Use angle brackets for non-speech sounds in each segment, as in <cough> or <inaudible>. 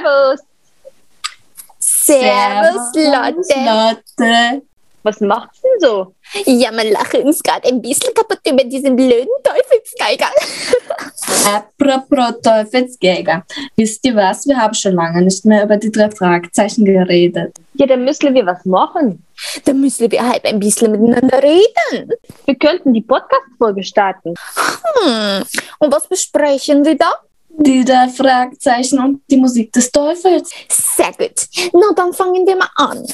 Servus. Servus, Lotte. Lotte. Was macht's denn so? Ja, wir lachen uns gerade ein bisschen kaputt über diesen blöden Teufelsgeiger. <laughs> Apropos Teufelsgeiger. Wisst ihr was? Wir haben schon lange nicht mehr über die drei Fragezeichen geredet. Ja, dann müssen wir was machen. Da müssen wir halt ein bisschen miteinander reden. Wir könnten die Podcast-Folge starten. Hm. Und was besprechen wir da? Die drei Fragezeichen und die Musik des Teufels. Sehr gut. Na, dann fangen wir mal an.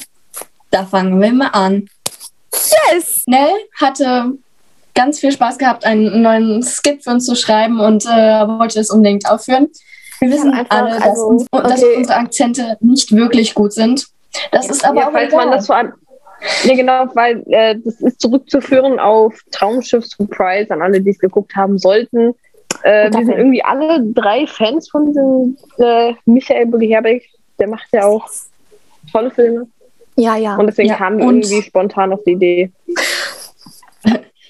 Da fangen wir mal an. Yes! Nell hatte ganz viel Spaß gehabt, einen neuen Skit für uns zu schreiben und äh, wollte es unbedingt aufführen. Wir wissen einfach, alle, dass, also, uns, dass okay. unsere Akzente nicht wirklich gut sind. Das ist aber ja, auch falls egal. man das vor allem. Ja, genau, weil äh, das ist zurückzuführen auf Traumschiff Surprise an alle, die es geguckt haben sollten. Äh, wir sind irgendwie alle drei Fans von diesem äh, Michael Bulli Herbeck. Der macht ja auch tolle Filme. Ja, ja. Und deswegen Ja, kamen wir und- irgendwie spontan auf die Idee. <laughs>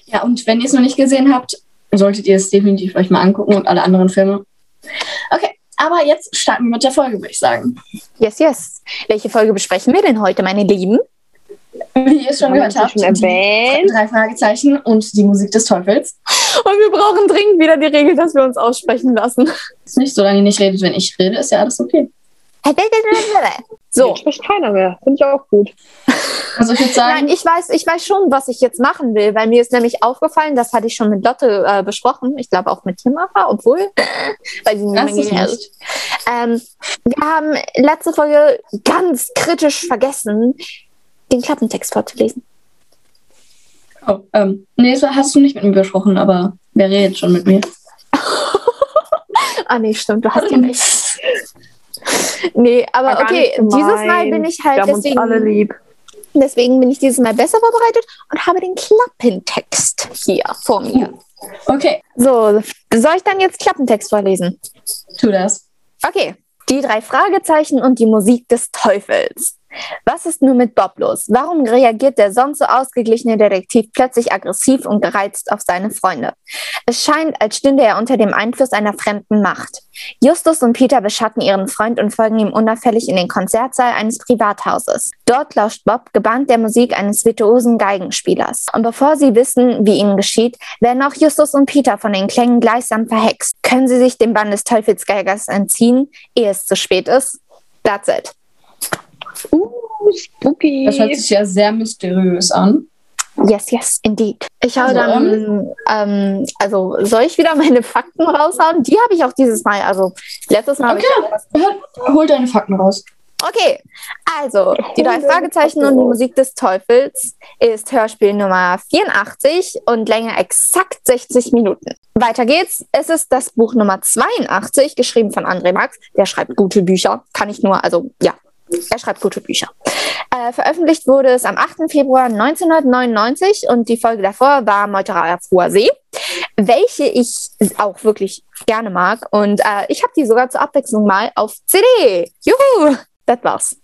Ja, und wenn ihr es noch nicht gesehen habt, solltet ihr es definitiv euch mal angucken und alle anderen Filme. Okay, aber jetzt starten wir mit der Folge, würde ich sagen. Yes, yes. Welche Folge besprechen wir denn heute, meine Lieben? Wie ihr es schon gehört habt, schon erwähnt? drei Fragezeichen und die Musik des Teufels. Und wir brauchen dringend wieder die Regel, dass wir uns aussprechen lassen. Ist nicht, solange ihr nicht redet, wenn ich rede, ist ja alles okay. So. Jetzt spricht keiner mehr. Finde ich auch gut. Also ich würde sagen, Nein, ich weiß, ich weiß schon, was ich jetzt machen will, weil mir ist nämlich aufgefallen, das hatte ich schon mit Lotte äh, besprochen. Ich glaube auch mit Timara, obwohl, <laughs> weil sie das ist nicht. ähm, Wir haben letzte Folge ganz kritisch vergessen, den Klappentext vorzulesen. Oh, ähm, nee, das hast du nicht mit mir besprochen, aber wer redet schon mit mir? <laughs> Ah, nee, stimmt, du hast ja recht. <laughs> Nee, aber War gar okay, nicht dieses Mal bin ich Wir halt haben uns alle deswegen, lieb. deswegen bin ich dieses Mal besser vorbereitet und habe den Klappentext hier vor mir. Okay, So, soll ich dann jetzt Klappentext vorlesen? tu das. Okay. Die drei Fragezeichen und die Musik des Teufels. Was ist nur mit Bob los? Warum reagiert der sonst so ausgeglichene Detektiv plötzlich aggressiv und gereizt auf seine Freunde? Es scheint, als stünde er unter dem Einfluss einer fremden Macht. Justus und Peter beschatten ihren Freund und folgen ihm unauffällig in den Konzertsaal eines Privathauses. Dort lauscht Bob gebannt der Musik eines virtuosen Geigenspielers. Und bevor sie wissen, wie ihnen geschieht, werden auch Justus und Peter von den Klängen gleichsam verhext. Können sie sich dem Bann des Teufelsgeigers entziehen, ehe es zu spät ist? That's it. Uh, spooky. Das hört sich ja sehr mysteriös an. Yes, yes, indeed. Ich habe Also, dann, ähm, also soll ich wieder meine Fakten raushauen? Die habe ich auch dieses Mal, also letztes Mal Okay. hol deine Fakten raus. Okay, also die drei Fragezeichen und die Musik des Teufels ist Hörspiel Nummer 84 und Länge exakt 60 Minuten. Weiter geht's. Es ist das Buch Nummer 82, geschrieben von André Max. Der schreibt gute Bücher. Kann ich nur, also ja, er schreibt gute Bücher. Äh, veröffentlicht wurde es am 8. Februar 1999 und die Folge davor war Meuterer auf hoher See, welche ich auch wirklich gerne mag. Und äh, ich habe die sogar zur Abwechslung mal auf CD. Juhu! Das war's.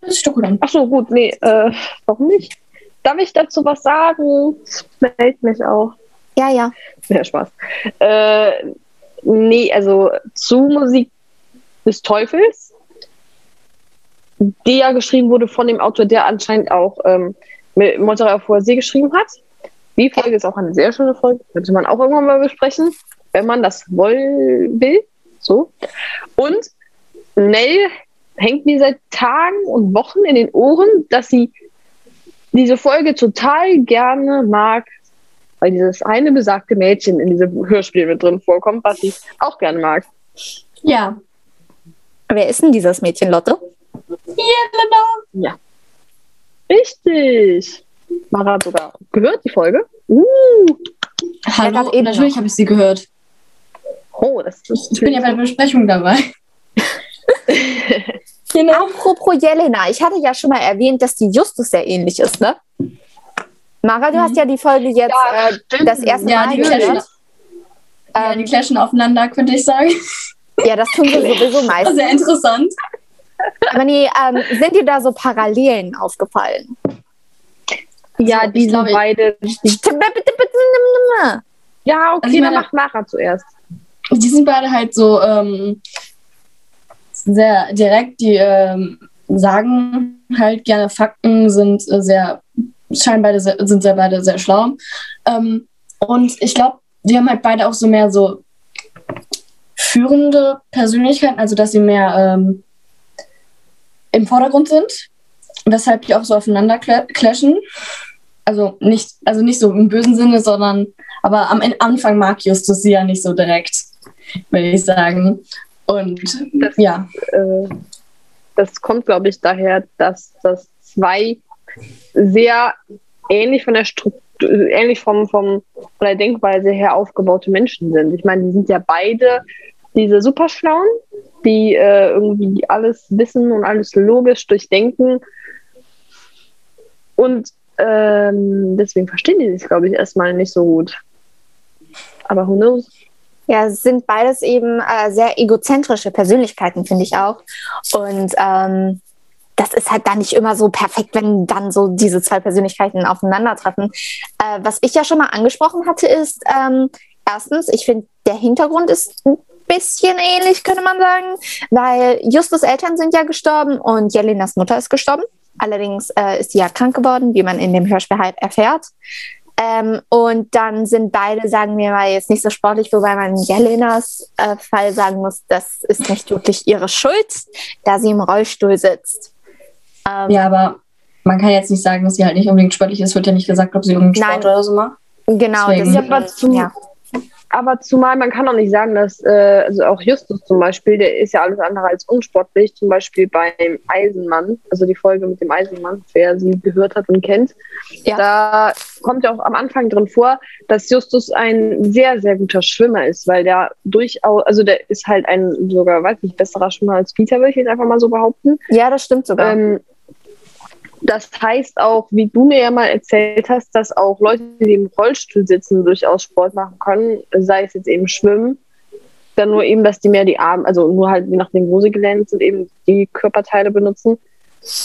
Das ist doch gut. Ach so, gut, nee, äh, warum nicht? Darf ich dazu was sagen? Meldet mich auch. Ja, ja. Ja, Spaß. Äh, nee, also zu Musik des Teufels, die ja geschrieben wurde von dem Autor, der anscheinend auch ähm, mit Monterey auf hoher See geschrieben hat. Die Folge ist auch eine sehr schöne Folge, könnte man auch irgendwann mal besprechen, wenn man das woll will. So. Und Nell hängt mir seit Tagen und Wochen in den Ohren, dass sie diese Folge total gerne mag, weil dieses eine besagte Mädchen in diesem Hörspiel mit drin vorkommt, was ich auch gerne mag. Ja. Wer ist denn dieses Mädchen, Lotte? Ja. Richtig. Mara hat sogar gehört, die Folge. Uh. Hallo, eben natürlich habe ich sie gehört. Oh, das ist Ich bin ja bei der Besprechung dabei. <laughs> genau. Apropos Jelena, ich hatte ja schon mal erwähnt, dass die Justus sehr ähnlich ist, ne? Mara, du hast ja die Folge jetzt Ja, äh, das erste Ja, Mal die clashen, gehört. ja, die Ähm, clashen aufeinander, könnte ich sagen. ja, das tun wir <laughs> sowieso meistens. Sehr interessant. Aber nee, ähm, sind dir da so Parallelen aufgefallen? Ja, Also, die sind beide. Ja, okay, Also ich dann meine- macht Mara zuerst. Die sind beide halt so, ähm, sehr direkt. Die ähm, sagen halt gerne Fakten, sind äh, sehr, scheinen beide sehr, sind sehr beide sehr schlau. Ähm, und ich glaube, die haben halt beide auch so mehr so führende Persönlichkeiten, also dass sie mehr ähm, im Vordergrund sind, weshalb die auch so aufeinander cla clashen. Also nicht, also nicht so im bösen Sinne, sondern aber am Anfang mag Justus sie ja nicht so direkt, will ich sagen. Und Das- ja, äh, das kommt, glaube ich, daher, dass das zwei sehr ähnlich von der Struktur, ähnlich vom, vom, von der Denkweise her aufgebaute Menschen sind. Ich meine, die sind ja beide diese Superschlauen, die äh, irgendwie alles wissen und alles logisch durchdenken. Und ähm, deswegen verstehen die sich, glaube ich, erstmal nicht so gut. Aber who knows? Ja, sind beides eben äh, sehr egozentrische Persönlichkeiten, finde ich auch. Und ähm, das ist halt dann nicht immer so perfekt, wenn dann so diese zwei Persönlichkeiten aufeinandertreffen. Äh, was ich ja schon mal angesprochen hatte, ist ähm, erstens, ich finde, der Hintergrund ist bisschen ähnlich, könnte man sagen, weil Justus Eltern sind ja gestorben und Jelinas Mutter ist gestorben. Allerdings äh, ist sie ja krank geworden, wie man in dem Hörspiel halt erfährt. Ähm, und dann sind beide, sagen wir mal, jetzt nicht so sportlich, wobei man Jelenas äh, Fall sagen muss, das ist nicht wirklich ihre Schuld, da sie im Rollstuhl sitzt. Ähm, ja, aber man kann jetzt nicht sagen, dass sie halt nicht unbedingt sportlich ist. Wird ja nicht gesagt, ob sie irgendeinen Nein. Sport oder so macht. Genau, Deswegen. das, Ja, aber zu- ja. Aber zumal man kann auch nicht sagen, dass, äh, also auch Justus zum Beispiel, der ist ja alles andere als unsportlich, zum Beispiel beim Eisenmann, also die Folge mit dem Eisenmann, wer sie gehört hat und kennt. Ja. Da kommt ja auch am Anfang drin vor, dass Justus ein sehr, sehr guter Schwimmer ist, weil der durchaus, also der ist halt ein sogar, weiß nicht, besserer Schwimmer als Peter, würde ich jetzt einfach mal so behaupten. ja, das stimmt sogar. Ähm, das heißt auch, wie du mir ja mal erzählt hast, dass auch Leute, die im Rollstuhl sitzen, durchaus Sport machen können, sei es jetzt eben Schwimmen, dann nur eben, dass die mehr die Arme, also nur halt je nachdem, wo sie gelernt sind, eben die Körperteile benutzen.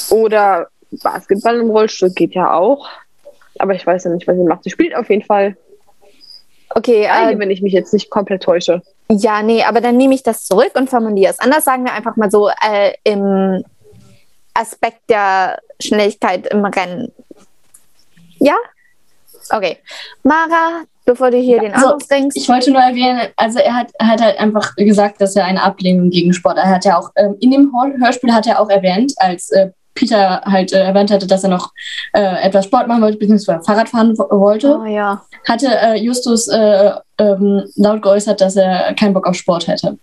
Oder Basketball im Rollstuhl geht ja auch. Aber ich weiß ja nicht, was sie macht. Sie spielt auf jeden Fall okay, äh, wenn ich mich jetzt nicht komplett täusche. ja, nee, aber dann nehme ich das zurück und formuliere es anders. Sagen wir einfach mal so, äh, im Aspekt der Schnelligkeit im Rennen. Ja? Okay. Mara, bevor du hier Ja, den also, Anruf denkst. Ich wollte nur erwähnen, also er hat, hat halt einfach gesagt, dass er eine Ablehnung gegen Sport. Er hat ja auch ähm, in dem Hör- Hörspiel hat er auch erwähnt, als äh, Peter halt äh, erwähnt hatte, dass er noch äh, etwas Sport machen wollte, beziehungsweise Fahrrad fahren wo- wollte, Oh ja. hatte äh, Justus äh, ähm, laut geäußert, dass er keinen Bock auf Sport hätte.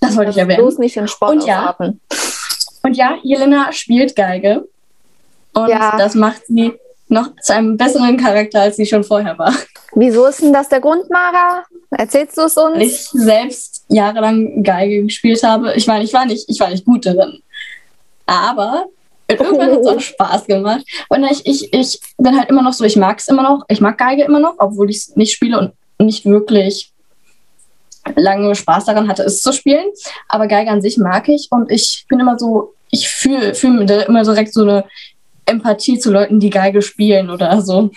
Das wollte ich Also erwähnen. bloß nicht in Sport Und ja. Und ja, Jelena spielt Geige. Und Ja. das macht sie noch zu einem besseren Charakter, als sie schon vorher war. Wieso ist denn das der Grund, Mara? Erzählst du es uns? Weil ich selbst jahrelang Geige gespielt habe. Ich meine, ich war nicht, ich war nicht gut darin. Aber <laughs> irgendwann hat es auch Spaß gemacht. Und ich, ich, ich bin halt immer noch so, ich mag es immer noch, ich mag Geige immer noch, obwohl ich es nicht spiele und nicht wirklich lange Spaß daran hatte, es zu spielen. Aber Geige an sich mag ich und ich bin immer so, ich fühle fühl immer so direkt so eine Empathie zu Leuten, die Geige spielen oder so. Und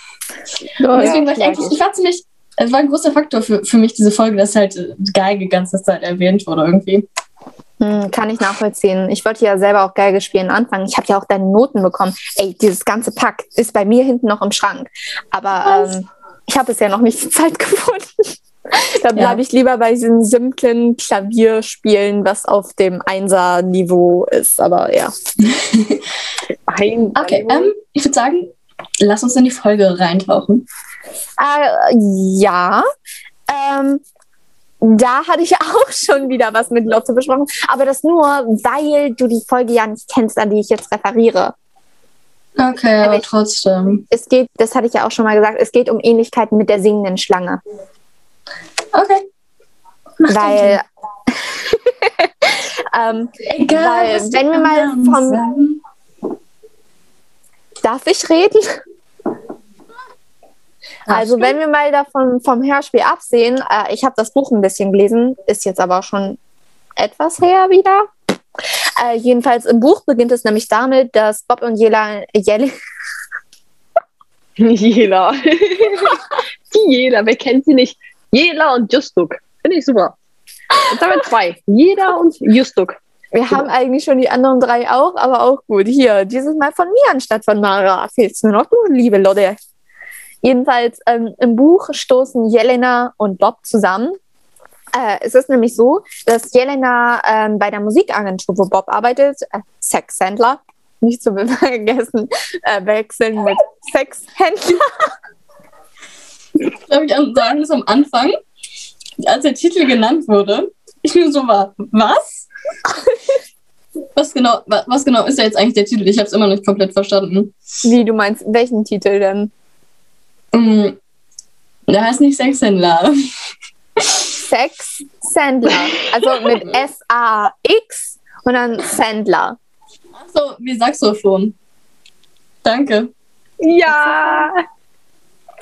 deswegen war ich eigentlich, ich war ziemlich, es war ein großer Faktor für, für mich, diese Folge, dass halt äh, Geige ganze Zeit erwähnt wurde irgendwie. Hm, kann ich nachvollziehen. Ich wollte ja selber auch Geige spielen anfangen. Ich habe ja auch deine Noten bekommen. Ey, dieses ganze Pack ist bei mir hinten noch im Schrank. Aber ähm, ich habe es ja noch nicht Zeit <laughs> gefunden. Da Ja. bleibe ich lieber bei diesem simplen Klavierspielen, was auf dem Einser-Niveau ist. Aber ja. <laughs> Ein Okay, ähm, ich würde sagen, lass uns in die Folge reintauchen. Äh, ja. Ähm, da hatte ich <laughs> auch schon wieder was mit Lotte besprochen. Aber das nur, weil du die Folge ja nicht kennst, an die ich jetzt referiere. Okay, aber Nämlich- trotzdem. Es geht, das hatte ich ja auch schon mal gesagt, es geht um Ähnlichkeiten mit der singenden Schlange. Okay. Macht Weil, <laughs> ähm, Egal, weil, wenn wir mal vom- sagen. darf ich reden? Also wenn wir mal davon vom Hörspiel absehen, äh, ich habe das Buch ein bisschen gelesen, ist jetzt aber auch schon etwas her wieder. Äh, jedenfalls im Buch beginnt es nämlich damit, dass Bob und Jela, Jelle, <laughs> Jela. <laughs> Die Jela, wer kennt sie nicht? Jela und Justuk. Finde ich super. Jetzt haben wir zwei. Jeder und Justuk. Wir haben eigentlich schon die anderen drei auch, aber auch gut. Hier, dieses Mal von mir anstatt von Mara. Fehlst nur noch du, liebe Lotte. Jedenfalls ähm, im Buch stoßen Jelena und Bob zusammen. Äh, es ist nämlich so, dass Jelena ähm, bei der Musikagentur, wo Bob arbeitet, äh, Sexhändler, nicht zu <laughs> vergessen, äh, wechseln mit Sexhändler. <laughs> Darf ich an- sagen, dass am Anfang, als der Titel genannt wurde, ich mir so war, was? <laughs> Was genau, wa- was genau ist da jetzt eigentlich der Titel? Ich habe es immer nicht komplett verstanden. Wie du meinst, welchen Titel denn? Mm, Der heißt nicht Sexhändler. Sex Sandler. Also mit <laughs> S-A-X und dann Sandler. Achso, wie Saxophon. Danke. Ja.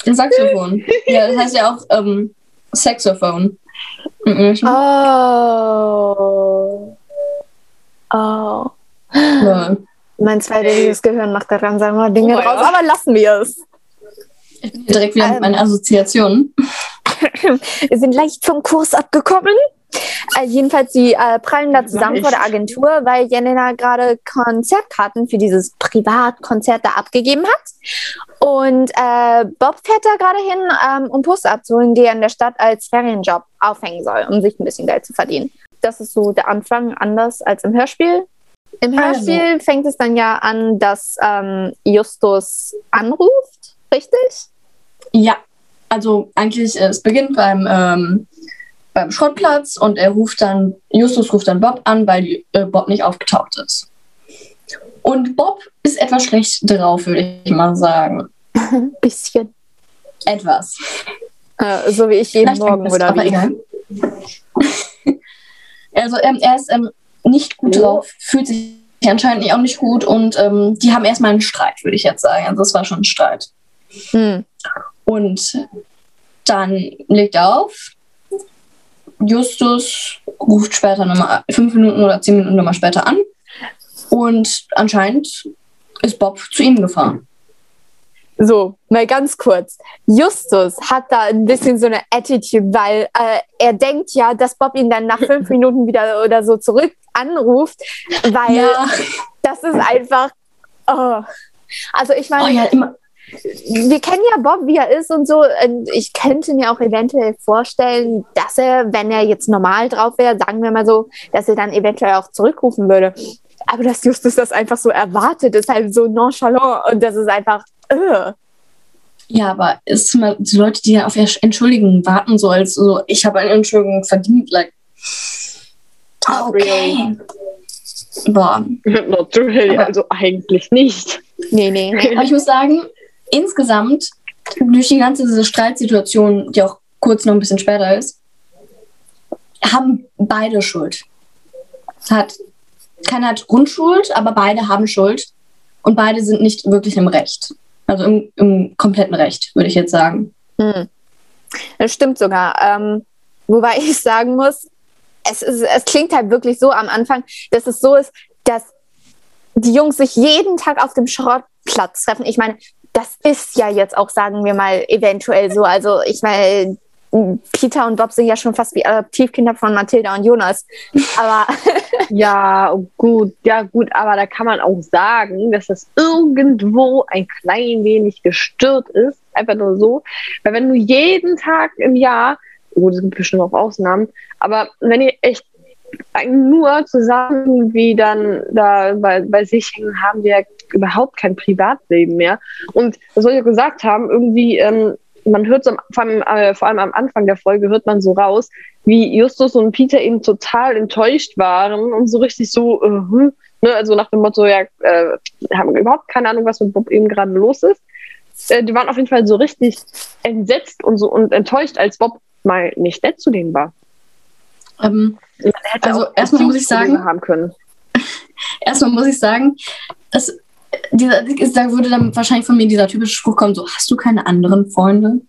Saxophon. ja, das heißt ja auch ähm, Saxophon. Mhm. Oh. Oh. Ja. Mein zweideutiges Gehirn macht da ganz einfach Dinge Oh draus, Gott. aber lassen wir es. Ich bin direkt wieder mit Ähm. meinen Assoziationen. <laughs> Wir sind leicht vom Kurs abgekommen. Äh, jedenfalls, sie äh, prallen da zusammen vor der Agentur, weil Jelena gerade Konzertkarten für dieses Privatkonzert da abgegeben hat. Und äh, Bob fährt da gerade hin, ähm, um Poster abzuholen, die er in der Stadt als Ferienjob aufhängen soll, um sich ein bisschen Geld zu verdienen. Das ist so der Anfang, anders als im Hörspiel. Im Also. Hörspiel fängt es dann ja an, dass ähm, Justus anruft, richtig? Ja, also eigentlich, äh, es beginnt beim, ähm, beim Schrottplatz und er ruft dann, Justus ruft dann Bob an, weil äh, Bob nicht aufgetaucht ist. Und Bob ist etwas schlecht drauf, würde ich mal sagen. Ein <laughs> bisschen. Etwas. Äh, so wie ich jeden Vielleicht Morgen oder aber wie. egal. <laughs> also ähm, er ist ähm, nicht gut Ja. drauf, fühlt sich anscheinend auch nicht gut und ähm, die haben erstmal einen Streit, würde ich jetzt sagen. Also das war schon ein Streit. Hm. Und dann legt er auf. Justus ruft später nochmal, fünf Minuten oder zehn Minuten nochmal später an. Und anscheinend ist Bob zu ihm gefahren. So, mal ganz kurz. Justus hat da ein bisschen so eine Attitude, weil äh, er denkt ja, dass Bob ihn dann nach fünf Minuten wieder oder so zurück anruft, weil das ist einfach. Oh. Also ich oh meine, ja, immer. Wir kennen ja Bob, wie er ist und so. Und ich könnte mir auch eventuell vorstellen, dass er, wenn er jetzt normal drauf wäre, sagen wir mal so, dass er dann eventuell auch zurückrufen würde. Aber dass Justus das einfach so erwartet, ist halt so nonchalant und das ist einfach. Uh. Ja, aber es ist immer die Leute, die auf Entschuldigung warten, so als so, ich habe eine Entschuldigung verdient. Like, okay. Boah. <laughs> Not really, Aber- also eigentlich nicht. Nee, nee. Aber ich muss sagen, insgesamt, durch die ganze Streitsituation, die auch kurz noch ein bisschen später ist, haben beide Schuld. Hat, keiner hat Grundschuld, aber beide haben Schuld. Und beide sind nicht wirklich im Recht. Also im, im kompletten Recht, würde ich jetzt sagen. Hm. Das stimmt sogar. Ähm, wobei ich sagen muss, es, ist, es klingt halt wirklich so am Anfang, dass es so ist, dass die Jungs sich jeden Tag auf dem Schrottplatz treffen. Ich meine, das ist ja jetzt auch, sagen wir mal, eventuell so. Also ich meine, Peter und Bob sind ja schon fast wie Adoptivkinder von Mathilda und Jonas. <laughs> Aber Ja, gut, ja gut, aber da kann man auch sagen, dass das irgendwo ein klein wenig gestört ist. Einfach nur so. Weil wenn du jeden Tag im Jahr, gut, es gibt bestimmt auch Ausnahmen, aber wenn ihr echt nur zusammen wie dann da bei, bei sich hängen, haben wir überhaupt kein Privatleben mehr. Und das soll ich ja gesagt haben, irgendwie, ähm, man hört so vor, allem, äh, vor allem am Anfang der Folge, hört man so raus, wie Justus und Peter eben total enttäuscht waren und so richtig so, äh, hm, ne, also nach dem Motto, ja, äh, haben überhaupt keine Ahnung, was mit Bob eben gerade los ist. Äh, die waren auf jeden Fall so richtig entsetzt und so und enttäuscht, als Bob mal nicht nett zu denen war. Ähm, Also <laughs> erstmal muss ich sagen- haben können. erstmal muss ich sagen, dass dieser, da würde dann wahrscheinlich von mir dieser typische Spruch kommen: so, hast du keine anderen Freunde?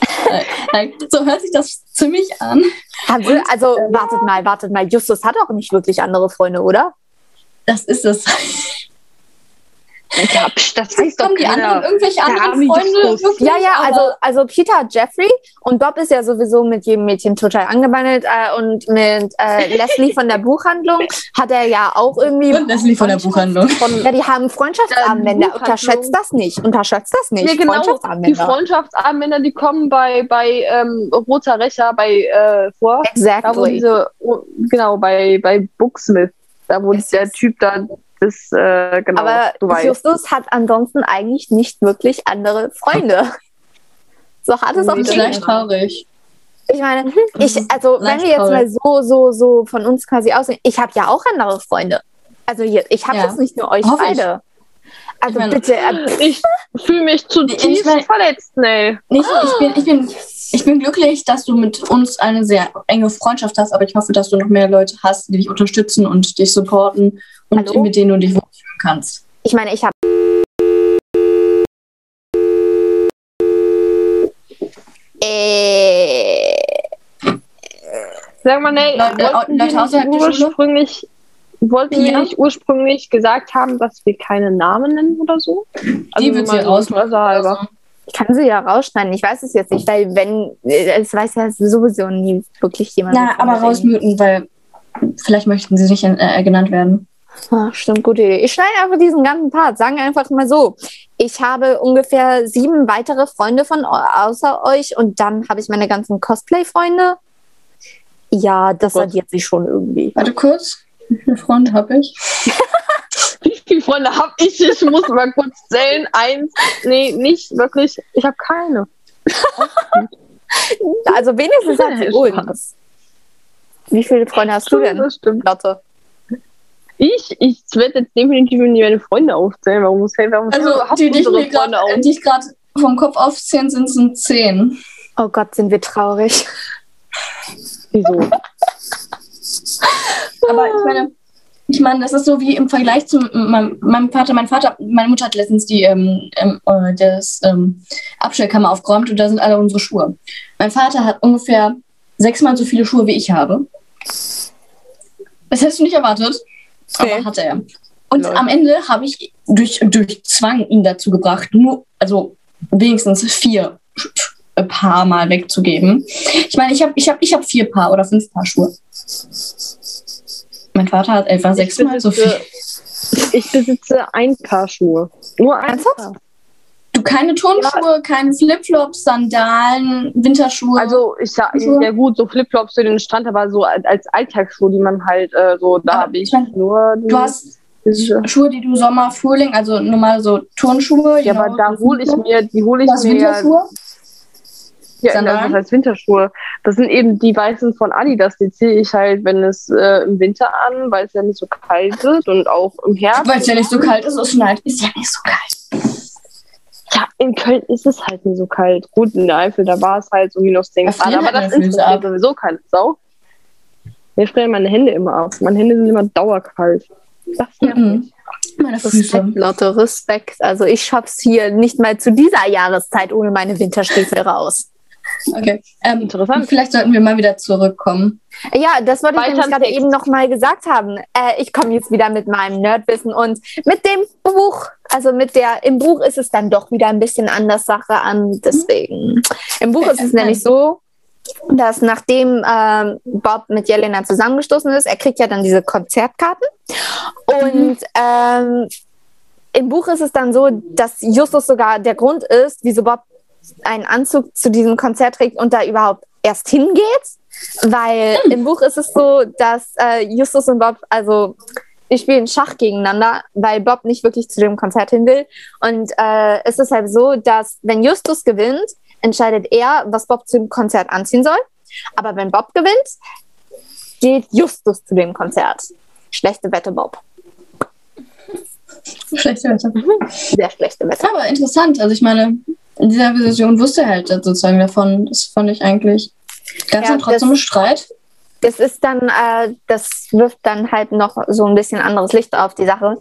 <laughs> Äh, so hört sich das ziemlich an. also, also wartet mal, wartet mal. Justus hat auch nicht wirklich andere Freunde, oder? Das ist es. Ja, das weiß doch die anderen irgendwelche Da anderen Freunde? Wirklich? Ja, ja, also, also Peter Jeffrey und Bob ist ja sowieso mit jedem Mädchen total angebandelt äh, und mit äh, <laughs> Leslie von der Buchhandlung hat er ja auch irgendwie. Und Leslie von der Buchhandlung. Von, Ja, die haben Freundschaftsarmbänder. Unterschätzt das nicht. Unterschätzt das nicht. ja, genau, die Freundschaftsarmbänder. Freundschaftsarmbänder, die kommen bei, bei ähm, Roter Rächer bei, äh, vor. Da Exactly. diese, oh, genau, bei, bei Booksmith, da wo Yes, der. Typ da das, äh, genau, Aber du weißt. Justus hat ansonsten eigentlich nicht wirklich andere Freunde. <laughs> So hart es auch Nee, das Das ist leicht klingt. traurig. Ich meine, ich, also wenn wir jetzt mal so, so, so von uns quasi aussehen, ich habe ja auch andere Freunde. Also hier, ich habe Ja. jetzt nicht nur euch Hoffe ich. beide. Also Ich meine- bitte, äh, <laughs> Ich fühle mich zutiefst Ich mein- verletzt, Nell. Nicht, ich, bin, ich, bin, ich bin glücklich, dass du mit uns eine sehr enge Freundschaft hast, aber ich hoffe, dass du noch mehr Leute hast, die dich unterstützen und dich supporten und Hallo? mit denen du dich wohlfühlen kannst. ich meine, ich habe äh, Sag mal, Nell, Leute- wollten Leute außerhalb nicht der Schule? ursprünglich, wollten wir nicht ursprünglich gesagt haben, dass wir keine Namen nennen oder so? Die wird sie halber. ich kann sie ja rausschneiden. Ich weiß es jetzt nicht, weil wenn, äh, es weiß ja sowieso nie wirklich jemand. Na, aber rausmuten, weil vielleicht möchten sie nicht äh, genannt werden. Ah, stimmt, gute Idee. Ich schneide einfach diesen ganzen Part. Sagen einfach mal so. Ich habe ungefähr sieben weitere Freunde von außer euch und dann habe ich meine ganzen Cosplay-Freunde. Ja, das Gott. addiert sich schon irgendwie. Warte kurz. Wie viele Freunde habe ich? <laughs> Wie viele Freunde habe ich? Ich muss mal kurz zählen. Eins. Nee, nicht wirklich. Ich habe keine. <laughs> Also wenigstens hat sie uns. Wie viele Freunde hast du denn, Das stimmt. Lotte? Ich, ich werde jetzt definitiv nicht meine Freunde aufzählen. Warum muss warum Also, die, die ich grad, Freunde auf? die ich gerade vom Kopf aufzählen, sind, sind zehn. Oh Gott, sind wir traurig. Wieso? <laughs> Aber ich meine, ich meine, das ist so wie im Vergleich zu meinem, meinem Vater. Mein Vater, meine Mutter hat letztens die ähm, ähm, äh, das ähm, Abstellkammer aufgeräumt und da sind alle unsere Schuhe. Mein Vater hat ungefähr sechsmal so viele Schuhe wie ich habe. Das hättest du nicht erwartet, Nee. aber hatte er. Und Lol. am Ende habe ich durch, durch Zwang ihn dazu gebracht, nur, also wenigstens vier äh, Paar mal wegzugeben. Ich meine, ich habe ich hab, ich hab vier Paar oder fünf Paar Schuhe. Mein Vater hat etwa sechsmal so viel. ich besitze ein Paar Schuhe. Nur ein Ernsthaft? Paar. Keine Turnschuhe, keine Flipflops, Sandalen, Winterschuhe. Also ich sag, Schuhe? ja gut, so Flipflops für den Strand, aber so als als Alltagsschuhe, die man halt äh, so, da habe ich mein, nur du hast Schuhe, die du Sommer, Frühling, also normal so Turnschuhe. ja, aber da so hole ich mir, die hole ich mir ja, Winterschuhe? ja Sandalen? das heißt Winterschuhe. Das sind eben die weißen von Adidas, die ziehe ich halt, wenn es äh, im Winter an, weil es ja nicht so kalt wird und auch im Herbst. Weil es ja nicht so kalt ist, es schneit. Ist ja nicht so kalt. Ja, in Köln ist es halt nicht so kalt. Gut, in der Eifel, da war es halt so minus 10 Da Grad, aber halt das ab. sowieso keine Sau. Mir frieren meine Hände immer ab. Meine Hände sind immer dauerkalt. Das Mhm. Meine Füße. Respekt, Lotte, Respekt. Also ich schaff's hier nicht mal zu dieser Jahreszeit ohne meine Winterstiefel raus. Okay. Ähm, Interessant. Vielleicht sollten wir mal wieder zurückkommen. Ja, das wollte ich Weiter nämlich im gerade eben noch mal gesagt haben. Äh, ich komme jetzt wieder mit meinem Nerdwissen und mit dem Buch. Also mit der, im Buch ist es dann doch wieder ein bisschen anders Sache an. Deswegen. Im Buch ist es nämlich so, dass nachdem ähm, Bob mit Jelena zusammengestoßen ist, er kriegt ja dann diese Konzertkarten. Und ähm, im Buch ist es dann so, dass Justus sogar der Grund ist, wieso Bob einen Anzug zu diesem Konzert trägt und da überhaupt erst hingeht. Weil im Buch ist es so, dass äh, Justus und Bob, also die spielen Schach gegeneinander, weil Bob nicht wirklich zu dem Konzert hin will. Und äh, es ist halt so, dass wenn Justus gewinnt, entscheidet er, was Bob zu dem Konzert anziehen soll. Aber wenn Bob gewinnt, geht Justus zu dem Konzert. Schlechte Wette, Bob. Schlechte Wetter. Sehr schlechte Wette. Aber interessant. Also ich meine, in dieser Version wusste er halt sozusagen davon. Das fand ich eigentlich. Ganz Ja, und trotzdem das- Streit. das ist dann, äh, das wirft dann halt noch so ein bisschen anderes Licht auf die Sache.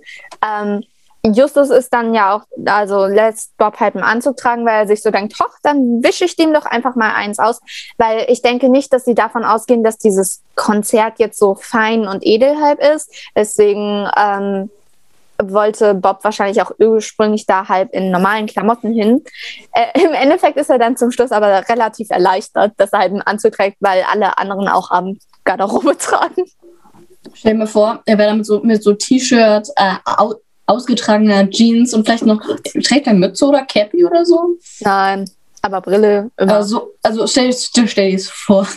Ähm, Justus ist dann ja auch, also lässt Bob halt einen Anzug tragen, weil er sich so denkt, hoch, dann wische ich dem doch einfach mal eins aus. Weil ich denke nicht, dass sie davon ausgehen, dass dieses Konzert jetzt so fein und edel halb ist. Deswegen ähm, wollte Bob wahrscheinlich auch ursprünglich da halb in normalen Klamotten hin. Äh, Im Endeffekt ist er dann zum Schluss aber relativ erleichtert, dass er halt einen Anzug trägt, weil alle anderen auch am Garderobe <laughs> tragen. Stell mir vor, er wäre dann mit so, mit so T-Shirt, äh, au, ausgetragener Jeans und vielleicht noch, trägt er Mütze oder Cappy oder so? Nein, aber Brille immer. Also, also stell, stell, stell dir das vor.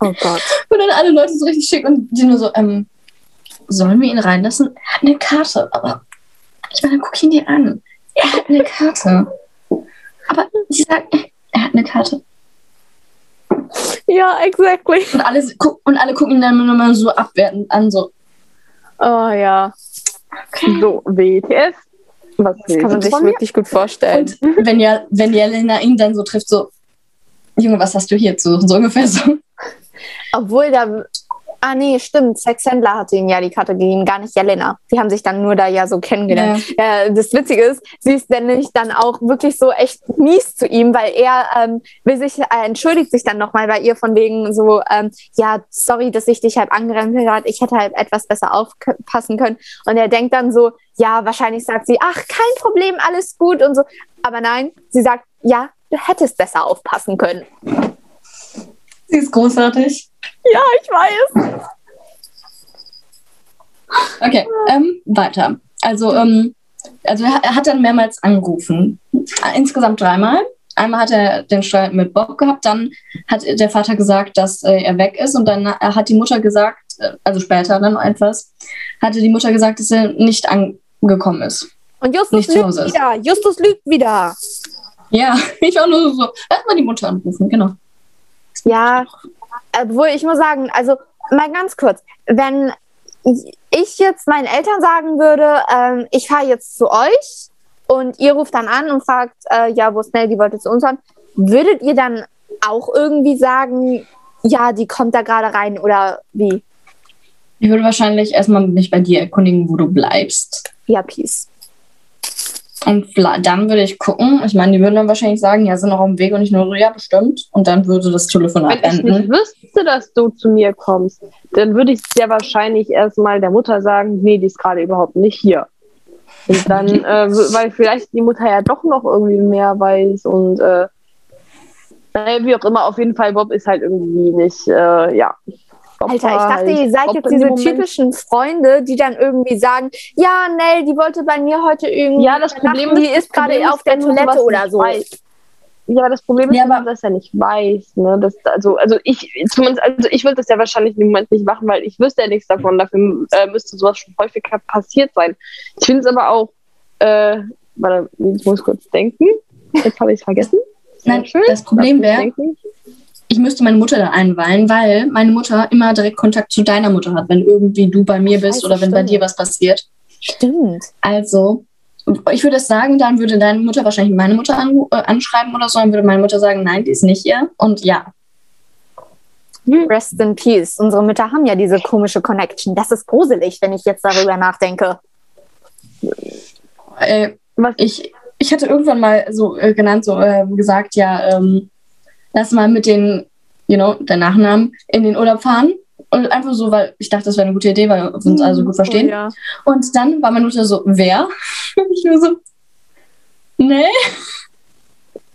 oh Gott. <laughs> Und dann alle Leute so richtig schick und die nur so, ähm, sollen wir ihn reinlassen? Er hat eine Karte, aber ich meine, guck ihn dir an. Er hat eine Karte. Aber sie sagt, er hat eine Karte. Ja, exactly. Und alle, und alle gucken ihn dann nur mal so abwertend an, so. Oh ja, So, WTF. Was das kann man sich wirklich gut vorstellen. Und wenn, ja, wenn Jelena ihn dann so trifft, so, Junge, was hast du hier zu? So ungefähr so. Obwohl da. Ah, nee, stimmt. Sex Händler hatte ihm ja die Karte gegeben, gar nicht Jelena. Die haben sich dann nur da ja so kennengelernt. Äh, das Witzige ist, sie ist dann nämlich dann auch wirklich so echt mies zu ihm, weil er ähm, will sich, äh, entschuldigt sich dann nochmal bei ihr von wegen so, ähm, ja, sorry, dass ich dich halt angerempelt hat. Ich hätte halt etwas besser aufpassen können. Und er denkt dann so, ja, wahrscheinlich sagt sie, ach, kein Problem, alles gut und so. Aber nein, sie sagt, ja, du hättest besser aufpassen können. Sie ist großartig. Ja, ich weiß. Okay, ähm, weiter. Also, ähm, also er, hat dann mehrmals angerufen. Insgesamt dreimal. Einmal hat er den Streit mit Bob gehabt, dann hat der Vater gesagt, dass äh, er weg ist und dann äh, hat die Mutter gesagt, äh, also später dann etwas, hatte die Mutter gesagt, dass er nicht angekommen ist. Und Justus Nicht lügt wieder. Justus lügt wieder. Ja, <laughs> ich war nur so, erstmal die Mutter anrufen, genau. Ja, obwohl ich muss sagen, also mal ganz kurz, wenn ich jetzt meinen Eltern sagen würde, ähm, ich fahre jetzt zu euch und ihr ruft dann an und fragt, äh, ja, wo ist Nell, die wollte zu uns fahren, würdet ihr dann auch irgendwie sagen, ja, die kommt da gerade rein oder wie? Ich würde wahrscheinlich erstmal mich bei dir erkundigen, wo du bleibst. Ja, Peace. Und dann würde ich gucken. Ich meine, die würden dann wahrscheinlich sagen, ja, sind noch auf dem Weg und ich nur so, ja, bestimmt. Und dann würde das Telefonat Wenn ich nicht enden. wüsste, dass du zu mir kommst, dann würde ich sehr wahrscheinlich erstmal der Mutter sagen, nee, die ist gerade überhaupt nicht hier. Und dann, <laughs> äh, weil vielleicht die Mutter ja doch noch irgendwie mehr weiß und äh, naja, wie auch immer, auf jeden Fall, Bob ist halt irgendwie nicht, äh, ja. Alter, ich dachte, ihr seid jetzt diese typischen Freunde, die dann irgendwie sagen, ja, Nell, die wollte bei mir heute irgendwie Ja, das Problem ist- die ist gerade auf der Toilette oder nicht so. weißt. Ja, das Problem ist, Ja, aber- du das ja nicht weiß. Ne? Das, also, also ich, zumindest, also ich würde das ja wahrscheinlich im Moment nicht machen, weil ich wüsste ja nichts davon. Dafür äh, müsste sowas schon häufiger passiert sein. Ich finde es aber auch, äh, warte, ich muss kurz denken. Jetzt habe ich es vergessen. Nein, das Lass Problem wäre. Ich müsste meine Mutter da einweihen, weil meine Mutter immer direkt Kontakt zu deiner Mutter hat, wenn irgendwie du bei mir bist Scheiße, oder wenn bei stimmt. dir was passiert. Stimmt. Also, ich würde es sagen, dann würde deine Mutter wahrscheinlich meine Mutter an, äh, anschreiben oder so, dann würde meine Mutter sagen, nein, die ist nicht hier. Und ja, Rest in Peace. Unsere Mütter haben ja diese komische Connection. Das ist gruselig, wenn ich jetzt darüber nachdenke. äh, ich, ich hatte irgendwann mal so äh, genannt, so äh, gesagt, ja, ähm, lass mal mit den, you know, der Nachnamen in den Urlaub fahren. Und einfach so, weil ich dachte, das wäre eine gute Idee, weil wir uns also gut verstehen. Oh, ja. Und dann war meine Mutter so, wer? <laughs> ich nur so, nee.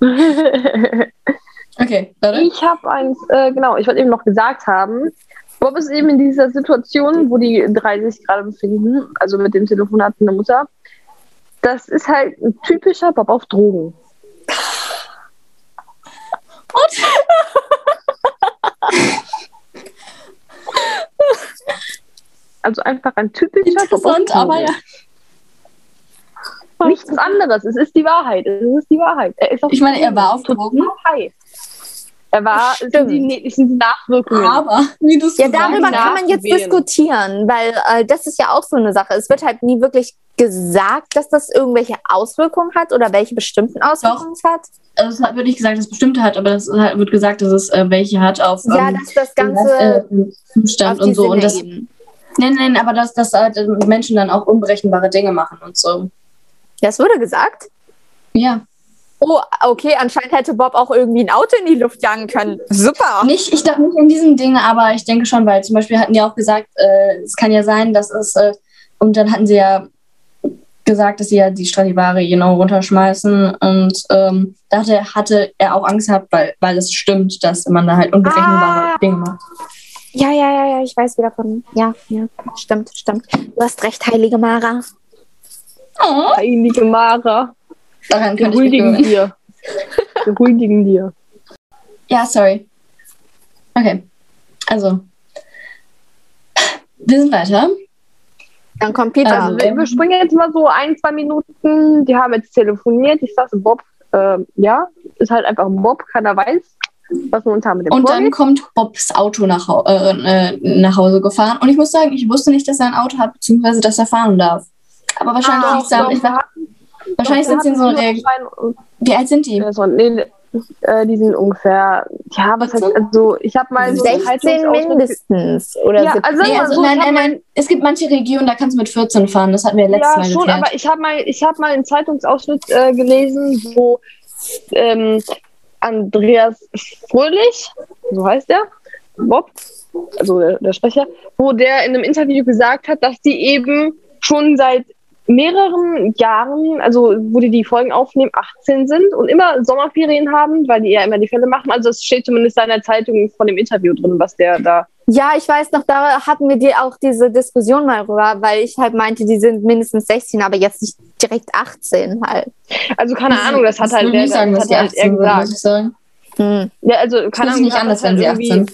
<laughs> Okay, warte. Ich habe eins, äh, genau, ich wollte eben noch gesagt haben, Bob ist eben in dieser Situation, wo die drei sich gerade befinden, also mit dem Telefonat von der Mutter. Das ist halt ein typischer Bob auf Drogen. <laughs> Also einfach ein typischer Interessant, aber ja. Nichts anderes, es ist die Wahrheit, es ist die Wahrheit. Er ist Ich meine, er war auf Drogen. high. Er war, es sind Stimmt. die, sind die Nachwirkungen. Aber, wie du Ja, darüber kann man jetzt diskutieren, weil äh, das ist ja auch so eine Sache. Es wird halt nie wirklich gesagt, dass das irgendwelche Auswirkungen hat oder welche bestimmten Auswirkungen es hat. Also es wird nicht gesagt, dass es bestimmte hat, aber es wird gesagt, dass es äh, welche hat auf Ja, ähm, dass das Ganze äh, Zustand und so. Sinne Und das, eben. nein, nein, aber dass, dass halt, Menschen dann auch unberechenbare Dinge machen und so. Das wurde gesagt. Ja. Oh, okay, anscheinend hätte Bob auch irgendwie ein Auto in die Luft jagen können. Super. Nicht, ich dachte nicht in diesen Dingen, aber ich denke schon, weil zum Beispiel hatten die auch gesagt, äh, es kann ja sein, dass es, äh, und dann hatten sie ja gesagt, dass sie ja die Stradivari genau runterschmeißen. Und ähm, da hatte, hatte er auch Angst gehabt, weil, weil es stimmt, dass man da halt unberechenbare Ah. Dinge macht. Ja, ja, ja, ja, ich weiß wieder von. Ja, ja, stimmt, stimmt. Du hast recht, heilige Mara. Oh, Heilige Mara. daran Wir könnte ich mich huldigen dir. Wir huldigen dir. Ja, sorry. Okay. Also. Wir sind weiter. Dann kommt Peter. Also wir, wir springen jetzt mal so ein, zwei Minuten. Die haben jetzt telefoniert. Ich sagte, Bob, ähm, ja, ist halt einfach Bob. Keiner weiß, was momentan mit dem Und dann kommt Bobs Auto nach, äh, äh, nach Hause gefahren. Und ich muss sagen, ich wusste nicht, dass er ein Auto hat, beziehungsweise dass er fahren darf. Aber wahrscheinlich, Ah, liegt's daran, ich, war- wahrscheinlich sind sie in so einer. Re- Wie alt sind die? Äh, so, nee, äh, die sind ungefähr, ja, was heißt, also ich habe mal so einen 16 Zeitungsausschnitt- mindestens. Oder Ja, 17. also Nee, also so, nein, nein, nein. Es gibt manche Regionen, da kannst du mit 14 fahren. Das hatten wir letztes Ja, Mal schon, geklärt. aber ich habe mal, ich habe mal einen Zeitungsausschnitt äh, gelesen, wo ähm, Andreas Fröhlich, so heißt er, Bob, also der, der Sprecher, wo der in einem Interview gesagt hat, dass die eben schon seit mehreren Jahren, also wo die die Folgen aufnehmen, 18 sind und immer Sommerferien haben, weil die ja immer die Fälle machen. Also es steht zumindest in der Zeitung von dem Interview drin, was der da Ja, ich weiß noch, da hatten wir die auch diese Diskussion mal rüber, weil ich halt meinte, die sind mindestens 16, aber jetzt nicht direkt 18 halt. Also keine Ahnung, das hat halt der, sagen, das hat halt 18 er sind, gesagt. muss ich sagen. Hm. Ja, also keine Ahnung, nicht der anders, wenn sie halt 18 irgendwie-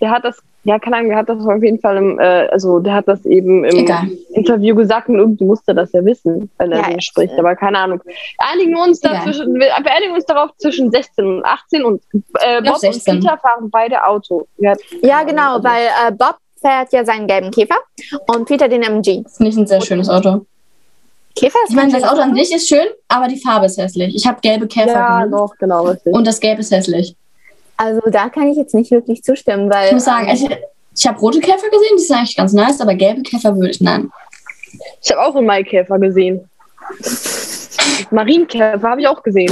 Der hat das, ja, keine Ahnung, der hat das auf jeden Fall im, äh, also der hat das eben im Egal. Interview gesagt und irgendwie musste das ja wissen, wenn er Ja, so spricht, aber keine Ahnung. Einigen wir uns Egal. dazwischen, wir einigen uns darauf zwischen 16 und 18 und äh, Bob 16. und Peter fahren beide Auto. Ja, Ja, genau, also- weil äh, Bob fährt ja seinen gelben Käfer und Peter den MG. Das ist nicht ein sehr schönes Auto. Käfer ist Ich meine, das Auto an sich ist schön, aber die Farbe ist hässlich. Ich habe gelbe Käfer Ja, gesehen. doch, genau, richtig. Und das Gelb ist hässlich. Also da kann ich jetzt nicht wirklich zustimmen, weil Ich muss sagen, ähm, ich, ich habe rote Käfer gesehen, die sind eigentlich ganz nice, aber gelbe Käfer würde ich nein. Ich habe auch einen Maikäfer gesehen. Marienkäfer habe ich auch gesehen.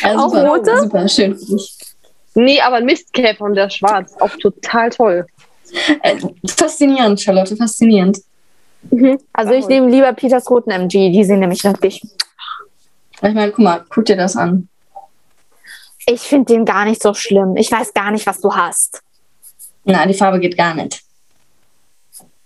Also Auch super, rote? Super, schön für dich. Nee, aber ein Mistkäfer und der ist schwarz. Auch total toll. Äh, faszinierend, Charlotte, faszinierend. also ich nehme lieber Peters roten MG, die sind nämlich wirklich. Ich meine, guck mal, guck dir das an. Ich finde den gar nicht so schlimm. Ich weiß gar nicht, was du hast. Na, die Farbe geht gar nicht.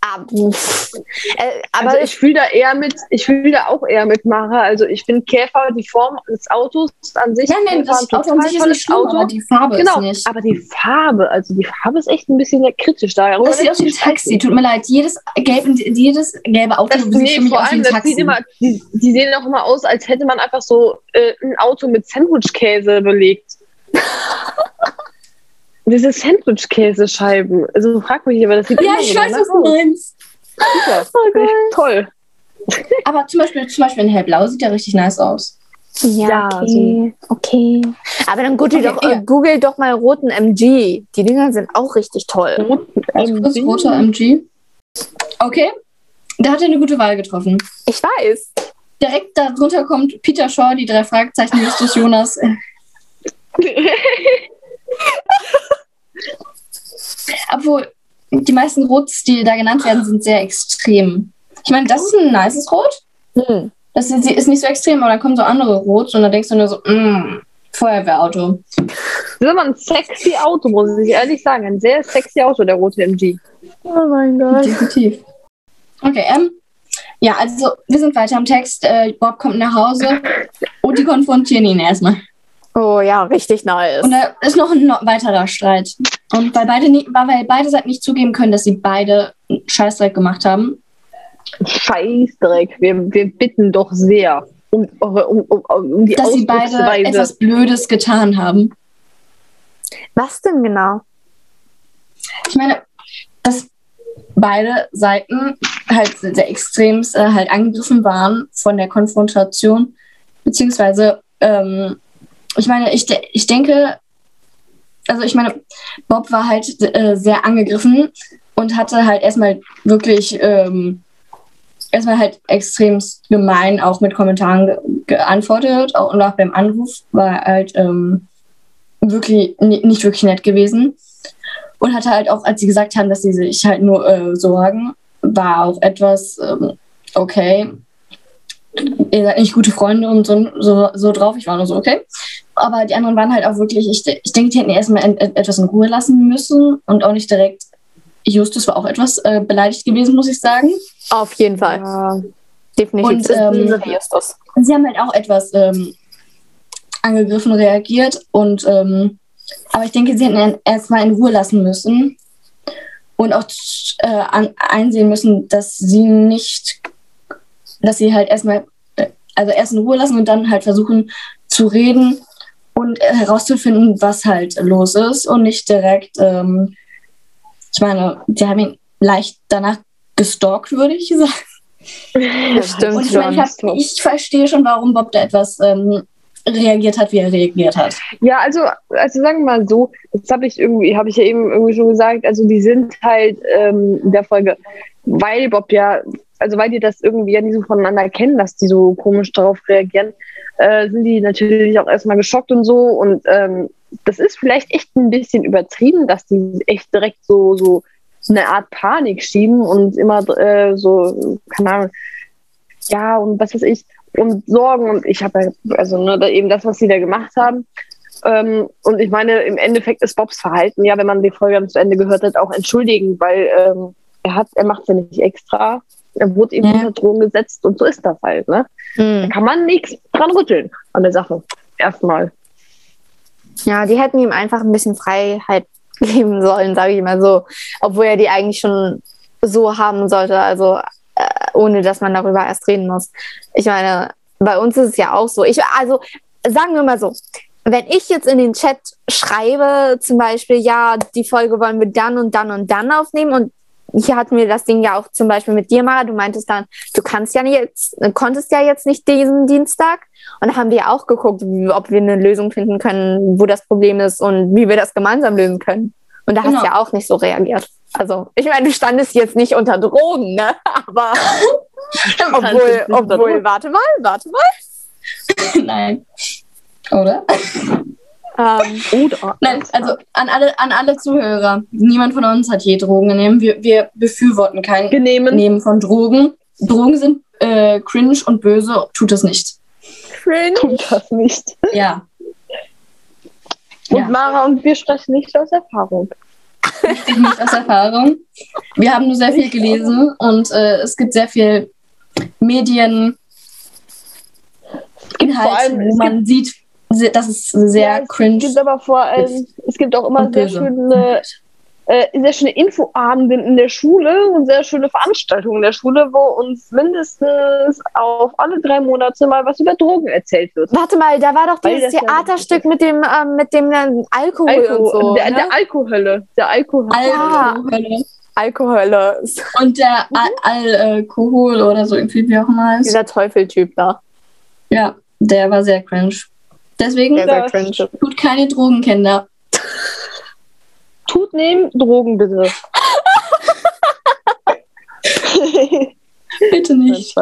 Aber, äh, aber also ich fühle da eher mit, ich fühle da auch eher mit Mara. Also ich finde Käfer, die Form des Autos an sich. Nein, nein, das Auto an sich ist nicht schlimm, tolles aber die Farbe Genau, ist nicht. aber die Farbe, also die Farbe ist echt ein bisschen kritisch. Darüber Das sieht aus wie ein Taxi. Tut mir leid, jedes, gelb, jedes gelbe Auto Das, sieht nee, für mich vor aus wie allem, ein das Taxi. sieht immer, die, die sehen auch immer aus, als hätte man einfach so äh, ein Auto mit Sandwichkäse belegt. <laughs> Diese Sandwich-Käsescheiben. Also frag mich, aber das sieht ja, immer ich so weiß, was du meinst. Super, <laughs> ich toll. Aber zum Beispiel, zum Beispiel in hellblau sieht der richtig nice aus. ja, Ja, okay, okay. Aber dann google, Okay, doch, ja. google doch mal roten MG. Die Dinger sind auch richtig toll. Also kurz roter MG. Okay, da hat er eine gute Wahl getroffen. Ich weiß. Direkt darunter kommt Peter Shaw, die drei Fragezeichen, Justus Jonas. Obwohl, die meisten Rots, die da genannt werden, sind sehr extrem. Ich meine, das ist ein nices Rot. Hm. Das ist ist nicht so extrem, aber dann kommen so andere Rots und dann denkst du nur so, mm, Feuerwehrauto. Das ist aber ein sexy Auto, muss ich ehrlich sagen. Ein sehr sexy Auto, der rote MG. Oh mein Gott. Definitiv. Okay, ähm, ja, also wir sind weiter am Text. Äh, Bob kommt nach Hause und die konfrontieren ihn erstmal. Oh ja, richtig nice. Und da ist noch ein weiterer Streit. Und weil beide, nie, weil beide Seiten nicht zugeben können, dass sie beide Scheißdreck gemacht haben, Scheißdreck. Wir, wir bitten doch sehr um, um, um, um die dass sie beide etwas Blödes getan haben. Was denn genau? Ich meine, dass beide Seiten halt sehr extrem äh, halt angegriffen waren von der Konfrontation. Beziehungsweise, ähm, ich meine, ich, de ich denke, also ich meine, Bob war halt äh, sehr angegriffen und hatte halt erstmal wirklich ähm, erstmal halt extrem gemein auch mit Kommentaren ge geantwortet. Auch, und auch beim Anruf war halt ähm, wirklich ni- nicht wirklich nett gewesen. Und hatte halt auch, als sie gesagt haben, dass sie sich halt nur äh, sorgen, war auch etwas ähm, okay. ihr seid nicht gute Freunde und so, so, so drauf. Ich war nur so, okay. Aber die anderen waren halt auch wirklich, ich, ich denke, die hätten erstmal en- etwas in Ruhe lassen müssen und auch nicht direkt. Justus war auch etwas äh, beleidigt gewesen, muss ich sagen. Auf jeden Fall. Ja. Definitiv. Und, ähm, Justus. Sie haben halt auch etwas ähm, angegriffen reagiert und ähm, aber ich denke, sie hätten erstmal in Ruhe lassen müssen und auch äh, an, einsehen müssen, dass sie nicht, dass sie halt erstmal, äh, also erst in Ruhe lassen und dann halt versuchen zu reden und äh, herauszufinden, was halt los ist und nicht direkt, ähm, ich meine, sie haben ihn leicht danach gestalkt, würde ich sagen. <laughs> Stimmt Und ich, meine, ich, hab, ich verstehe schon, warum Bob da etwas ähm, reagiert hat, wie er reagiert hat. Ja, also, also sagen wir mal so, das habe ich irgendwie, habe ich ja eben irgendwie schon gesagt, also die sind halt ähm, in der Folge, weil Bob ja, also weil die das irgendwie ja nicht so voneinander kennen, dass die so komisch darauf reagieren, äh, sind die natürlich auch erstmal geschockt und so und ähm, das ist vielleicht echt ein bisschen übertrieben, dass die echt direkt so, so eine Art Panik schieben und immer äh, so, keine Ahnung, ja und was weiß ich, und Sorgen und ich habe halt, also ne, eben das, was sie da gemacht haben. Ähm, und ich meine, im Endeffekt ist Bobs Verhalten, ja, wenn man die Folge zu Ende gehört hat, auch entschuldigen, weil ähm, er hat, er macht es ja nicht extra. Er wurde eben Ja. unter Drogen gesetzt und so ist das halt, ne? Da Hm. kann man nichts dran rütteln an der Sache. Erstmal. Ja, die hätten ihm einfach ein bisschen Freiheit <laughs> geben sollen, sage ich mal so. Obwohl er die eigentlich schon so haben sollte, also äh, ohne dass man darüber erst reden muss. Ich meine, bei uns ist es ja auch so. Ich, also sagen wir mal so, wenn ich jetzt in den Chat schreibe, zum Beispiel, ja, die Folge wollen wir dann und dann und dann aufnehmen und hier hatten wir das Ding ja auch zum Beispiel mit dir, Mara. Du meintest dann, du kannst ja nicht jetzt, konntest ja jetzt nicht diesen Dienstag. Und da haben wir auch geguckt, ob wir eine Lösung finden können, wo das Problem ist und wie wir das gemeinsam lösen können. Und da hast Genau. du ja auch nicht so reagiert. Also, ich meine, du standest jetzt nicht unter Drogen, ne? <laughs> Aber obwohl, obwohl, warte mal, warte mal. <laughs> Nein. Oder? Ähm, Oder? Nein, also an alle, an alle Zuhörer. Niemand von uns hat je Drogen genommen. Wir, wir befürworten kein Genehmen. Nehmen von Drogen. Drogen sind äh, cringe und böse. Tut es nicht. cringe. Tut das nicht. Ja. Und Ja. Mara und wir sprechen nicht aus Erfahrung. Ich nicht aus Erfahrung. Wir haben nur sehr viel gelesen und äh, es gibt sehr viel Medien. Es gibt vor Inhalte, allem, wo man sieht, das ist sehr Ja, cringe. Es gibt aber vor allem, es gibt auch immer sehr schöne, äh, sehr schöne Infoabende in der Schule und sehr schöne Veranstaltungen in der Schule, wo uns mindestens auf alle drei Monate mal was über Drogen erzählt wird. Warte mal, da war doch dieses Theaterstück mit dem, ähm, mit dem ähm, Alkohol und so. der, ne? der Alkohölle. Der Alkohol. Alkohol. Alkohölle. Und der Al Alkohol oder so irgendwie, wie auch immer heißt. Dieser Teufeltyp da. Ja, der war sehr cringe. Deswegen Ja. sehr cringe. tut keine Drogen, Kinder. <laughs> Tut nehmen Drogen bitte. <laughs> Bitte nicht.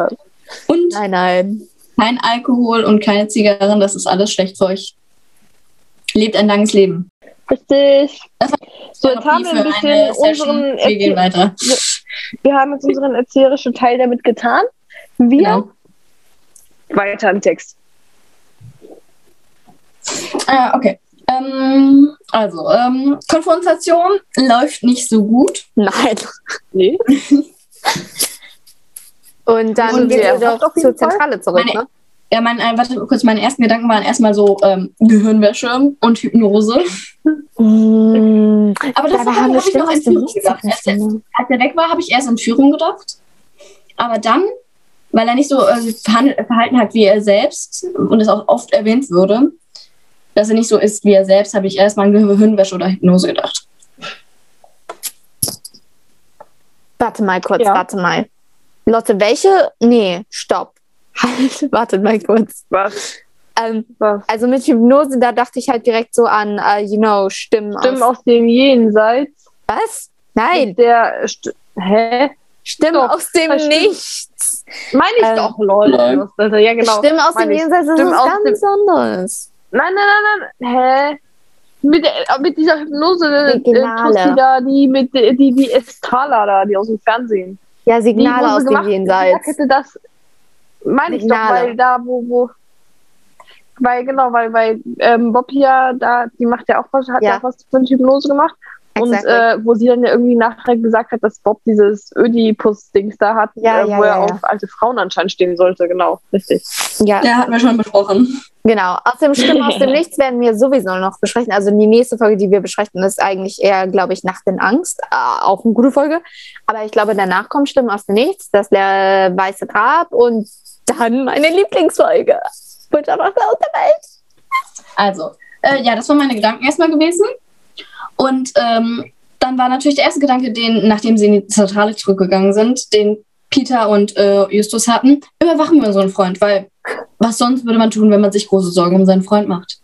Und Nein, nein. kein Alkohol und keine Zigarren, das ist alles schlecht für euch. Lebt ein langes Leben. Richtig. So, jetzt haben wir ein bisschen unseren, Wir gehen weiter. wir haben jetzt unseren erzählerischen Teil damit getan. Wir Genau. weiter im Text. Ah, okay. Ähm, also, ähm, Konfrontation läuft nicht so gut. Nein. <laughs> Nee. Und dann Und wir- auf jeden zur Zentrale zurück, Meine- ne? Ja, mein, äh, warte kurz, meine ersten Gedanken waren erstmal so ähm, Gehirnwäsche und Hypnose. Mm, Aber das dabei habe hab ich noch Entführung Nichts gedacht. Erst, erfunden. als er weg war, habe ich erst Entführung gedacht. Aber dann, weil er nicht so äh, verhalten hat wie er selbst und es auch oft erwähnt würde, dass er nicht so ist wie er selbst, habe ich erstmal an Gehirnwäsche oder Hypnose gedacht. Warte mal kurz, Ja. warte mal. Lotte, welche? Nee, stopp. <laughs> Halt, wartet mal kurz. Was? Ähm, Was? also mit Hypnose, da dachte ich halt direkt so an, äh, you know, Stimmen, Stimmen aus... aus dem Jenseits. Was? Nein, Der St Hä? Stimmen Doch, aus dem. Nichts. Meine ich Ähm, doch, lol. lol. Also, ja, genau. Stimmen aus dem. Jenseits ist was ganz anderes. Nein, nein, nein, nein. Hä? Mit, äh, mit dieser Hypnose, äh, Signale. tust du da die mit äh, die, die Estrala da, die aus dem Fernsehen. Ja, Die, Signale sie aus dem Jenseits. hätte, dass Meine ich doch, weil da, wo, wo. Weil, genau, weil, weil ähm, Bob hier, da, die macht ja auch was, hat ja, Ja. auch was für eine Hypnose gemacht. Und Exactly. äh, wo sie dann ja irgendwie nachher gesagt hat, dass Bob dieses Ödipus-Dings da hat, Ja, äh, ja, wo er ja, auf alte Frauen anscheinend stehen sollte, genau, richtig. ja, Ja, hatten wir schon besprochen. genau. Aus dem Stimmen aus dem <laughs> Nichts werden wir sowieso noch besprechen. Also die nächste Folge, die wir besprechen, ist eigentlich eher, glaube ich, Nacht in Angst. Äh, auch eine gute Folge. Aber ich glaube, danach kommt Stimmen aus dem Nichts, das äh, Weiße Grab und dann meine Lieblingsfolge. Butter macht aus der Welt. Also, äh, ja, das waren meine Gedanken erstmal gewesen. Und ähm, dann war natürlich der erste Gedanke, den, nachdem sie in die Zentrale zurückgegangen sind, den Peter und äh, Justus hatten, überwachen wir unseren Freund, weil was sonst würde man tun, wenn man sich große Sorgen um seinen Freund macht?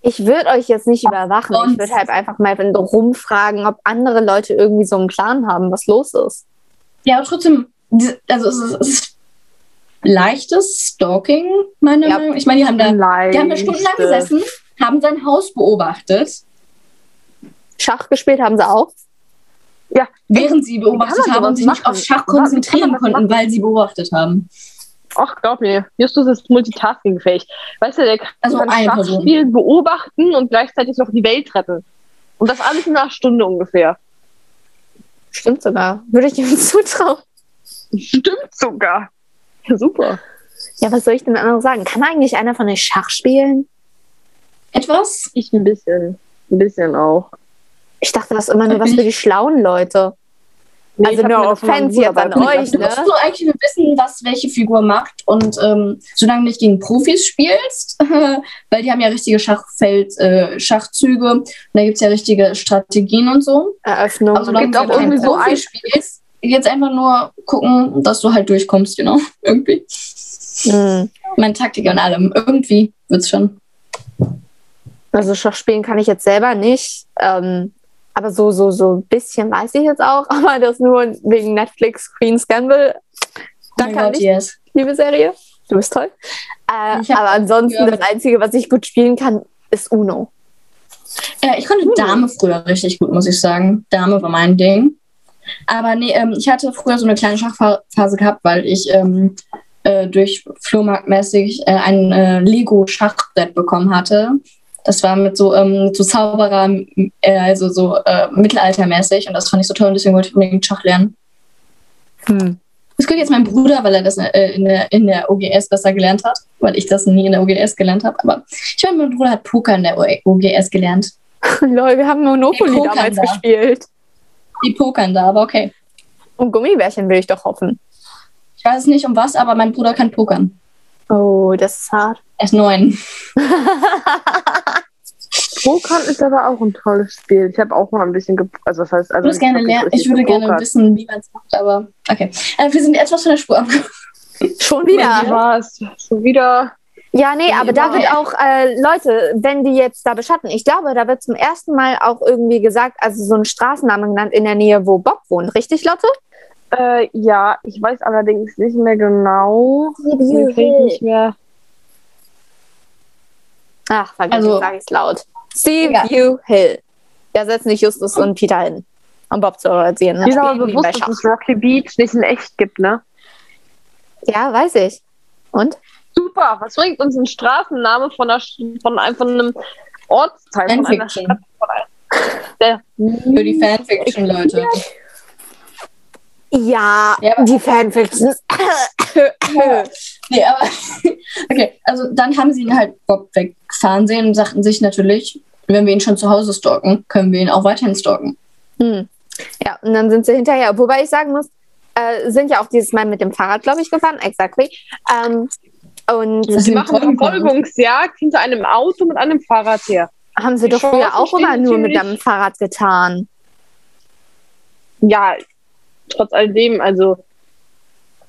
Ich würde euch jetzt nicht überwachen. Ich sonst? würde halt einfach mal rumfragen, ob andere Leute irgendwie so einen Plan haben, was los ist. Ja, aber trotzdem, also es ist, es ist leichtes Stalking, meiner Ja. Meinung nach. Ich meine, die haben da, die haben da stundenlang gesessen, haben sein Haus beobachtet, Schach gespielt haben sie auch. während sie beobachtet haben und sich nicht auf Schach konzentrieren konnten, machen? weil sie beobachtet haben. Ach, glaub mir, Justus ist multitaskingfähig. Weißt du, der kann Also Schach spielen, beobachten und gleichzeitig noch die Welt retten. Und das alles in einer Stunde ungefähr. Stimmt sogar. Würde ich ihm <laughs> zutrauen. Stimmt sogar. Ja, super. Ja, was soll ich denn anderes sagen? Kann eigentlich einer von euch Schach spielen? Etwas? Ich ein bisschen. Ein bisschen auch. Ich dachte, das ist immer nur was für die schlauen Leute. Nee, Also von meinem offense jetzt an euch, Du ne? musst du eigentlich nur wissen, was welche Figur macht. Und ähm, solange du nicht gegen Profis spielst, <laughs> weil die haben ja richtige Schachfeld, äh, Schachzüge, und da gibt es ja richtige Strategien und so. Eröffnung. Aber solange gibt du auch irgendwie so ein- spielst, jetzt einfach nur gucken, dass du halt durchkommst, genau. <laughs> Irgendwie. Hm. Meine Taktik und allem. Irgendwie wird's schon. Also Schach spielen kann ich jetzt selber nicht. Ähm, aber so, so, so ein bisschen weiß ich jetzt auch. <laughs> Aber das nur wegen Netflix Queen's Gamble. Oh Da mein kann Gott, ich, yes. liebe Serie. Du bist toll. Äh, aber ansonsten, ja. das Einzige, was ich gut spielen kann, ist Uno. Äh, ich konnte. Dame früher richtig gut, muss ich sagen. Dame war mein Ding. Aber nee, ähm, ich hatte früher so eine kleine Schachphase gehabt, weil ich ähm, äh, durch Flohmarktmäßig äh, ein äh, Lego-Schachbrett bekommen hatte. Das war mit so, ähm, so Zauberer, äh, also so äh, mittelaltermäßig und das fand ich so toll und deswegen wollte ich unbedingt Schach lernen. Hm. Das gehört jetzt mein Bruder, weil er das äh, in, der, in der OGS besser gelernt hat, weil ich das nie in der OGS gelernt habe. Aber ich meine, mein Bruder hat Poker in der OGS gelernt. <laughs> Lol, wir haben Monopoly damals da. gespielt. Die pokern da, aber okay. Und Gummibärchen will ich doch hoffen. Ich weiß nicht um was, aber mein Bruder kann pokern. Oh, das ist hart. Er ist neun. <laughs> Pokern ist aber auch ein tolles Spiel. Ich habe auch mal ein bisschen ge also was heißt, Ich also würde gerne lernen. Ich würde gerne wissen, wie man es macht, aber okay. Äh, wir sind etwas von der Spur abgekommen. Schon Wie wieder. war's? Schon wieder. Ja, nee, aber da wird auch, äh, Leute, wenn die jetzt da beschatten, ich glaube, da wird zum ersten Mal auch irgendwie gesagt, also so ein Straßenname genannt in der Nähe, wo Bob wohnt. Richtig, Lotte? Äh, ja, ich weiß allerdings nicht mehr genau. Mir fällt nicht mehr. Ach, vergiss, Also- sage ich es laut. Sea Ja. View Hill. Da setzen sich Justus und Peter hin, um Bob zu organisieren. Mir ist aber bewusst, dass es Rocky Beach nicht in echt gibt, ne? Ja, weiß ich. Und? Super, was bringt uns ein Straßenname von, einer, von einfach einem Ortsteil, von einer Fanfiction. Stadt? Von einer, <laughs> der, Für die Fanfiction-Leute. Ja, Ja, die Fanfictions. Nee, aber <laughs> okay, also dann haben sie ihn halt Bob wegfahren sehen und sagten sich natürlich, wenn wir ihn schon zu Hause stalken, können wir ihn auch weiterhin stalken. Hm. Ja, und dann sind sie hinterher. Wobei ich sagen muss, äh, sind ja auch dieses Mal mit dem Fahrrad, glaube ich, gefahren. Exactly. Ähm, und sie machen Verfolgungsjagd hinter einem Auto mit einem Fahrrad her. haben sie die doch früher auch immer nur mit dem Fahrrad getan. Ja, trotz alledem, also.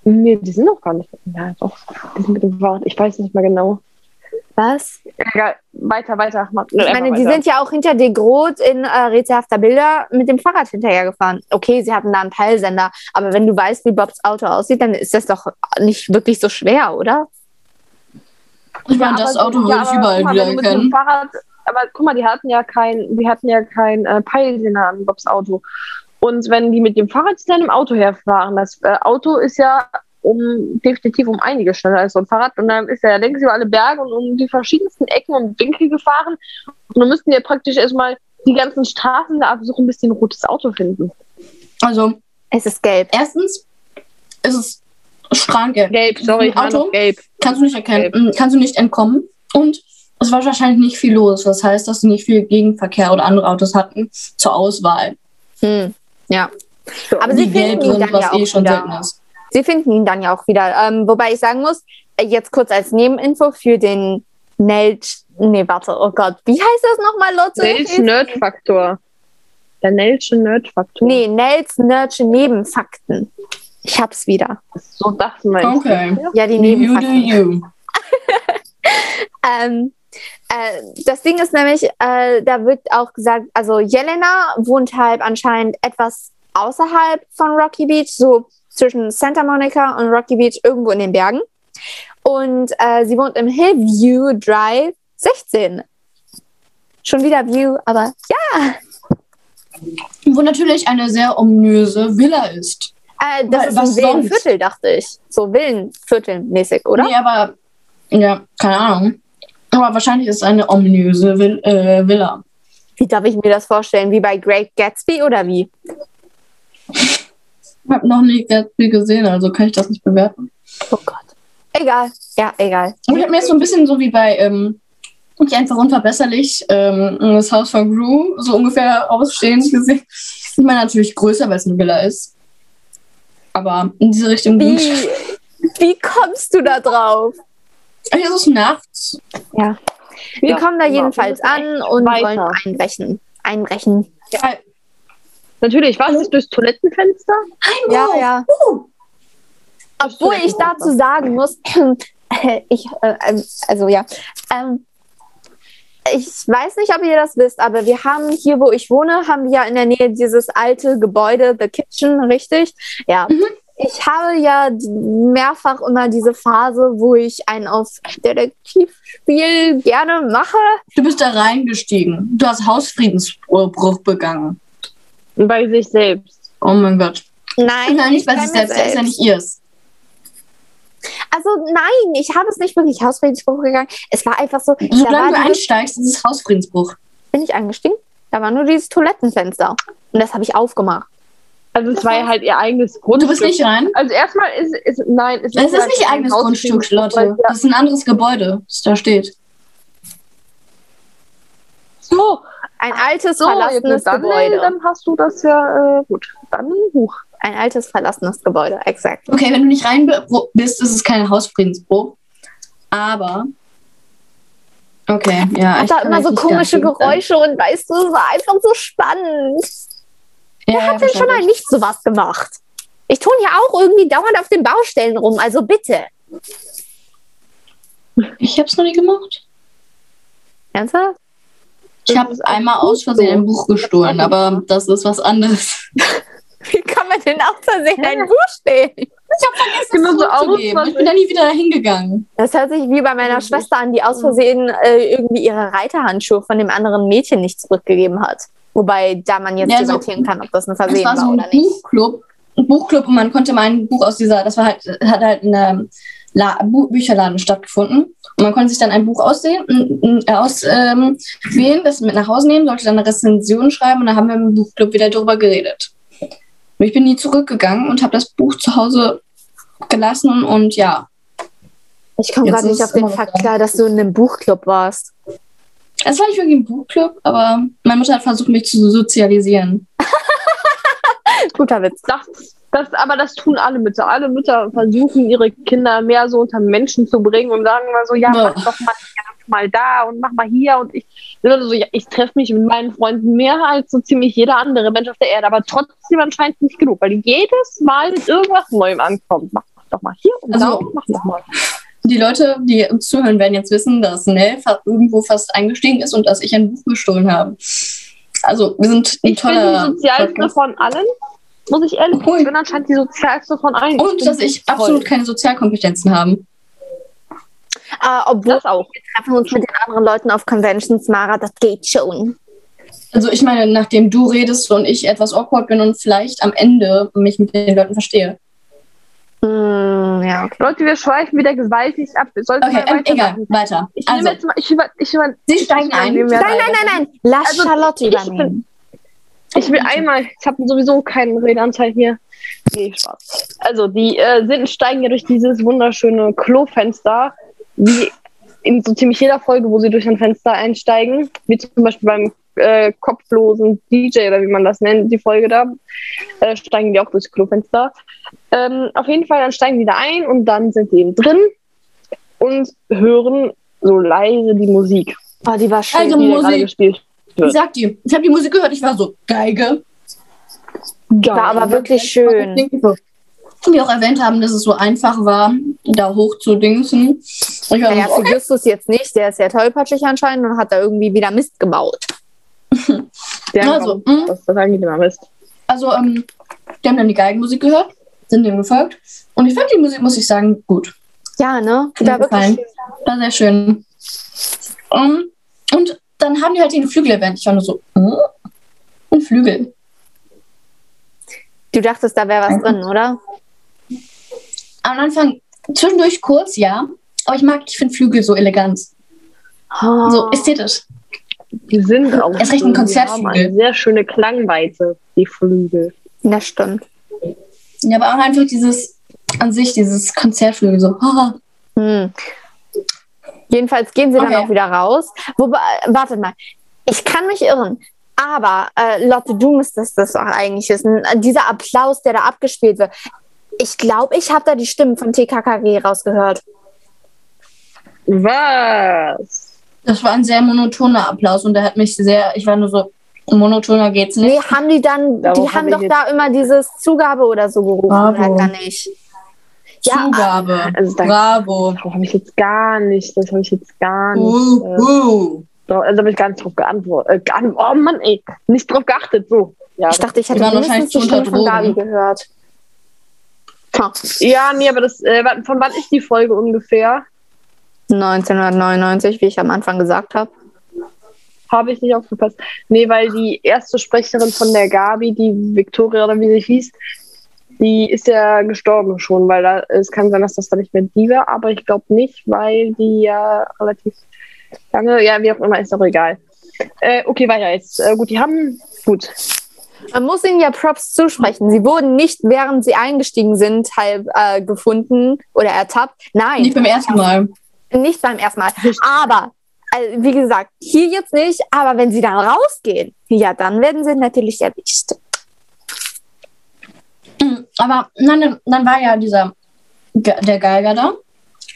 Nee, die sind noch gar nicht. Ja, doch. Die sind mit dem Fahrrad. Ich weiß nicht mehr genau. Was? Egal, weiter, weiter. Mach, Ich meine, die sind ja auch hinter De Groot in äh, rätselhafter Bilder mit dem Fahrrad hinterhergefahren. Okay, sie hatten da einen Peilsender, aber wenn du weißt, wie Bobs Auto aussieht, dann ist das doch nicht wirklich so schwer, oder? Ich meine, das Auto würde ich überall wieder wieder erkennen. Fahrrad, aber guck mal, die hatten ja kein, die hatten ja kein äh, Peilsender an Bobs Auto. Und wenn die mit dem Fahrrad zu deinem Auto herfahren, das äh, Auto ist ja um definitiv um einiges schneller als so ein Fahrrad. Und dann ist er längs über alle Berge und um die verschiedensten Ecken und Winkel gefahren. Und dann müssten wir praktisch erstmal die ganzen Straßen da absuchen, bis die ein rotes Auto finden. Also, Es ist gelb. erstens ist es strahlgelb. Gelb, sorry, Auto? gelb. Kannst du nicht erkennen, mm, kannst du nicht entkommen. Und es war wahrscheinlich nicht viel los. Das heißt, dass sie nicht viel Gegenverkehr oder andere Autos hatten zur Auswahl. Hm. Ja. So. Aber sie finden ihn sind, dann ja auch eh schon wieder. Sie finden ihn dann ja auch wieder. Ähm, wobei ich sagen muss, äh, jetzt kurz als Nebeninfo für den Nelch. Nee, warte, oh Gott. Wie heißt das nochmal, Lotte? Nels Nerd-Faktor. Der Nelsche Nerd-Faktor. Nee, Nels Nerdsche Nebenfakten. Ich hab's wieder. So dachten wir. Okay. Ja, die You do Nebenfakten. you. <laughs> Ähm, äh, das Ding ist nämlich, äh, da wird auch gesagt, also Jelena wohnt halt anscheinend etwas außerhalb von Rocky Beach, so zwischen Santa Monica und Rocky Beach, irgendwo in den Bergen. Und äh, sie wohnt im Hillview Drive 16. Schon wieder View, aber ja, Wo natürlich eine sehr ominöse Villa ist. äh, das Weil, ist was ein Villenviertel, dachte ich. So Villenviertel-mäßig, oder? Nee, aber, ja, keine Ahnung. Aber wahrscheinlich ist es eine ominöse Vil äh, Villa. Wie darf ich mir das vorstellen? Wie bei Great Gatsby oder wie? Ich habe noch nie Gatsby gesehen, also kann ich das nicht bewerten. Oh Gott. Egal. Ja, egal. Und ich habe mir jetzt so ein bisschen so wie bei ähm, nicht einfach unverbesserlich ähm, das Haus von Gru so ungefähr ausstehend gesehen. Ich meine natürlich größer, weil es eine Villa ist. Aber in diese Richtung Wie, gut. wie kommst du da drauf? Hier ist es nachts. Ja. Wir Ja, kommen da jedenfalls an und weiter. wollen einbrechen. Einbrechen. Ja. Natürlich, was ist durchs Toilettenfenster? Ja, ja. Uh, Obwohl ich dazu sagen muss, <clears throat> ich, äh, ähm, also ja, ähm, ich weiß nicht, ob ihr das wisst, aber wir haben hier, wo ich wohne, haben wir ja in der Nähe dieses alte Gebäude, The Kitchen, richtig? Ja. Mhm. Ich habe ja mehrfach immer diese Phase, wo ich ein auf Detektivspiel gerne mache. du bist da reingestiegen. Du hast Hausfriedensbruch begangen. Bei sich selbst. Oh mein Gott. Nein, Nein, nicht bei bei sich mir selbst. Der ist ja nicht ihrs. Also nein, ich habe es nicht wirklich Hausfriedensbruch gegangen. Es war einfach so, Solange du einsteigst, ist es Hausfriedensbruch. bin ich eingestiegen, da war nur dieses Toilettenfenster. Und das habe ich aufgemacht. Also es war ja halt ihr eigenes Grundstück. Du bist nicht rein. Also erstmal ist, ist nein, es Es ist ja nicht ihr eigenes Grundstück, Lotte. Das ist ein anderes Gebäude, das da steht. So, Ein altes, so verlassenes dann, Gebäude. dann hast du das ja äh, gut. Dann hoch. Ein altes, verlassenes Gebäude, exakt. Okay, wenn du nicht rein bist, ist es kein Hausfriedensbruch. Aber. Okay, ja. Hat ich da immer so komische dafür- Geräusche und weißt du, es war einfach so spannend. Ja, Wer hat denn schon mal nicht sowas gemacht? Ich tue ja auch irgendwie dauernd auf den Baustellen rum, also bitte. Ich hab's noch nie gemacht. Ernsthaft? Ich Das habe einmal aus Versehen ein Buch gestohlen, aber das ist was anderes. <laughs> Wie kann man denn aus Versehen ein Buch stehlen? Genau so zurückzugeben. aus- Ich bin da nie wieder hingegangen. Das hört sich wie bei meiner Schwester an, die aus Versehen äh, irgendwie ihre Reiterhandschuhe von dem anderen Mädchen nicht zurückgegeben hat. Wobei da man jetzt Ja, so- debattieren kann, ob das ein Versehen war war, so ein oder nicht. Buchclub. Ein Buchclub und man konnte mal ein Buch aus dieser, das war halt, hat halt in einem La Bücherladen stattgefunden. Und man konnte sich dann ein Buch aussehen, n- n- aus, ähm, das mit nach Hause nehmen, sollte dann eine Rezension schreiben und dann haben wir im Buchclub wieder darüber geredet. Und ich bin nie zurückgegangen und habe das Buch zu Hause gelassen und ja. Ich komme gerade nicht auf den Fakt klar, dass du in einem Buchclub warst. Es war nicht wirklich ein Buchclub, aber meine Mutter hat versucht, mich zu sozialisieren. <laughs> Guter Witz. Das, das, aber das tun alle Mütter. Alle Mütter versuchen, ihre Kinder mehr so unter Menschen zu bringen und sagen mal so, ja, mach doch mal, mal da und mach mal hier. Und ich, oder so, ja, ich treffe mich mit meinen Freunden mehr als so ziemlich jeder andere Mensch auf der Erde, aber trotzdem anscheinend nicht genug, weil jedes Mal mit irgendwas Neuem ankommt. Mach doch mal hier und Also- da und mach doch mal. Die Leute, die uns zuhören, werden jetzt wissen, dass Nell irgendwo fast eingestiegen ist und dass ich ein Buch gestohlen habe. Also, wir sind ein Ich bin toller die sozialste Podcast. von allen, muss ich ehrlich sagen. Ich bin anscheinend die sozialste von allen. Und bin dass ich toll. absolut keine Sozialkompetenzen habe. Äh, obwohl Das auch. wir treffen uns mit den anderen Leuten auf Conventions, Mara, das geht schon. Also ich meine, nachdem du redest und ich etwas awkward bin und vielleicht am Ende mich mit den Leuten verstehe. Mm, ja. Leute, wir schweifen wieder gewaltig ab. Sollten Okay, wir ähm, egal, weiter. Ich nehme Also, jetzt mal, ich über, ich über, Sie ich steigen ein. Nein, nein, nein, nein. Lass Also, Charlotte ich übernehmen. Ich will einmal, ich habe sowieso keinen Redeanteil hier. Nee, Spaß. Also, die äh, sind, steigen ja durch dieses wunderschöne Klofenster, wie in so ziemlich jeder Folge, wo sie durch ein Fenster einsteigen, wie zum Beispiel beim äh, kopflosen DJ oder wie man das nennt, die Folge da, äh, steigen die auch durchs Klofenster. Ähm, auf jeden Fall, dann steigen die da ein und dann sind die eben drin und hören so leise die Musik, Oh, die war schön. Also, die Musik. gespielt ich sag dir, ich habe die Musik gehört, ich war so, Geige. war aber wirklich schön. Wie wir auch erwähnt haben, dass es so einfach war, da hoch zu dingsen. Ich war Naja, so, für Justus jetzt nicht. Der ist ja tollpatschig anscheinend und hat da irgendwie wieder Mist gebaut. <laughs> Der Also, mm. das, das eigentlich immer Mist. Also, ähm, die haben dann die Geigenmusik gehört, sind dem gefolgt. Und ich fand die Musik, muss ich sagen, gut. Ja, ne? Hat War wirklich schön. War sehr schön. Um, und dann haben die halt den Flügel erwähnt. Ich war nur so, hm? ein Flügel. Du dachtest, da wäre was drin, oder? Am Anfang zwischendurch kurz, ja. Aber ich mag, ich finde Flügel so elegant. Oh. So ästhetisch. Die sind auch Erst recht ein Konzertflügel. eine sehr schöne Klangweite, die Flügel. Das stimmt. Ja, aber auch einfach dieses, an sich, dieses Konzertflügel, so, <laughs> haha. Hm. Jedenfalls gehen sie dann Okay. auch wieder raus. Wobei, wartet mal, ich kann mich irren. Aber äh, Lotte, du müsstest das auch eigentlich wissen. Dieser Applaus, der da abgespielt wird. Ich glaube, ich habe da die Stimmen von TKKG rausgehört. Was? Das war ein sehr monotoner Applaus und der hat mich sehr, ich war nur so, monotoner geht's nicht. Nee, haben die dann, Darauf die hab haben ich doch da immer dieses Zugabe oder so gerufen, Bravo. oder gar nicht. Ja, Zugabe. Also da Bravo. darauf habe ich jetzt gar nicht, das habe ich jetzt gar nicht, Uh, äh, uh. drauf- also habe ich gar nicht drauf geantwortet. Äh, oh Mann, ey, nicht drauf geachtet, so. Ja, ich dachte, ich hätte mindestens die wahrscheinlich Stimme von Gabi gehört. Ha, ja, nee, aber das, äh, von wann ist die Folge ungefähr? 1999, wie ich am Anfang gesagt habe. Habe ich nicht aufgepasst. Nee, weil die erste Sprecherin von der Gabi, die Victoria oder wie sie hieß, die ist ja gestorben schon, weil da, es kann sein, dass das da nicht mehr die war, aber ich glaube nicht, weil die ja relativ lange, ja, wie auch immer, ist doch egal. Äh, okay, weiter jetzt. Äh, gut, die haben, gut. Man muss ihnen ja Props zusprechen. Sie wurden nicht, während sie eingestiegen sind, halb äh, gefunden oder ertappt. Nein, Nicht beim ersten Mal. nicht beim ersten Mal. Aber, also, wie gesagt, hier jetzt nicht. Aber wenn sie dann rausgehen, ja, dann werden sie natürlich erwischt. Mhm, Aber dann, dann war ja dieser, der Geiger da.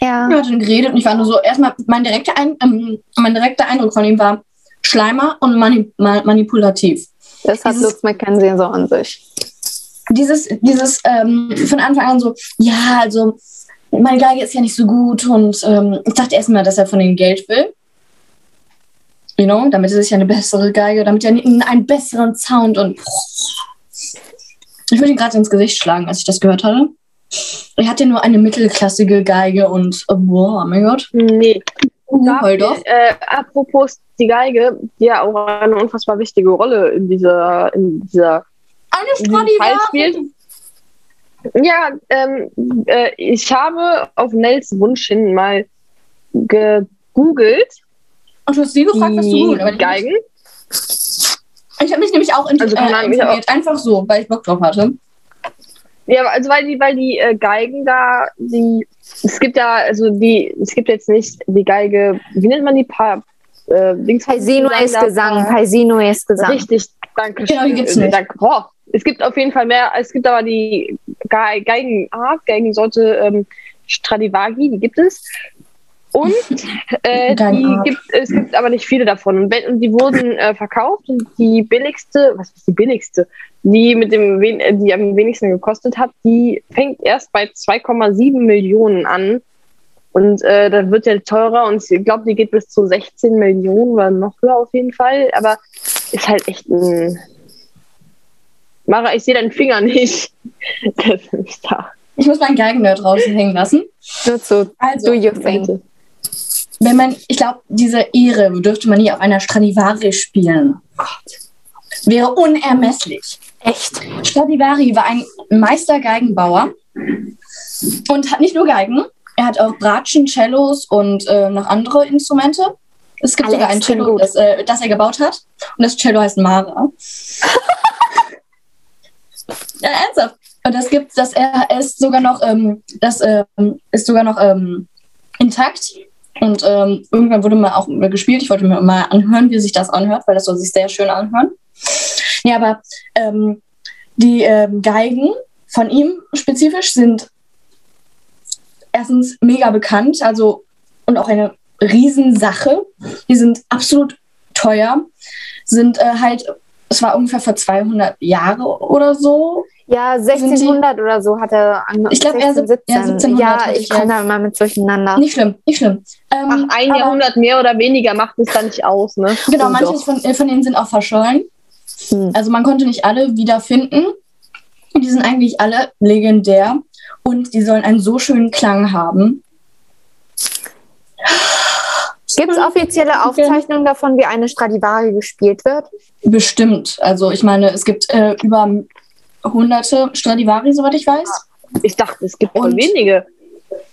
Ja. Er hat dann geredet und ich war nur so, erstmal, mein direkter, Ein ähm, mein direkter Eindruck von ihm war Schleimer und mani ma manipulativ. Das hat Dieses- Lutz McKenzie so an sich. Dieses, dieses ähm, von Anfang an so, ja, also meine Geige ist ja nicht so gut und ähm, ich dachte erstmal, dass er von ihnen Geld will. You know, damit ist es ja eine bessere Geige, damit er einen besseren Sound und ich würde ihn gerade ins Gesicht schlagen, als ich das gehört hatte. Er hat ja nur eine mittelklassige Geige und oh, boah, oh mein Gott. Nee. Uh, heul doch. Äh, apropos die Geige, die ja auch eine unfassbar wichtige Rolle in dieser, in dieser Eine Stradivari. spielt. Ja, ähm, äh, ich habe auf Nels Wunsch hin mal gegoogelt, Und du hast sie gefragt, was du die gut, aber Geigen. Ich habe mich nämlich auch in, Also, äh, einfach so, weil ich Bock drauf hatte. Ja, also weil die, weil die äh, Geigen da, die, es gibt ja, also die, es gibt jetzt nicht die Geige, wie nennt man die? Pa, äh, Dings Paisino ist da? Gesang. Paisino ist Gesang. Richtig, danke. Genau, die gibt's schön. nicht. Danke. Boah, es gibt auf jeden Fall mehr, es gibt aber die Ge Geigenart, Geigensorte ähm, Stradivari, die gibt es. Und äh, <laughs> die gibt, es gibt aber nicht viele davon. Und, wenn, und die wurden äh, verkauft und die billigste, was ist die billigste? Die mit dem wen, äh, die am wenigsten gekostet hat, die fängt erst bei 2,7 Millionen an. Und äh, da wird ja teurer und ich glaube, die geht bis zu 16 Millionen oder noch höher auf jeden Fall. Aber ist halt echt ein. Mara, ich sehe deinen Finger nicht. <laughs> Das ist nicht da. Ich muss meinen Geigen draußen hängen lassen. Nur zu Also, Do Your Thing. Wenn man, ich glaube, diese Ehre dürfte man nie auf einer Stradivari spielen. Wäre unermesslich. Echt. Stradivari war ein Meistergeigenbauer Und hat nicht nur Geigen, er hat auch Bratschen, Cellos und äh, noch andere Instrumente. Es gibt Alle sogar ein Cello, das, äh, das er gebaut hat. Und das Cello heißt Mara. <laughs> ja, ernsthaft. Und das gibt, das er er ist sogar noch, ähm, das ähm, ist sogar noch ähm, intakt. Und ähm, irgendwann wurde mal auch gespielt. Ich wollte mir mal anhören, wie sich das anhört, weil das soll sich sehr schön anhören. Ja, aber ähm, die ähm, Geigen von ihm spezifisch sind erstens mega bekannt, also und auch eine Riesensache. Die sind absolut teuer, sind äh, halt, es war ungefähr vor 200 Jahren oder so. Ja, 1600 oder so hat er angefangen. Ich glaub, er sieb- ja, 1700 Ja, ich komme da immer mit durcheinander. Nicht schlimm, nicht schlimm. Ähm, Ach, ein aber Jahrhundert mehr oder weniger macht es da nicht aus, ne? Genau, Und manche doch. von, äh, von denen sind auch verschollen. Hm. Also man konnte nicht alle wiederfinden. Die sind eigentlich alle legendär und die sollen einen so schönen Klang haben. Gibt es offizielle Aufzeichnungen davon, wie eine Stradivari gespielt wird? Bestimmt. Also ich meine, es gibt äh, über hunderte Stradivari, soweit ich weiß. Ich dachte, es gibt Und- wenige.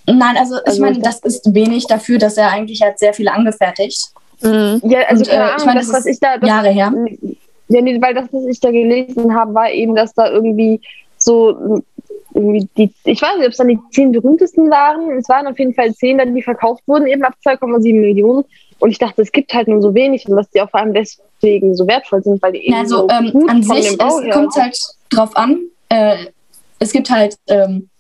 Nein, also ich Also meine, ich das ist wenig dafür, dass er eigentlich hat sehr viele angefertigt. Mhm. Ja, also Und, äh, Ahnung, ich meine, das, das was ich da. Das, Jahre her. Ja, nee, weil das, was ich da gelesen habe, war eben, dass da irgendwie so irgendwie die, ich weiß nicht, ob es dann die zehn berühmtesten waren. Es waren auf jeden Fall zehn, die verkauft wurden, eben ab 2,7 Millionen. Und ich dachte, es gibt halt nur so wenig und dass die auch vor allem deswegen so wertvoll sind, weil die eben also so ähm, gut an von sich dem Bau her kommt es halt drauf an. Äh, es gibt halt, ähm,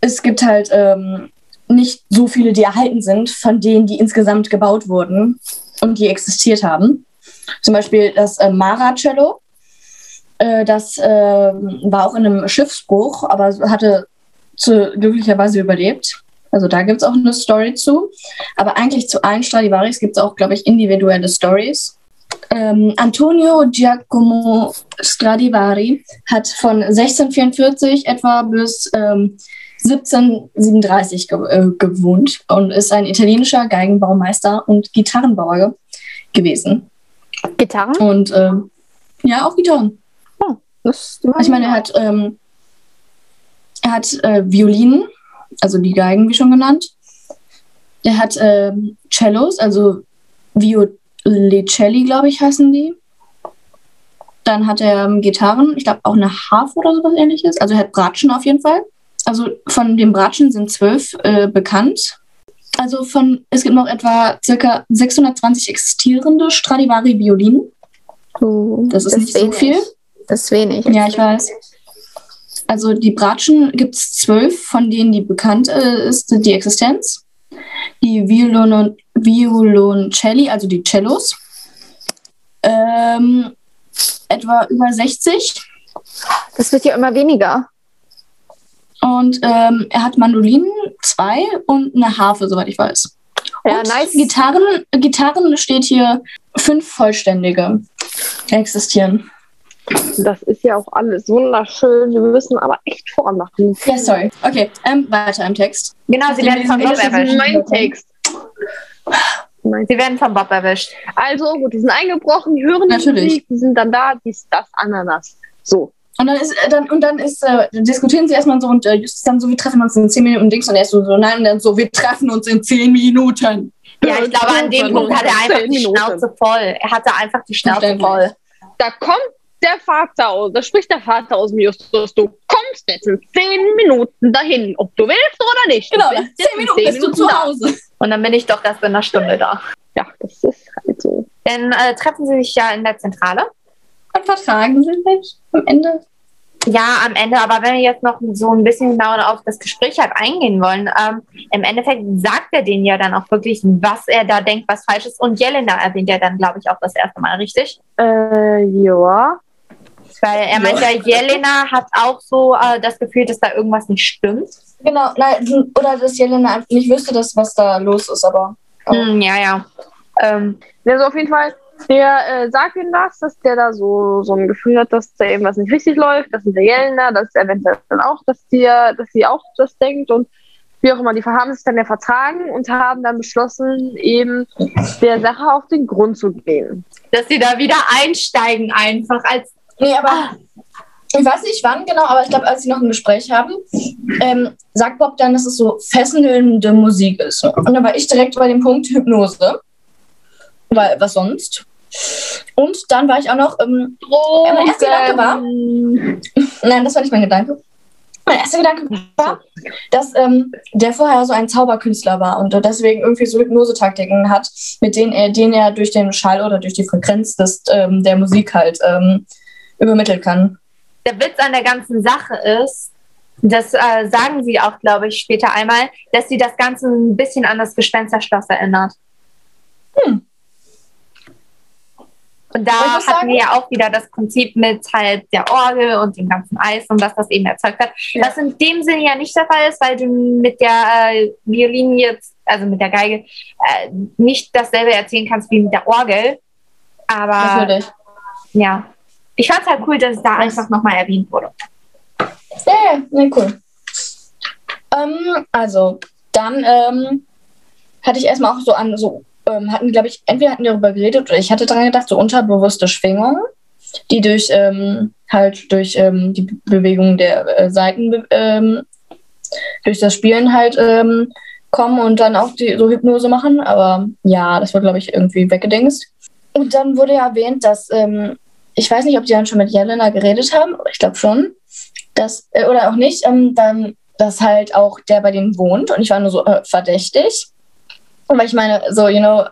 es gibt halt ähm, nicht so viele, die erhalten sind, von denen, die insgesamt gebaut wurden und die existiert haben. Zum Beispiel das äh, Mara-Cello. Äh, das ähm, war auch in einem Schiffsbruch, aber hatte zu, glücklicherweise überlebt. Also da gibt es auch eine Story zu. Aber eigentlich zu allen Stradivaris gibt es auch, glaube ich, individuelle Stories. Ähm, Antonio Giacomo Stradivari hat von 1644 etwa bis ähm, 1737 ge äh, gewohnt und ist ein italienischer Geigenbaumeister und Gitarrenbauer gewesen. Gitarren? Und ähm, ja, auch Gitarren. Das, Ich meine, er hat, ähm, er hat äh, Violinen, also die Geigen, wie schon genannt. Er hat ähm, Cellos, also Violicelli, glaube ich, heißen die. Dann hat er ähm, Gitarren, ich glaube auch eine Harfe oder sowas ähnliches. Also er hat Bratschen auf jeden Fall. Also von den Bratschen sind zwölf äh, bekannt. Also von, es gibt noch etwa circa 620 existierende Stradivari-Violinen. Oh, Das ist nicht so viel. Das ist wenig. Ja, ich weiß. Also die Bratschen gibt es zwölf, von denen die bekannt äh, ist, die Existenz. Die Violon Violoncelli, also die Cellos. Ähm, etwa über 60. Das wird ja immer weniger. Und ähm, er hat Mandolinen, zwei und eine Harfe, soweit ich weiß. Ja, und nice. Gitarren, Gitarren steht hier fünf vollständige existieren. Das ist ja auch alles wunderschön. Wir müssen aber echt vormachen. Ja, sorry. Okay, ähm, weiter im Text. Genau, sie werden von Bob Das ist erwischt. mein Text. Sie werden von Bob erwischt. Also gut, die sind eingebrochen, die hören die Natürlich. Musik, die sind dann da, dies, das, Ananas. So. Und dann ist, äh, dann, und dann ist, äh, diskutieren sie erstmal so und äh, Justus dann so, wir treffen uns in 10 Minuten und Dings und er ist so, so, nein, und dann so, wir treffen uns in 10 Minuten. Ja, ich glaube, an dem Punkt hat er einfach die Schnauze voll. Er hatte einfach die Schnauze voll. Da kommt der Vater aus, da spricht der Vater aus dem Justus. Du kommst jetzt in 10 Minuten dahin, ob du willst oder nicht. Genau, Du nach bist jetzt 10 in Minuten 10 bist du zu da. Hause. Und dann bin ich doch erst in einer Stunde da. Ja, das ist halt so. Dann äh, treffen sie sich ja in der Zentrale. Und vertragen sie sich am Ende. Ja, am Ende, aber wenn wir jetzt noch so ein bisschen genauer auf das Gespräch halt eingehen wollen, ähm, im Endeffekt sagt er denen ja dann auch wirklich, was er da denkt, was falsch ist. Und Jelena erwähnt ja dann, glaube ich, auch das erste Mal, richtig? Äh, ja. Weil er meint ja, Jelena hat auch so äh, das Gefühl, dass da irgendwas nicht stimmt. Genau, nein, oder dass Jelena einfach nicht wüsste, dass, was da los ist, aber. Oh. Hm, ja, ja. Ähm, Also auf jeden Fall, der äh, sagt ihm das, dass der da so, so ein Gefühl hat, dass da irgendwas nicht richtig läuft, dass der Jelena, dass eventuell dann auch, dass die, dass sie auch das denkt und wie auch immer, die haben sich dann ja vertragen und haben dann beschlossen, eben der Sache auf den Grund zu gehen. dass sie da wieder einsteigen einfach als Nee, aber ich weiß nicht wann genau, aber ich glaube, als sie noch ein Gespräch haben, ähm, sagt Bob dann, dass es so fesselnde Musik ist. Und dann war ich direkt bei dem Punkt Hypnose. Weil, was sonst? Und dann war ich auch noch, ähm, Oh, mein erster Gedanke war- nein, das war nicht mein Gedanke. Mein erster Gedanke war, dass ähm, der vorher so ein Zauberkünstler war und deswegen irgendwie so Hypnosetaktiken hat, mit denen er, denen er durch den Schall oder durch die Frequenz des, ähm, der Musik halt ähm, übermitteln kann. Der Witz an der ganzen Sache ist, das äh, sagen sie auch, glaube ich, später einmal, dass sie das Ganze ein bisschen an das Gespensterschloss erinnert. Hm. Und da hatten sagen- wir ja auch wieder das Prinzip mit halt der Orgel und dem ganzen Eis und was das eben erzeugt hat. Ja. Was in dem Sinne ja nicht der Fall ist, weil du mit der äh, Violine jetzt, also mit der Geige, äh, nicht dasselbe erzählen kannst wie mit der Orgel. Aber Natürlich. ja, ich fand es halt cool, dass es da einfach nochmal erwähnt wurde. Ja, ja, nee, cool. Ähm, also, dann ähm, hatte ich erstmal auch so an, so, ähm, hatten, glaube ich, entweder hatten wir darüber geredet oder ich hatte daran gedacht, so unterbewusste Schwingungen, die durch ähm, halt durch ähm, die Be- Bewegung der äh, Seiten ähm, durch das Spielen halt kommen und dann auch die so Hypnose machen. Aber ja, das war, glaube ich, irgendwie weggedingst. Und dann wurde ja erwähnt, dass ähm, ich weiß nicht, ob die dann schon mit Jelena geredet haben, ich glaube schon dass, äh, oder auch nicht, ähm, dann, dass halt auch der bei denen wohnt und ich war nur so äh, verdächtig. Und weil ich meine, so, you know,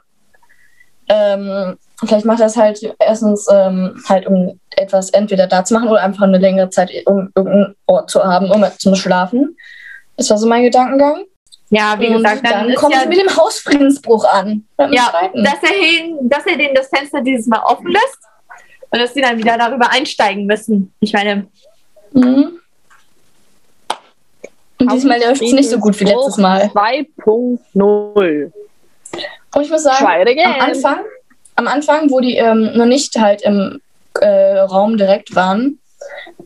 ähm, vielleicht macht das halt erstens ähm, halt, um etwas entweder da zu machen oder einfach eine längere Zeit, um irgendeinen Ort zu haben, um zum Schlafen. Das war so mein Gedankengang. Ja, wie und gesagt, dann, dann kommt ja, mit dem Hausfriedensbruch an. Ja dass er, hin, dass er denen das Fenster dieses Mal offen lässt und dass sie dann wieder darüber einsteigen müssen. Ich meine, Mhm. Und diesmal läuft es nicht so gut wie letztes Mal. 2.0. Und ich muss sagen, am Anfang, am Anfang, wo die ähm, noch nicht halt im äh, Raum direkt waren,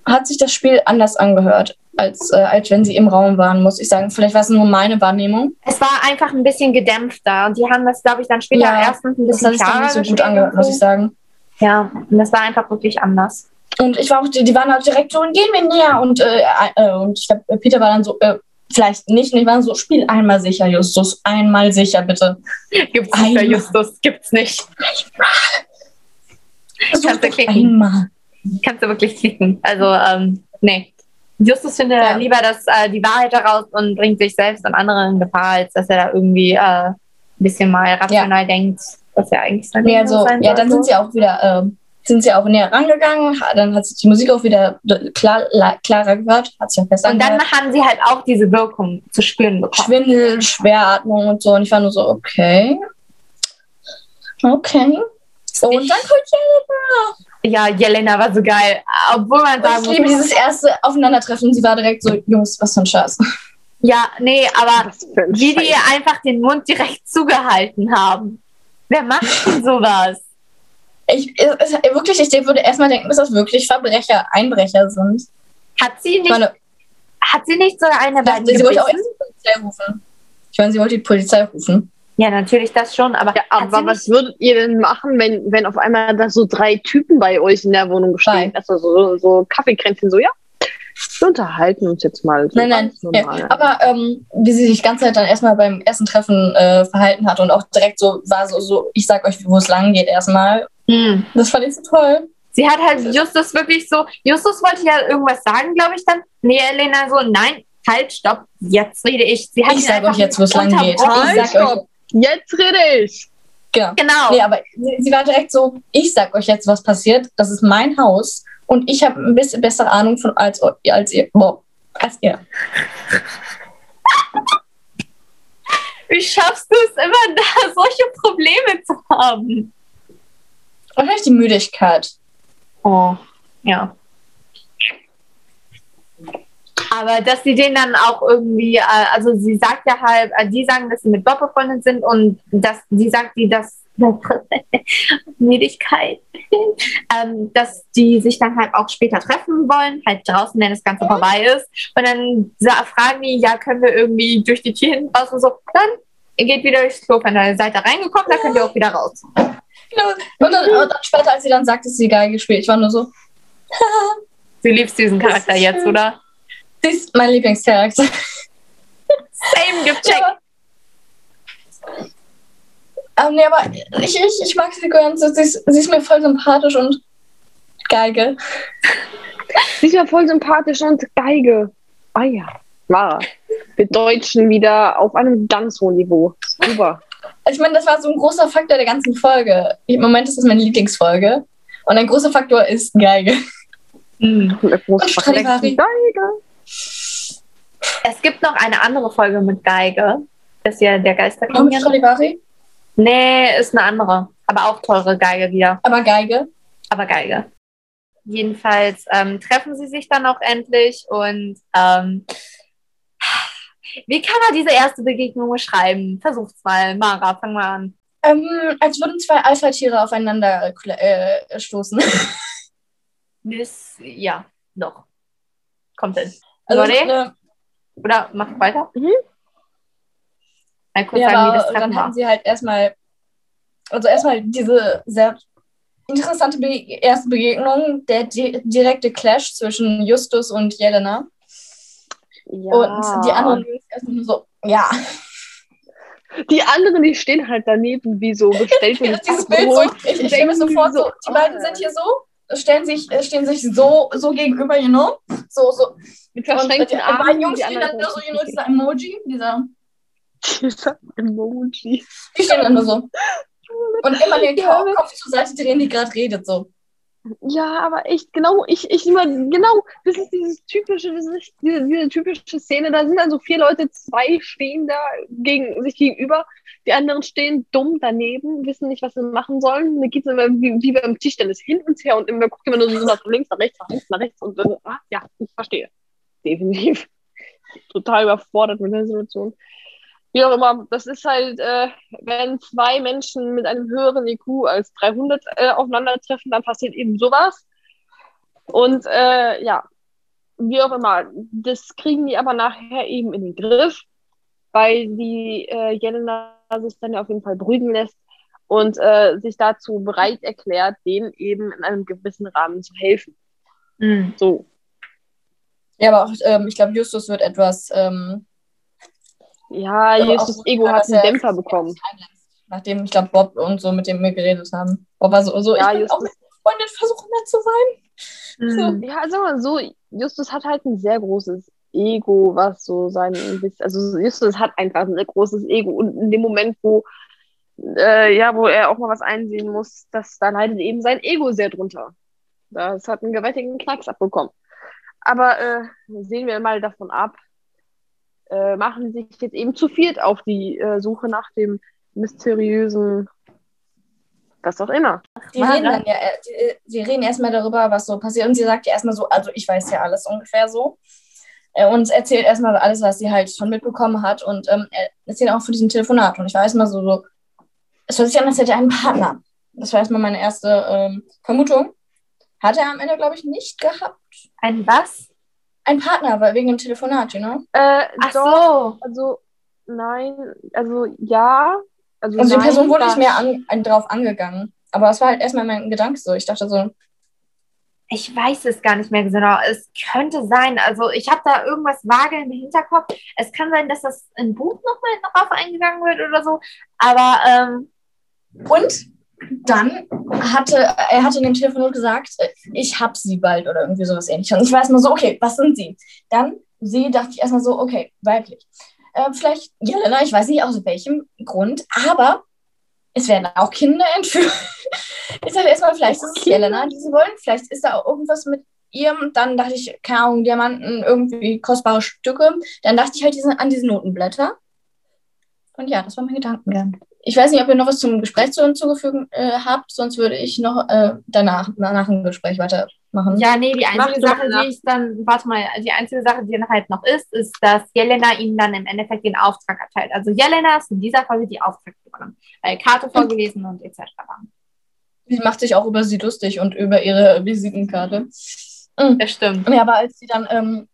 hat sich das Spiel anders angehört, als, äh, als wenn sie im Raum waren, muss ich sagen. Vielleicht war es nur meine Wahrnehmung. es war einfach ein bisschen gedämpfter und die haben das, glaube ich, dann später Ja, erstens ein Das bisschen hat sich nicht so gut angehört, muss ich sagen. Ja, und das war einfach wirklich anders. Und ich war auch, die, die waren auch direkt so, gehen wir näher. Und, äh, äh, und ich glaube, Peter war dann so, äh, vielleicht nicht. Und ich war so, spiel einmal sicher, Justus. Einmal sicher, bitte. Gibt's nicht, Herr Justus, gibt's nicht. Such Kannst du klicken. einmal. Kannst du wirklich klicken. Also, ähm, nee. Justus findet Ja. lieber das, äh, die Wahrheit heraus und bringt sich selbst und andere in Gefahr, als dass er da irgendwie äh, ein bisschen mal rational denkt, was er eigentlich sein Nee, also, sein ja, dann sind sie auch wieder, ähm, sind sie auch näher rangegangen. Dann hat sich die Musik auch wieder klar, la, klarer gehört. Hat sich auch besser Und dann haben sie halt auch diese Wirkung zu spüren bekommen. Schwindel, Schweratmung und so. Und ich war nur so, okay. Okay. Und dann kommt Ja, Jelena war so geil. Obwohl man ja, sagen ich liebe dieses erste Aufeinandertreffen. Sie war direkt so, Jungs, was für ein Scheiß. ja, nee, aber wie die einfach den Mund direkt zugehalten haben. Wer macht denn sowas? Ich, es, wirklich, ich würde erstmal denken, dass das wirklich Verbrecher, Einbrecher sind. Hat sie Ich nicht, meine, hat sie nicht sogar eine ich beiden sie wollte auch erst die Polizei rufen. Ich meine, sie wollte die Polizei rufen. Ja, natürlich das schon, aber, Ja, aber was nicht, würdet ihr denn machen, wenn, wenn auf einmal da so drei Typen bei euch in der Wohnung stehen? Also so, so Kaffeekränzchen, so, ja, wir unterhalten uns jetzt mal. So Nein, nein. Ja, aber ähm, wie sie sich die ganze Zeit dann erstmal beim ersten Treffen äh, verhalten hat und auch direkt so war so, so ich sag euch, wo es lang geht erstmal. Hm. Das fand ich so toll. Sie hat halt Justus wirklich so, Justus wollte ja irgendwas sagen, glaube ich dann. Nee, Elena so, nein, halt, stopp, jetzt rede ich. Sie hat Ich sag euch jetzt, wo es lang geht. Ich Halt, euch, stopp. Jetzt rede ich. Genau. Genau. Nee, aber sie, war direkt so, ich sag euch jetzt, was passiert. Das ist mein Haus und ich habe ein bisschen bessere Ahnung von als, als ihr. Boah, als ihr. Wie schaffst du es immer, da <laughs> solche Probleme zu haben? Wahrscheinlich die Müdigkeit. Oh, ja. Aber dass sie den dann auch irgendwie, äh, also sie sagt ja halt, äh, die sagen, dass sie mit Bob befreundet sind und dass die sagt, die das <laughs> Müdigkeit, ähm, dass die sich dann halt auch später treffen wollen, halt draußen, wenn das Ganze vorbei ist. Und dann fragen die, ja, können wir irgendwie durch die Tür hinten raus und so, dann geht wieder durchs Klo, wenn ihr seid da reingekommen, dann könnt ihr auch wieder raus. Genau. Und dann, und dann später, als sie dann sagt, dass sie Geige spielt, ich war nur so, <laughs> Du liebst diesen Charakter jetzt, oder? Sie ist mein Lieblingscharakter. Same gecheckt. Ja. Ähm, nee, aber ich, ich, ich mag sie ganz. Sie ist, sie ist mir voll sympathisch und Geige. Sie ist ja voll sympathisch und Geige. Ah ja, war. Wir Deutschen wieder auf einem ganz hohen Niveau. Super. Ich meine, das war so ein großer Faktor der ganzen Folge. Im Moment ist das meine Lieblingsfolge. Und ein großer Faktor ist Geige. Mhm. Und Stradivari. Geige. Es gibt noch eine andere Folge mit Geige. Das ist ja der Noch mit. Stradivari, Nee, ist eine andere. Aber auch teure Geige wieder. aber Geige. Aber Geige. Jedenfalls ähm, treffen sie sich dann auch endlich und ähm, wie kann er diese erste Begegnung beschreiben? Versucht's mal. Mara, fang mal an. Ähm, als würden zwei Alpha-Tiere aufeinander äh, stoßen. Das, ja, doch. Kommt hin. Also? Oder mach weiter. Mhm. Mal kurz ja, sagen, wie das Treffen dann war. hatten sie halt erstmal, also erstmal diese sehr interessante Be erste Begegnung, der di direkte Clash zwischen Justus und Jelena. Ja. Und die anderen Jungs erstmal nur so, ja. Die anderen, die stehen halt daneben wie so <laughs> bestellt und Dieses Bild so, ich, ich stelle mir so denken vor, so, so, die beiden ah. sind hier so, stellen sich, äh, stehen sich so, so gegenüber, you know? So, so. mit Und die verschränkten beiden Armen. Jungs die stehen dann nur so, you know, dieser Emoji, dieser, dieser Emoji. die stehen dann nur so. <laughs> Und immer den Kopf zur Seite drehen, die gerade redet, so. Ja, aber echt, genau, ich, ich immer, genau, das ist dieses typische, das ist diese, diese typische Szene, da sind dann so vier Leute, zwei stehen da gegen, sich gegenüber, die anderen stehen dumm daneben, wissen nicht, was sie machen sollen. Da geht es immer wie, wie beim Tischtennis hin und her und immer guckt immer nur so nach links, nach rechts, nach links, nach rechts und dann, ah, ja, ich verstehe. Definitiv. Total überfordert mit der Situation. Wie auch immer, das ist halt, äh, wenn zwei Menschen mit einem höheren IQ als 300 äh, aufeinandertreffen, dann passiert eben sowas. Und äh, ja, wie auch immer, das kriegen die aber nachher eben in den Griff, weil die äh, Jelena sich dann ja auf jeden Fall beruhigen lässt und äh, sich dazu bereit erklärt, denen eben in einem gewissen Rahmen zu helfen. Mhm. So. Ja, aber auch, ähm, ich glaube, Justus wird etwas, ähm, Ja, Justus so, Ego hat dass einen er- Dämpfer bekommen. nachdem, ich glaube, Bob und so mit dem wir geredet haben. Bob war so, so Ja, ich will auch mit Freundin versuchen, nett zu sein. Mhm. Ja, sag mal so, Justus hat halt ein sehr großes Ego, was so sein, also Justus hat einfach ein sehr großes Ego und in dem Moment, wo, äh, ja, wo er auch mal was einsehen muss, das, da leidet eben sein Ego sehr drunter. Das hat einen gewaltigen Knacks abbekommen. Aber äh, sehen wir mal davon ab, äh, machen sich jetzt eben zu viert auf die äh, Suche nach dem mysteriösen, was auch immer. Die reden dann ja, äh, die, die reden erstmal darüber, was so passiert. Und sie sagt ja erstmal so, also ich weiß ja alles ungefähr so. Äh, Und erzählt erstmal alles, was sie halt schon mitbekommen hat. Und ähm, er erzählt auch von diesem Telefonat. Und ich war erstmal so, so, es hört sich an, als hätte er einen Partner. Das war erstmal meine erste ähm, Vermutung. Hat er am Ende, glaube ich, nicht gehabt. Ein was? Ein Partner, weil wegen dem Telefonat, you know? Äh, Ach doch, so. also nein, also ja. Also, Also die nein, Person wurde nicht mehr an, an, drauf angegangen. Aber es war halt erstmal mein Gedanke so. Ich dachte so, Ich weiß es gar nicht mehr genau. Es könnte sein, also ich habe da irgendwas vage im Hinterkopf. Es kann sein, dass das im Buch nochmal darauf eingegangen wird oder so. Aber ähm, Und dann hatte er hatte in dem Telefonat gesagt, ich hab sie bald oder irgendwie sowas ähnliches. Und ich war erstmal so, okay, was sind sie? Dann sie dachte ich erstmal so, okay, weiblich. Äh, vielleicht Jelena, ich weiß nicht aus welchem Grund, aber es werden auch Kinder entführt. <laughs> ich dachte erstmal, vielleicht ist es? Jelena, die sie wollen. Vielleicht ist da auch irgendwas mit ihr. Dann dachte ich, keine Ahnung, Diamanten, irgendwie kostbare Stücke. Dann dachte ich halt an diese Notenblätter. Und ja, das war mein Gedankengang. Ich weiß nicht, ob ihr noch was zum Gespräch zu hinzugefügen äh, habt, sonst würde ich noch äh, danach, nach dem Gespräch weitermachen. ja, nee, die einzige Sache, die ich dann, warte mal, die einzige Sache, die dann halt noch ist, ist, dass Jelena ihnen dann im Endeffekt den Auftrag erteilt. Also Jelena ist in dieser Folge die Auftraggeberin, weil Karte vorgelesen und etc. Sie macht sich auch über sie lustig und über ihre Visitenkarte. Mhm. Das stimmt. Ja, aber als sie dann ähm,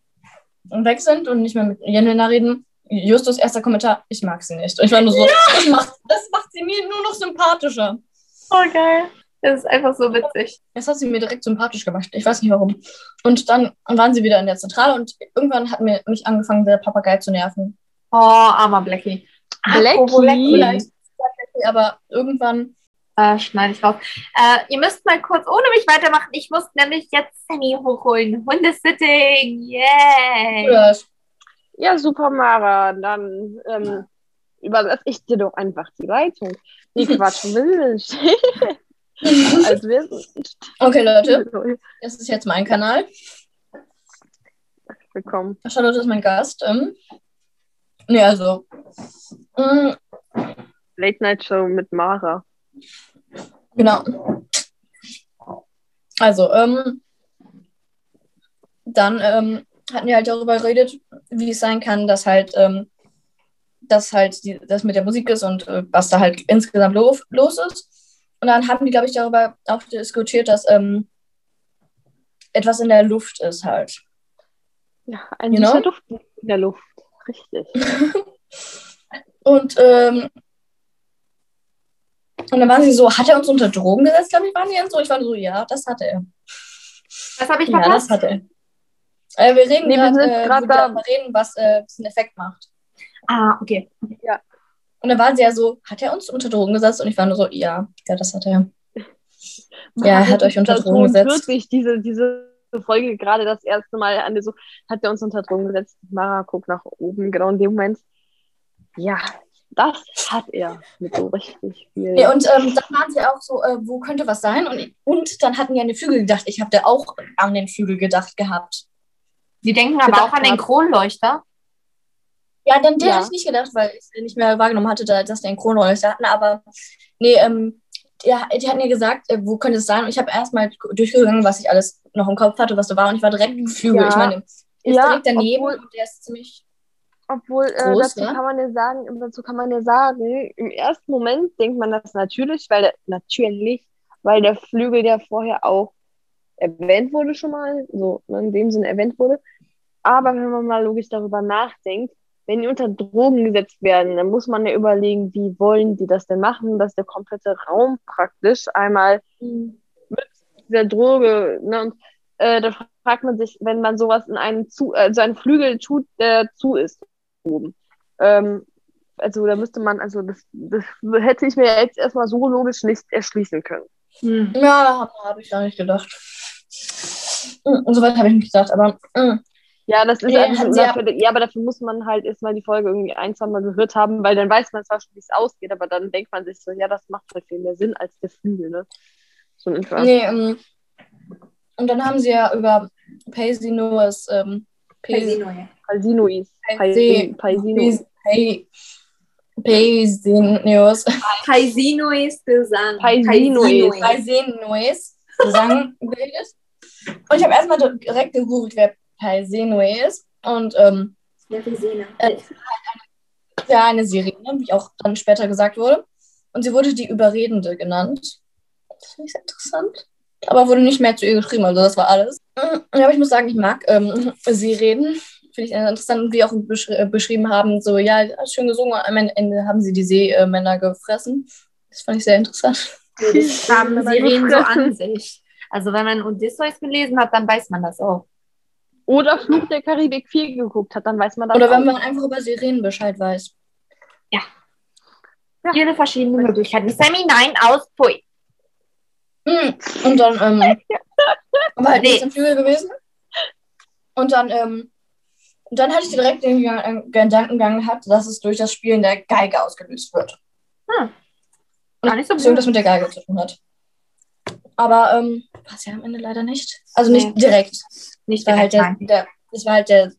weg sind und nicht mehr mit Jelena reden, Justus erster Kommentar, ich mag sie nicht. Und ich war nur so, das, macht, das macht sie mir nur noch sympathischer. Oh, geil. Das ist einfach so witzig. Das hat sie mir direkt sympathisch gemacht. Ich weiß nicht warum. Und dann waren sie wieder in der Zentrale und irgendwann hat mir mich angefangen, der Papagei zu nerven. Oh, armer Blackie. Blackie. Vielleicht, aber irgendwann. Äh, schneide ich raus. Äh, ihr müsst mal kurz ohne mich weitermachen. Ich muss nämlich jetzt Sammy hochholen. Hundesitting. Yay. Oder Ja, super, Mara. Dann ähm, überlasse ich dir doch einfach die Leitung. Nee, <laughs> Quatsch, will ich. <laughs> Als Okay, Leute, das ist jetzt mein Kanal. Willkommen. Charlotte ist mein Gast. Ähm. Nee, also. mm, Late Night Show mit Mara. Genau. Also, ähm, dann ähm, hatten wir halt darüber geredet, wie es sein kann, dass halt, ähm, dass halt die, das mit der Musik ist und äh, was da halt insgesamt lo los ist. Und dann haben die, glaube ich, darüber auch diskutiert, dass ähm, etwas in der Luft ist halt. Ja, ein You know? Duft in der Luft. Richtig. <laughs> Und, ähm, und dann waren sie so, hat er uns unter Drogen gesetzt, glaube ich, waren die dann so. Ich war so, ja, das hatte er. Was habe ich Ja, das verpasst? hat er. Äh, wir reden Nee, gerade, äh, darüber reden, was äh, einen Effekt macht. ah, okay. Und dann waren sie ja so, hat er uns unter Drogen gesetzt? Und ich war nur so, ja, ja, das hat er. Ja, er hat euch unter Das Drogen gesetzt. Wirklich, diese, diese Folge gerade das erste Mal an der so, hat er uns unter Drogen gesetzt. Mara guckt nach oben, genau in dem Moment. Ja, das hat er mit so richtig viel. Ja, und ähm, dann waren sie auch so, äh, wo könnte was sein? Und, und dann hatten die an den Flügel gedacht. Ich habe da auch an den Flügel gedacht gehabt. Die denken aber Gedacht auch an den. Kronleuchter. Ja, dann den Ja. hatte ich nicht gedacht, weil ich nicht mehr wahrgenommen hatte, da- dass der einen Kronleuchter hatten. Aber nee, ähm, ja, die hatten ja gesagt, äh, wo könnte es sein? Und ich habe erstmal durchgegangen, was ich alles noch im Kopf hatte, was da war. Und ich war direkt im Flügel. Ja. Ich meine, der ist Ja, direkt daneben obwohl- und der ist ziemlich. Obwohl, äh, Groß, dazu ne? kann man ja sagen, dazu kann man ja sagen, im ersten Moment denkt man das natürlich, weil der, natürlich, weil der Flügel ja vorher auch erwähnt wurde schon mal, so ne, in dem Sinne erwähnt wurde. Aber wenn man mal logisch darüber nachdenkt, wenn die unter Drogen gesetzt werden, dann muss man ja überlegen, wie wollen die das denn machen, dass der komplette Raum praktisch einmal dieser Droge, ne, und äh, da fragt man sich, wenn man sowas in einen zu, also einen Flügel tut, der zu ist oben. Ähm, also da müsste man, also das, das hätte ich mir jetzt erstmal so logisch nicht erschließen können. Hm. Ja, da habe hab ich gar nicht gedacht. Mm, Und soweit habe ich nicht gedacht, aber mm, Ja, das ist Nee, einfach, dafür, ja, aber dafür muss man halt erstmal die Folge irgendwie ein, zwei Mal gehört haben, weil dann weiß man zwar schon, wie es ausgeht, aber dann denkt man sich so, ja, das macht halt viel mehr Sinn als der Flügel, ne? So in etwa. nee, ähm, und dann haben sie ja über Paisinoes, ähm, Pais- Paisinois. Paisi- Paisinois. Pais- Paisinoes, Paisino ist Gesang. Paisino ist. Paisinoes Gesang bildet. Und ich habe erstmal direkt gegoogelt, wer Paisinoe ist. Und ähm, ja, eine Serie, ne, wie auch dann später gesagt wurde. Und sie wurde die Überredende genannt. Das finde ich sehr interessant. Aber wurde nicht mehr zu ihr geschrieben, also das war alles. Ja, aber ich muss sagen, ich mag ähm, sie reden. Finde ich sehr interessant, und wie auch besch äh, beschrieben haben, so, ja, schön gesungen und am Ende haben sie die Seemänner gefressen. Das fand ich sehr interessant. Das <laughs> haben Sirenen so an sich. Also wenn man Odysseus gelesen hat, dann weiß man das auch. Oder Fluch der Karibik 4 geguckt hat, dann weiß man das Oder wenn auch. man einfach über Sirenen Bescheid weiß. Ja. Viele verschiedene Möglichkeiten. Sammy, nein, aus, pui. Hm, Und dann, ähm, <laughs> aber halt Nee. nicht im Flügel gewesen. Und dann, ähm, und dann hatte ich direkt den Ge- Gedankengang gehabt, dass es durch das Spielen der Geige ausgelöst wird. Hm. Gar nicht so irgendwas blöd. mit der Geige zu tun hat. Aber, ähm, war es ja am Ende leider nicht. Also nicht Nee. direkt. Nicht war halt direkt, der, nein. der, es war halt der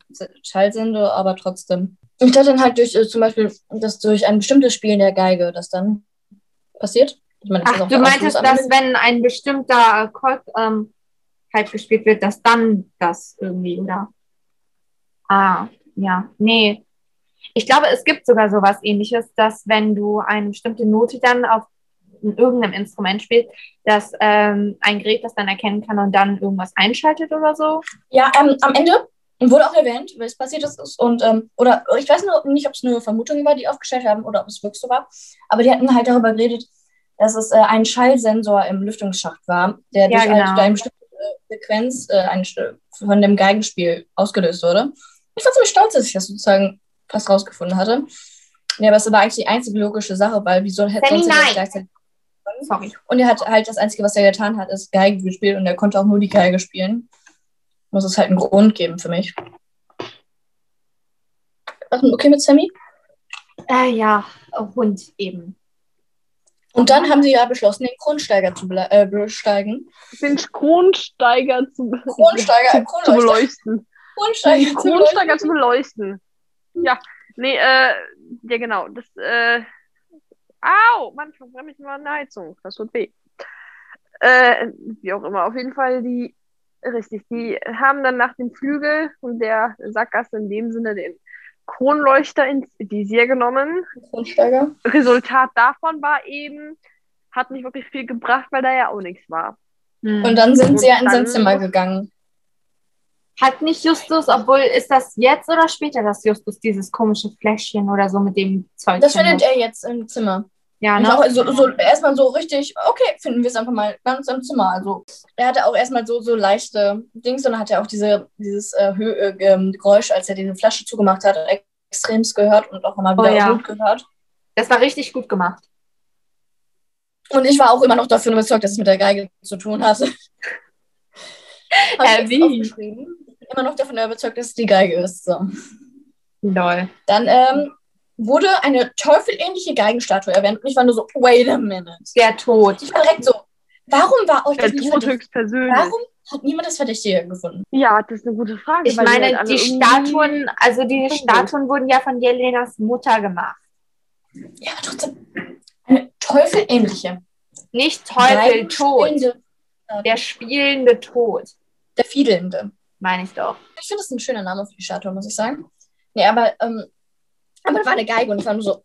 Schallsender, aber trotzdem. Ich dachte dann halt durch, äh, zum Beispiel, dass durch ein bestimmtes Spielen der Geige das dann passiert. Ich meine, das Ach, du der meintest, dass wenn ein bestimmter Akkord ähm, halt gespielt wird, dass dann das irgendwie, oder? Ah, ja, nee. Ich glaube, es gibt sogar sowas ähnliches, dass wenn du eine bestimmte Note dann auf irgendeinem Instrument spielst, dass ähm, ein Gerät das dann erkennen kann und dann irgendwas einschaltet oder so. Ja, ähm, am Ende wurde auch erwähnt, was passiert ist. Und, ähm, oder ich weiß nur nicht, ob es nur Vermutungen war, die aufgestellt haben oder ob es wirklich so war. Aber die hatten halt darüber geredet, dass es äh, ein Schallsensor im Lüftungsschacht war, der Ja, durch genau. eine bestimmte Frequenz äh, eine, von dem Geigenspiel ausgelöst wurde. Ich war ziemlich stolz, dass ich das sozusagen fast rausgefunden hatte. Ja, aber es war eigentlich die einzige logische Sache, weil wieso hätte nein. gleichzeitig. Sorry. Und er hat halt das Einzige, was er getan hat, ist Geige gespielt und er konnte auch nur die Geige spielen. Muss es halt einen Grund geben für mich. Ach, Okay mit Sammy? Äh, ja, Hund eben. Und dann haben sie ja beschlossen, den Kronsteiger zu äh, besteigen. Den Kronsteiger zu, Kronsteiger, zu, zu beleuchten. Kronsteiger Den zu Kronsteiger zu beleuchten. Ja, nee, äh, ja genau. Das, äh, au, Mann, verbrenne mich mal in der Heizung. Das tut weh. Äh, wie auch immer, auf jeden Fall die, richtig, die haben dann nach dem Flügel und der Sackgasse in dem Sinne den Kronleuchter ins Visier genommen. Kronsteiger. Resultat davon war eben, hat nicht wirklich viel gebracht, weil da ja auch nichts war. Und dann sind sie ja in sein Zimmer gegangen. Hat nicht Justus, obwohl ist das jetzt oder später, dass Justus dieses komische Fläschchen oder so mit dem Zeug Das findet er jetzt im Zimmer. Ja, ne? auch so, so erstmal so richtig, okay, finden wir es einfach mal ganz im Zimmer. Also er hatte auch erstmal so, so leichte Dings und dann hat er auch diese, dieses äh, Hö äh, ähm, Geräusch, als er diese Flasche zugemacht hat, extremst gehört und auch immer Oh wieder ja. gut gehört. Das war richtig gut gemacht. Und ich war auch immer noch dafür überzeugt, dass es mit der Geige zu tun hatte. <laughs> Hab Äh, wie? Immer noch davon überzeugt, dass es die Geige ist. So. Lol. Dann ähm, wurde eine teufelähnliche Geigenstatue erwähnt und ich war nur so, wait a minute. Der Tod. Ich war direkt so, warum war euch Der das nicht Tod höchstpersönlich. Warum hat niemand das Verdächtige gefunden? Ja, das ist eine gute Frage. Ich weil meine, alle die irgendwie- Statuen, also die. Statuen wurden ja von Jelenas Mutter gemacht. Ja, aber trotzdem. Eine teufelähnliche. Nicht Teufel, Tod. Geigenspielende- Der spielende Tod, Der Fiedelnde. Meine ich doch. Ich finde das ist ein schöner Name für die Statue, muss ich sagen. Nee, aber, ähm, aber es war eine Geige und ich war nur so,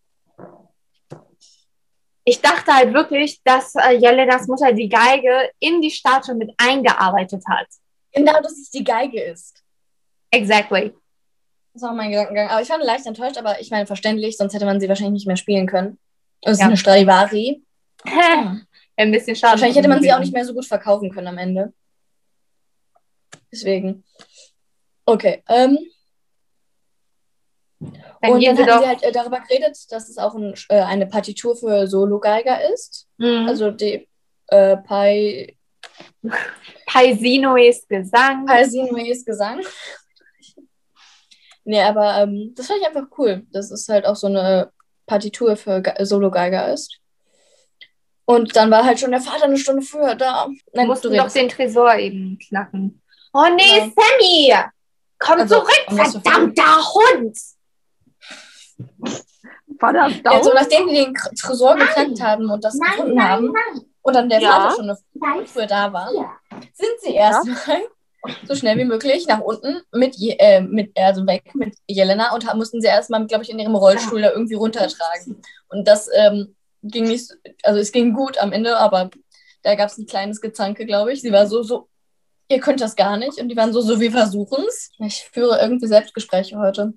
Ich dachte halt wirklich, dass äh, Jelenas Mutter die Geige in die Statue mit eingearbeitet hat. genau, dass es die Geige ist. Exactly. Das war mein Gedankengang. Aber ich war leicht enttäuscht, aber ich meine, verständlich, sonst hätte man sie wahrscheinlich nicht mehr spielen können. Und es Ja. ist eine Stradivari. <laughs> Ein bisschen schade. Wahrscheinlich hätte man sie auch nicht mehr so gut verkaufen können am Ende. Deswegen. Okay. Ähm, Dann und dann doch. sie halt äh, darüber geredet, dass es auch ein, äh, eine Partitur für Solo-Geiger ist. Mhm. Also die äh, Pai Paisinoes Gesang. Paisinoes Gesang. nee, aber ähm, das fand ich einfach cool, dass es halt auch so eine Partitur für Ge- Solo-Geiger ist. Und dann war halt schon der Vater eine Stunde früher da. Nein, du doch redest. den Tresor eben knacken. Oh nee, Ja. Sammy! Komm Also, zurück, verdammter Hund! Das Ja, so nachdem die den Tresor geknackt haben und das gefunden haben und dann der Ja. Vater schon eine früher da war, sind sie erstmal <laughs> so schnell wie möglich nach unten mit, Je- äh, mit also weg mit Jelena und haben, mussten sie erstmal, glaube ich, in ihrem Rollstuhl da irgendwie runtertragen. Und das ähm, ging nicht, so- also es ging gut am Ende, aber da gab es ein kleines Gezanke, glaube ich. Sie war so, so, ihr könnt das gar nicht. Und die waren so, so, wir versuchen's. Ich führe irgendwie Selbstgespräche heute.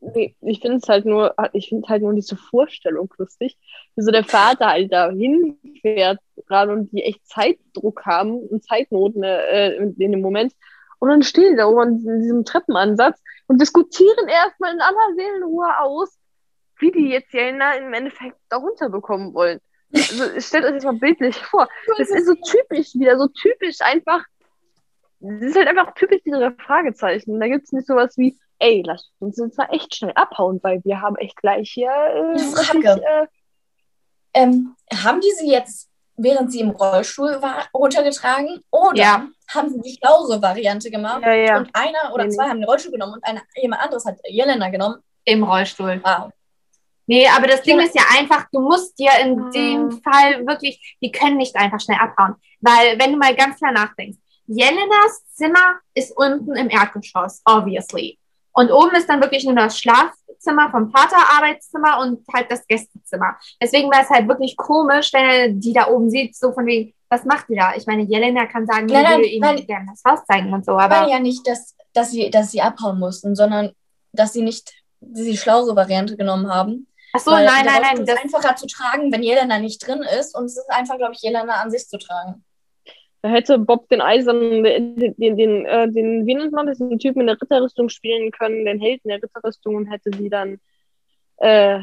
Nee, ich finde es halt nur, ich finde halt nur diese Vorstellung lustig, wie so der Vater halt da hinfährt gerade und die echt Zeitdruck haben und Zeitnot ne, äh, in, in dem Moment. Und dann stehen die da oben in diesem Treppenansatz und diskutieren erstmal in aller Seelenruhe aus, wie die jetzt Jelena im Endeffekt da runterbekommen wollen. Also stellt euch das mal bildlich vor. <laughs> Das ist so typisch wieder, so typisch einfach. Das ist halt einfach typisch diese Fragezeichen. Da gibt es nicht sowas wie, ey, lass uns jetzt mal echt schnell abhauen, weil wir haben echt gleich hier äh, Frage. wirklich, äh, Ähm, haben die sie jetzt, während sie im Rollstuhl war, runtergetragen? Oder Ja. haben sie die schlauere Variante gemacht? Ja, ja. Und einer oder Nee, zwei nee. haben den Rollstuhl genommen und einer, jemand anderes hat Jelena genommen. Im Rollstuhl. Wow. Nee, aber das Ding ist ja einfach, du musst dir in dem Fall wirklich, die können nicht einfach schnell abhauen. Weil, wenn du mal ganz klar nachdenkst, Jelenas Zimmer ist unten im Erdgeschoss, obviously. Und oben ist dann wirklich nur das Schlafzimmer vom Vater, Arbeitszimmer und halt das Gästezimmer. Deswegen war es halt wirklich komisch, wenn er die da oben sieht, so von wegen, was macht die da? Ich meine, Jelena kann sagen, Nein, ich nein, würde ihnen gerne das Haus zeigen und so, Aber aber ja nicht, dass, dass, sie, dass sie abhauen mussten, sondern dass sie nicht die schlauere Variante genommen haben. Ach so, nein, nein, nein. ist Das, einfacher zu tragen, wenn Jelena nicht drin ist. Und es ist einfach, glaube ich, Jelena an sich zu tragen. Da hätte Bob den Eisernen, den, den, den, äh, den wie nennt man das, den Typen in der Ritterrüstung spielen können, den Helden der Ritterrüstung und hätte sie dann äh,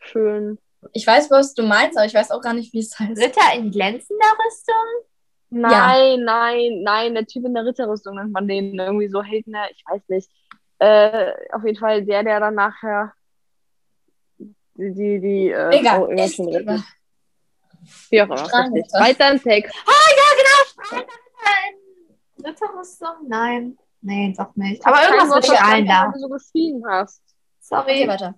schön. Ich weiß, was du meinst, aber ich weiß auch gar nicht, wie es heißt. Ritter in glänzender Rüstung? Nein, nein, nein, der Typ in der Ritterrüstung nennt man den irgendwie so Helden, der- ich weiß nicht. Äh, auf jeden Fall der, der dann nachher die, die, die äh, Egal. Frau irgendwann Ist schon rettet. Wie auch immer. Weiter im Text. Ritterrüstung? Nein. Nee, doch nicht. Aber irgendwas mit verstanden, da. weil du so geschrien hast. Okay, Sorry. weiter.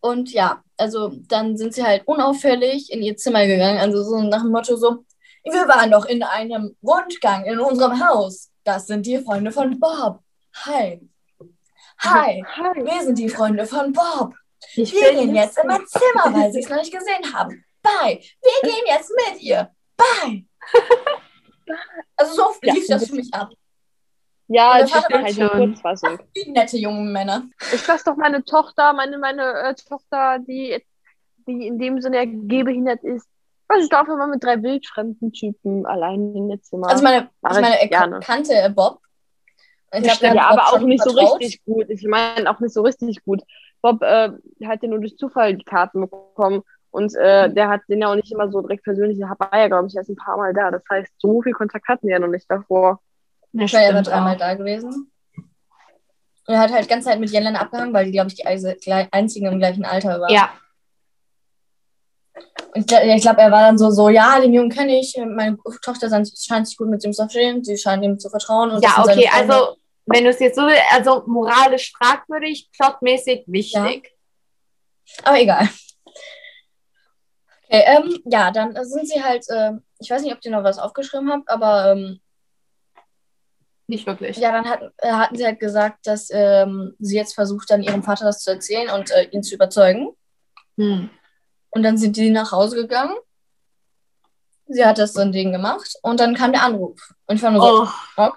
Und ja, also dann sind sie halt unauffällig in ihr Zimmer gegangen. Also so nach dem Motto so, wir waren doch in einem Rundgang in unserem Haus. Das sind die Freunde von Bob. Hi. Hi. Hi. Wir sind die Freunde von Bob. Ich Wir gehen jetzt in mein Zimmer, weil sie <laughs> es noch nicht gesehen haben. Bye. Wir gehen jetzt mit ihr. Bye. Also so Ja, lief das das- für mich ab. Ja, das war halt schon- eine Kurzfassung. Wie nette junge Männer. Ich lasse doch meine Tochter, meine, meine äh, Tochter, die, die in dem Sinne ja gehbehindert ist, was ich darf immer mit drei wildfremden Typen allein in der Zimmer. Also meine, Mach ich meine, ich er kannte äh, Bob. Ich glaub, ja, hat Bob aber auch nicht so vertraut. richtig gut. Ich meine auch nicht so richtig gut. Bob äh, hat ja nur durch Zufall die Karten bekommen und äh, der hat den ja auch nicht immer so direkt persönlich. Der war ja, glaube ich, erst ein paar Mal da. Das heißt, so viel Kontakt hatten wir ja noch nicht davor. Ja, Ich war ja dreimal da gewesen. Und er hat halt die ganze Zeit mit Jelena abgehangen, weil die, glaube ich, die einzigen im gleichen Alter waren. Ja, Und ich glaube, er war dann so, so, ja, den Jungen kenne ich, meine Tochter scheint sich gut mit ihm zu verstehen, sie scheint ihm zu vertrauen. Ja okay, also wenn du es jetzt so willst, also moralisch fragwürdig, plotmäßig wichtig. Aber egal. Okay, ähm, ja, dann sind sie halt, ähm, ich weiß nicht, ob ihr noch was aufgeschrieben habt, aber ähm, Nicht wirklich. ja, dann hat, äh, hatten sie halt gesagt, dass ähm, sie jetzt versucht, dann ihrem Vater das zu erzählen und äh, ihn zu überzeugen. Hm. Und dann sind die nach Hause gegangen. Sie hat das so ein Ding gemacht und dann kam der Anruf. Und ich war nur so, Oh,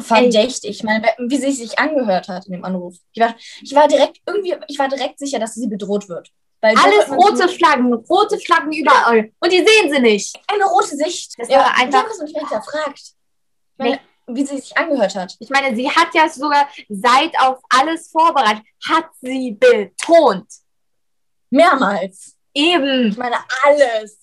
verdächtig. Ich meine, wie sie sich angehört hat in dem Anruf. Ich war, ich war direkt irgendwie, ich war direkt sicher, dass sie bedroht wird. Alles rote Flaggen, rote Flaggen überall. Und die sehen sie nicht. Eine rote Sicht. Das ja, war einfach- Die haben nicht mehr hinterfragt. Ich meine, wie sie sich angehört hat. Ich meine, sie hat ja sogar, seid auf alles vorbereitet, hat sie betont. Mehrmals. Eben. Ich meine, alles.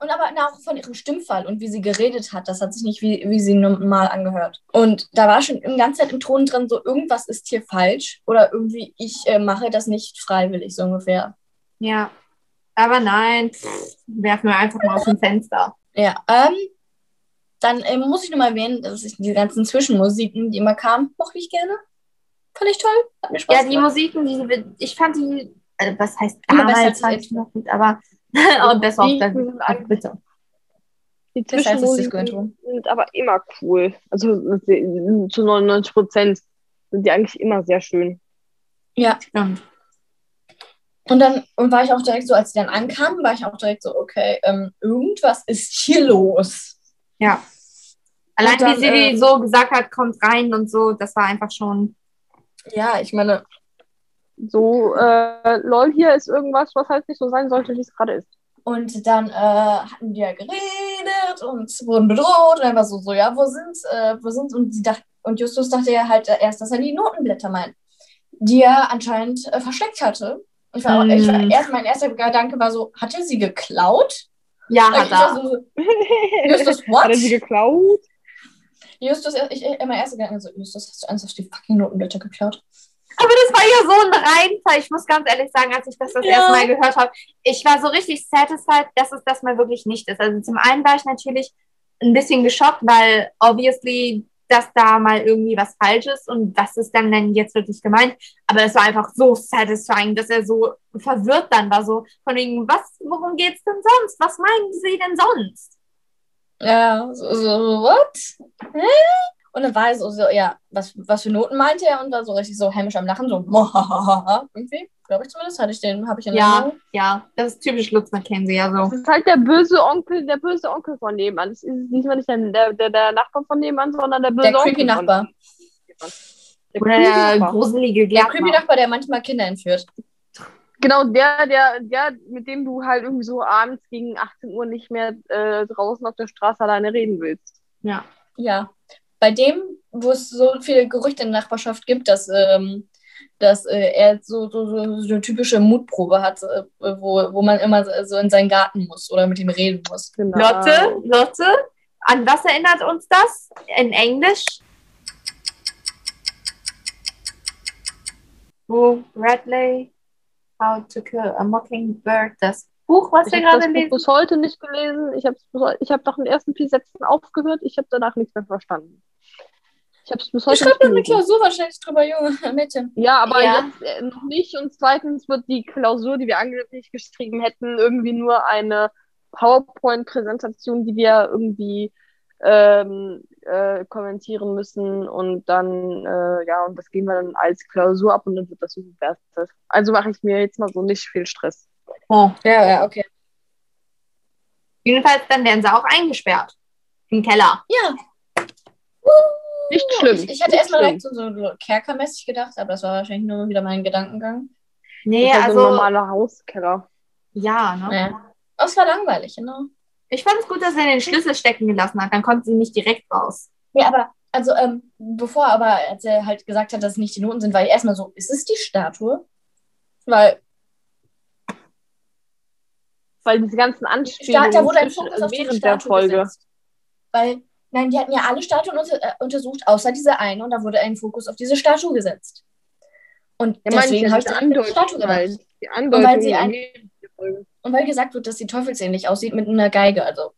Und aber auch von ihrem Stimmfall und wie sie geredet hat, das hat sich nicht wie, wie sie normal angehört. Und da war schon die ganze Zeit im Ton drin, so irgendwas ist hier falsch oder irgendwie ich äh, mache das nicht freiwillig, so ungefähr. Ja. Aber nein, pff, werfen wir einfach mal aus dem Fenster. Ja, ähm, dann ähm, muss ich nochmal erwähnen, dass ich die ganzen Zwischenmusiken, die immer kamen, mochte ich gerne. Fand ich toll, hat mir Spaß Ja, die gemacht. Musiken, die, ich fand die, also was heißt damals, als fand ich noch gut, aber <laughs> und besser auf Ach, bitte. Die als das Disco-Intro. sind aber immer cool. Also zu 99 Prozent sind die eigentlich immer sehr schön. Ja, Stimmt. und dann und war ich auch direkt so, als sie dann ankamen, war ich auch direkt so, okay, ähm, irgendwas ist hier los. Ja. Allein dann, wie sie äh, so gesagt hat, kommt rein und so, das war einfach schon. Ja, ich meine, So, äh, lol, hier ist irgendwas, was halt nicht so sein sollte, wie es gerade ist. Und dann äh, hatten die ja geredet und wurden bedroht und er war so, so ja, wo sind, äh, wo sind, und sie dachte, und Justus dachte ja halt erst, dass er die Notenblätter meint, die er anscheinend äh, versteckt hatte. Ich war, Mm. ich war erst, mein erster Gedanke war so, hat er sie geklaut? Ja, hat war er. so, <laughs> Justus, what? Hat er sie geklaut? Justus, ich, ich, mein erster Gedanke so, Justus, hast du ernsthaft die fucking Notenblätter geklaut? Aber das war ja so ein Reinfall. Ich muss ganz ehrlich sagen, als ich das das Ja. erste Mal gehört habe, ich war so richtig satisfied, dass es das mal wirklich nicht ist. Also zum einen war ich natürlich ein bisschen geschockt, weil obviously, dass da mal irgendwie was falsch ist und was ist dann denn jetzt wirklich gemeint. Aber es war einfach so satisfying, dass er so verwirrt dann war, so von wegen, was, worum geht's denn sonst? Was meinen Sie denn sonst? Ja, so, so what? Hä? Und dann war er so, so, ja, was, was für Noten meinte er? Und war so richtig so hämisch am Lachen, so, <laughs> irgendwie, glaube ich zumindest, hatte ich den, habe ich in Ja, Erinnerung. ja, das ist typisch Lutz McKenzie, ja Das so. ist halt der böse Onkel, der böse Onkel von nebenan. Das ist diesmal nicht der, der, der, der Nachbar von nebenan, sondern der böse Der Onkel. creepy von Nachbar. nebenan. Der Oder der gruselige Der Gärtner. Creepy-Nachbar, der manchmal Kinder entführt. Genau, der, der, der, mit dem du halt irgendwie so abends gegen 18 Uhr nicht mehr äh, draußen auf der Straße alleine reden willst. Ja. Ja. Bei dem, wo es so viele Gerüchte in der Nachbarschaft gibt, dass, ähm, dass äh, er so, so, so, so eine typische Mutprobe hat, äh, wo, wo man immer so in seinen Garten muss oder mit ihm reden muss. Genau. Lotte, Lotte, an was erinnert uns das in Englisch? Wo Bradley, How to Kill a Mockingbird, das Buch, was Ich wir habe das gerade lesen. bis heute nicht gelesen. Ich habe ich hab nach den ersten vier Sätzen aufgehört. Ich habe danach nichts mehr verstanden. Ich habe es bis Ich heute schreibe nicht da eine gelesen. Klausur wahrscheinlich drüber, Junge, <laughs> Mädchen. Ja, aber Ja. jetzt äh, noch nicht. Und zweitens wird die Klausur, die wir angeblich geschrieben hätten, irgendwie nur eine PowerPoint-Präsentation, die wir irgendwie ähm, äh, kommentieren müssen. Und dann, äh, ja, und das gehen wir dann als Klausur ab und dann wird das so bewertet. Also mache ich mir jetzt mal so nicht viel Stress. Oh. Ja, ja, okay. Jedenfalls dann werden sie auch eingesperrt. Im Keller. Ja. Nicht schlimm. Ich, ich hatte erstmal direkt so, so kerkermäßig gedacht, aber das war wahrscheinlich nur wieder mein Gedankengang. Nee, ist also. ein normaler Hauskeller. ja, ne? Ja. Aber es war langweilig, genau. Ich fand es gut, dass er den Schlüssel stecken gelassen hat. Dann konnten sie nicht direkt raus. Ja, aber, also, ähm, bevor aber, als er halt gesagt hat, dass es nicht die Noten sind, war ich erstmal so, ist es die Statue? Weil, Weil diese ganzen Anspielungen da wurde ein Fokus auf diese während der Statue Folge. gesetzt. Weil, nein, die hatten ja alle Statuen unter, äh, untersucht, außer diese eine, und da wurde ein Fokus auf diese Statue gesetzt. Und Ja, deswegen habe ich die Statue Andeutung gemacht. Die weil Andeutung sie ein- während der Folge. Und weil gesagt wird, dass sie teufelsähnlich aussieht mit einer Geige, also.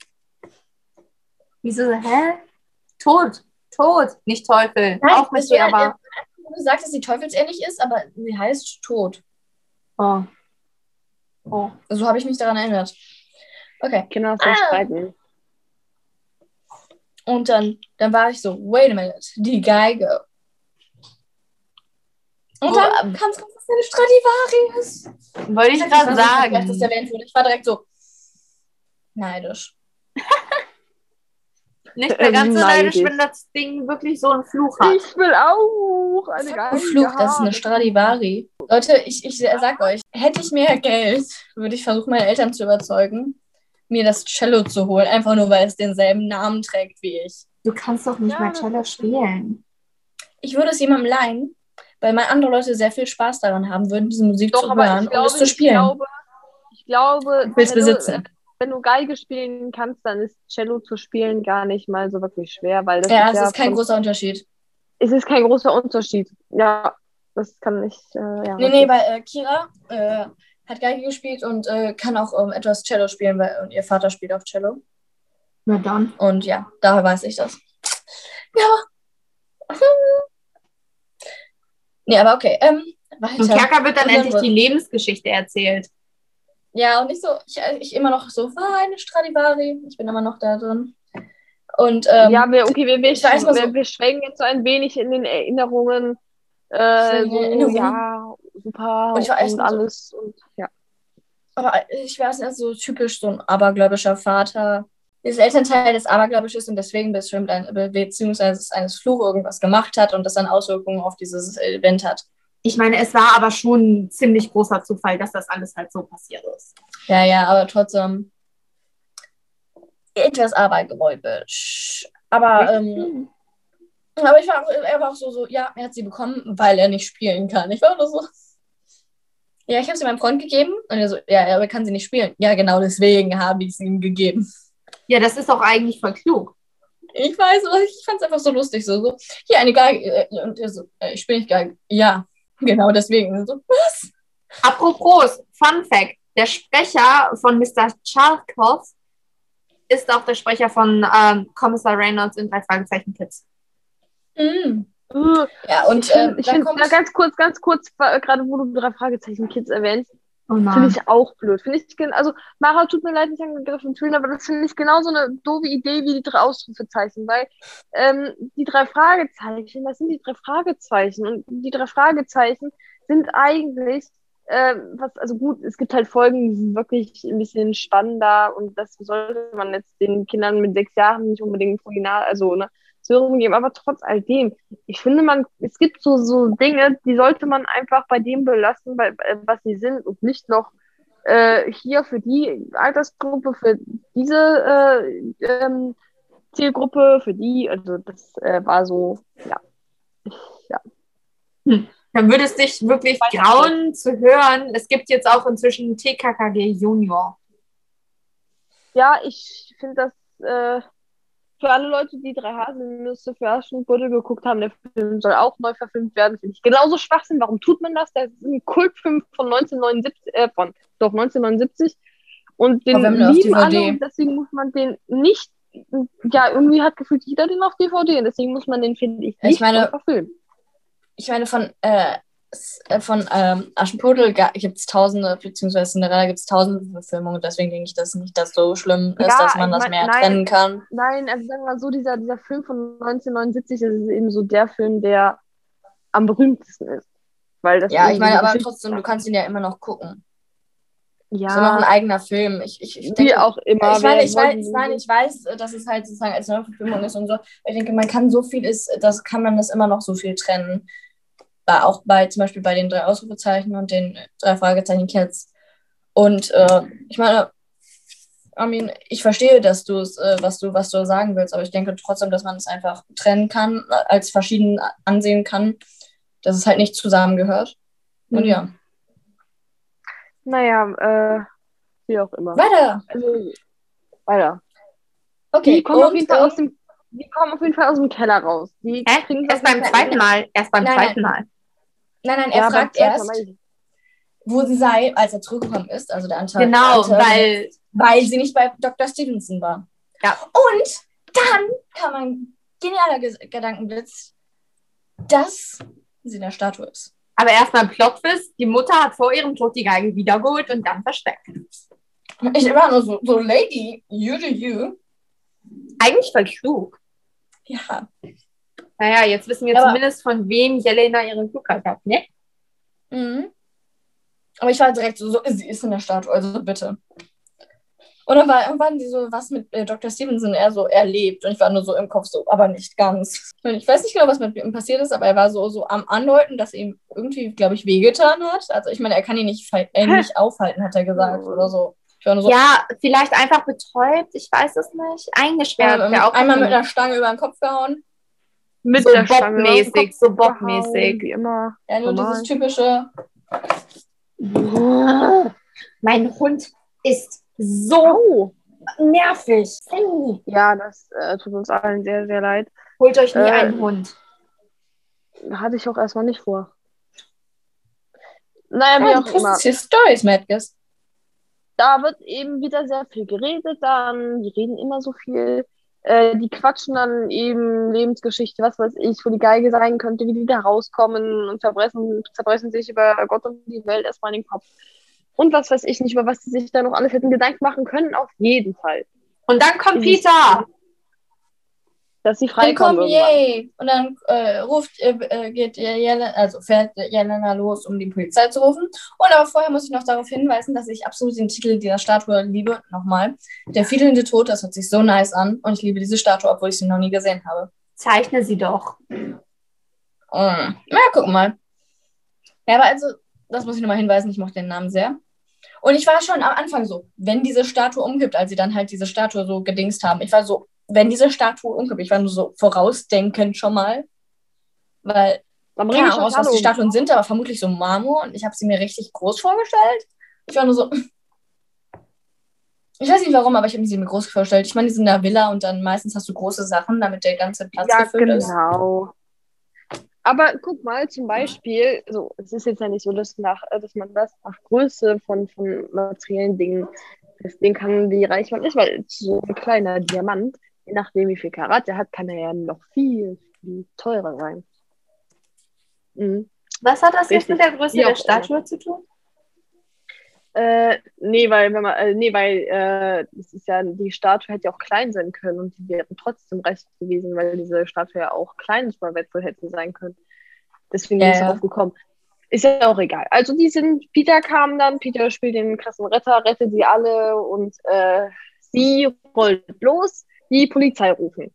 Wieso, hä? Tot. Tot. Nicht Teufel. Nein, auch mit dir, aber. Du gesagt, dass sie teufelsähnlich ist, aber sie heißt tot. Oh. Oh. So habe ich mich daran erinnert. Okay. Kinder Ah. streiten. Und dann, dann war ich so, wait a minute, die Geige. Und Wo, dann kam es raus, dass es eine Stradivari ist. Wollte ich gerade dass das sagen. erwähnt wurde. Ich war direkt so neidisch. <laughs> Nicht mehr ganz so Neidisch. wenn das Ding wirklich so einen Fluch hat. Ich will auch eine Fuck, Geige Fluch, das ist eine. Stradivari. Leute, ich, ich sag euch, hätte ich mehr Geld, würde ich versuchen, meine Eltern zu überzeugen, mir das Cello zu holen, einfach nur, weil es denselben Namen trägt wie ich. Du kannst doch nicht Ja, mal Cello spielen. Ich würde es jemandem leihen, weil mal andere Leute sehr viel Spaß daran haben würden, diese Musik Doch, zu hören ich glaube, und es zu ich spielen. glaube, ich glaube, Ich wenn du- besitzen. Wenn du Geige spielen kannst, dann ist Cello zu spielen gar nicht mal so wirklich schwer, weil das ja, ist es ja ist kein von- großer Unterschied. es ist kein großer Unterschied. Ja, das kann ich, äh, ja. Nee, nee, weil äh, Kira äh, hat Geige gespielt und äh, kann auch ähm, etwas Cello spielen, weil und ihr Vater spielt auch Cello. Na dann. Und ja, daher weiß ich das. Ja. <laughs> nee, aber okay. Ähm, Im weiter. Kerker wird dann Und dann endlich wird- die Lebensgeschichte erzählt. Ja, und nicht so, ich, ich immer noch so, war eine Stradivari. Ich bin immer noch da drin. Und ähm, ja, wir, okay, wir, wir, ich weiß mal so- wir, wir schwenken jetzt so ein wenig in den Erinnerungen. Äh, so, in Erinnerungen. ja, super Und ich war echt und mal so- alles. Und, ja. Aber ich weiß nicht, so typisch so ein abergläubischer Vater. Das Elternteil des Abergläubisch ist und deswegen bestimmt ein, be- beziehungsweise eines Fluch irgendwas gemacht hat und das dann Auswirkungen auf dieses Event hat. Ich meine, es war aber schon ein ziemlich großer Zufall, dass das alles halt so passiert ist. Ja, ja, aber trotzdem etwas abergläubisch. Aber, ähm, aber ich war, auch- er war auch so, so, ja, er hat sie bekommen, weil er nicht spielen kann. Ich war nur so. Ja, ich habe sie meinem Freund gegeben und er so, ja, aber er kann sie nicht spielen. Ja, genau deswegen habe ich sie ihm gegeben. Ja, das ist auch eigentlich voll klug. Ich weiß, aber ich fand es einfach so lustig. So, so hier eine Geige. äh, Und er so, äh, ich spiele nicht Geige. Ja, <laughs> genau deswegen. So, was? Apropos, Fun Fact: Der Sprecher von Mr. Charkov ist auch der Sprecher von ähm, Kommissar Reynolds in drei Fragezeichen Kids. Mm. Ja, und ich finde, äh, ich find, ganz kurz, ganz kurz, gerade wo du drei Fragezeichen Kids erwähnst, Oh finde ich auch blöd. Finde ich, also Mara tut mir leid, nicht angegriffen fühlen, aber das finde ich genauso eine doofe Idee wie die drei Ausrufezeichen, weil ähm, die drei Fragezeichen, das sind die drei Fragezeichen und die drei Fragezeichen sind eigentlich ähm, was, also gut, es gibt halt Folgen, die sind wirklich ein bisschen spannender und das sollte man jetzt den Kindern mit sechs Jahren nicht unbedingt Nase, also ne, Hören geben, aber trotz all dem, ich finde man, es gibt so, so Dinge, die sollte man einfach bei dem belassen, bei, äh, was sie sind und nicht noch äh, hier für die Altersgruppe, für diese äh, ähm, Zielgruppe, für die, also das äh, war so, ja. ja. Hm. Dann würde es dich wirklich grauen zu hören. Es gibt jetzt auch inzwischen TKKG Junior. Ja, ich finde das äh, für alle Leute, die drei Haselnüsse für Aschenputtel geguckt haben, der Film soll auch neu verfilmt werden. Finde ich genauso Schwachsinn. Warum tut man das? Das ist ein Kultfilm von 1979, äh, von doch 1979. Und den lieben alle und deswegen muss man den nicht, ja, irgendwie hat gefühlt jeder den auf DVD und deswegen muss man den, finde ich, nicht ich meine, verfilmen. Ich meine, von, äh von ähm, Aschenputtel gibt es tausende, beziehungsweise Cinderella gibt es tausende Verfilmungen, deswegen denke ich, dass nicht das so schlimm ist, ja, dass man das mein, mehr nein, trennen kann. Nein, also sagen wir mal so, dieser, dieser Film von 1979 das ist eben so der Film, der am berühmtesten ist. Weil das ja, ich meine, aber trotzdem, du kannst ihn ja immer noch gucken. Ja. Das ist noch ein eigener Film. Ich, ich, ich denke, auch immer. Ich meine, ich, weiß, ich, meine, ich weiß, dass es halt sozusagen als Neuverfilmung ist und so. Ich denke, man kann so viel ist, das kann man das immer noch so viel trennen. War auch bei zum Beispiel bei den drei Ausrufezeichen und den drei Fragezeichen Cats. Und äh, ich meine, mean, ich verstehe, dass du es, äh, was du, was du sagen willst, aber ich denke trotzdem, dass man es einfach trennen kann, als verschieden ansehen kann, dass es halt nicht zusammengehört. Und mhm. ja. Naja, äh, wie auch immer. Weiter! Also, weiter. Okay, die kommen, auf jeden Fall aus dem, die kommen auf jeden Fall aus dem Keller raus. Die Hä? Erst beim zweiten Mal. Erst beim nein, zweiten Mal. Nein, nein, er ja, fragt erst, Mal. wo sie sei, als er zurückgekommen ist, also der Anteil. Genau, Anteil, weil, weil sie nicht bei Dr. Stevenson war. Ja. Und dann kam ein genialer Gedankenblitz, dass sie in der Statue ist. Aber erstmal Plotwist, die Mutter hat vor ihrem Tod die Geige wiedergeholt und dann versteckt. Ich war nur so, so Lady, you do you. Eigentlich voll klug. Ja. Naja, jetzt wissen wir Aber zumindest, von wem Jelena ihren Klugheit hat, ne? Mhm. Aber ich war direkt so, so, sie ist in der Statue, also bitte. Und dann war irgendwann die so, was mit äh, Dr. Stevenson er so erlebt. Und ich war nur so im Kopf so, aber nicht ganz. Und ich weiß nicht genau, was mit ihm passiert ist, aber er war so, so am Andeuten, dass ihm irgendwie, glaube ich, wehgetan hat. Also ich meine, er kann ihn nicht, äh, nicht aufhalten, hat er gesagt oder so. so. Ja, vielleicht einfach betäubt, ich weiß es nicht. Eingesperrt. Ja, auch einmal mit einer Stange über den Kopf gehauen. Mit so der Bob-mäßig, so Bob-mäßig. Wie immer. Ja, nur Normal. dieses typische. Mein Hund ist so nervig. Sandy. Ja, das äh, tut uns allen sehr, sehr leid. Holt euch nie äh, einen Hund. Hatte ich auch erstmal nicht vor. Naja, wie ja, auch immer. Stories, Madges. Da wird eben wieder sehr viel geredet dann. Die reden immer so viel. Äh, die quatschen dann eben Lebensgeschichte, was weiß ich, wo die Geige sein könnte, wie die da rauskommen und zerbrechen, zerbrechen sich über Gott und die Welt erstmal in den Kopf und was weiß ich nicht, über was sie sich da noch alles hätten Gedanken machen können, auf jeden Fall. Und dann kommt Peter. Dass sie freikommen. Yay. Und dann äh, ruft, äh, äh, geht Jelena, also fährt Jelena los, um die Polizei zu rufen. Und aber vorher muss ich noch darauf hinweisen, dass ich absolut den Titel dieser Statue liebe. Nochmal. Der fiedelnde Tod, das hört sich so nice an. Und ich liebe diese Statue, obwohl ich sie noch nie gesehen habe. Zeichne sie doch. Mm. Na, guck mal. Ja, aber also, das muss ich nochmal hinweisen, ich mochte den Namen sehr. Und ich war schon am Anfang so, wenn diese Statue umkippt, als sie dann halt diese Statue so gedingst haben, ich war so, wenn diese Statue umkippt, ich war nur so vorausdenkend schon mal, weil man keine Ahnung, was die Statuen sind, aber vermutlich so Marmor und ich habe sie mir richtig groß vorgestellt. Ich war nur so, ich weiß nicht warum, aber ich habe sie mir groß vorgestellt. Ich meine, die sind in der Villa und dann meistens hast du große Sachen, damit der ganze Platz ja, gefüllt genau. ist. genau. Aber guck mal, zum Beispiel, so, es ist jetzt ja nicht so, dass, nach, dass man das nach Größe von, von materiellen Dingen deswegen kann, wie reich man ist, weil so ein kleiner Diamant, je nachdem wie viel Karat er hat, kann er ja noch viel, viel teurer sein. Mhm. Was hat das Richtig. jetzt mit der Größe ja, der Statue zu tun? Äh, nee, weil, wenn man, äh, nee, weil äh, das ist ja, die Statue hätte ja auch klein sein können und die wäre trotzdem recht gewesen, weil diese Statue ja auch klein mal wertvoll hätte sein können. Deswegen yeah. ist es aufgekommen. Ist ja auch egal. Also die sind, Peter kam dann, Peter spielt den krassen Retter, rettet sie alle und äh, sie rollt los, die Polizei rufen.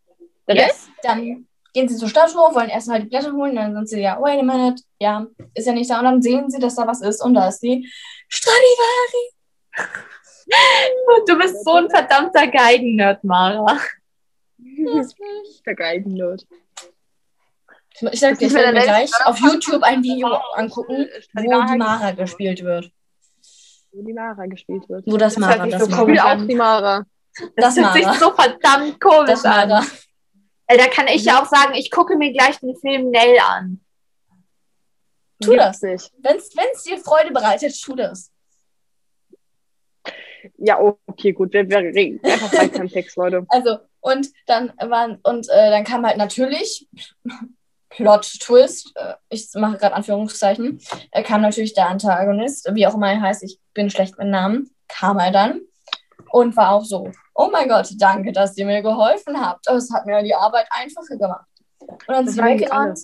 Der Yes. Rest? Dann gehen sie zur Statue, wollen erst halt die Blätter holen, dann sind sie ja, wait a minute, ja, ist ja nicht da. Und dann sehen sie, dass da was ist und da ist die Stradivari. <laughs> Du bist so ein verdammter Geigen-Nerd, Mara. <laughs> Der Geigennerd. Ich sag dir, ich Das werde mir gleich auf YouTube ein Video angucken, wo die Mara, gespielt wird. wo die Mara gespielt wird. Wo das Das Mara, hört sich das so Ich Mara. spiele komisch auch die Mara. Das, Das hört sich so verdammt komisch Das an. Mara. Äh, Da kann ich ja auch sagen, ich gucke mir gleich den Film Nell an. Tu Gibt's das. nicht. Wenn es dir Freude bereitet, tu das. Ja, okay, gut. Wir, wir reden einfach weiter im Text, <laughs> Leute. Also, und dann waren, und äh, dann kam halt natürlich <laughs> Plot-Twist, äh, ich mache gerade Anführungszeichen, äh, kam natürlich der Antagonist, wie auch immer er heißt, ich bin schlecht mit Namen, kam er dann und war auch so, oh mein Gott, danke, dass ihr mir geholfen habt. Es hat mir die Arbeit einfacher gemacht. Und dann sind die weggerannt.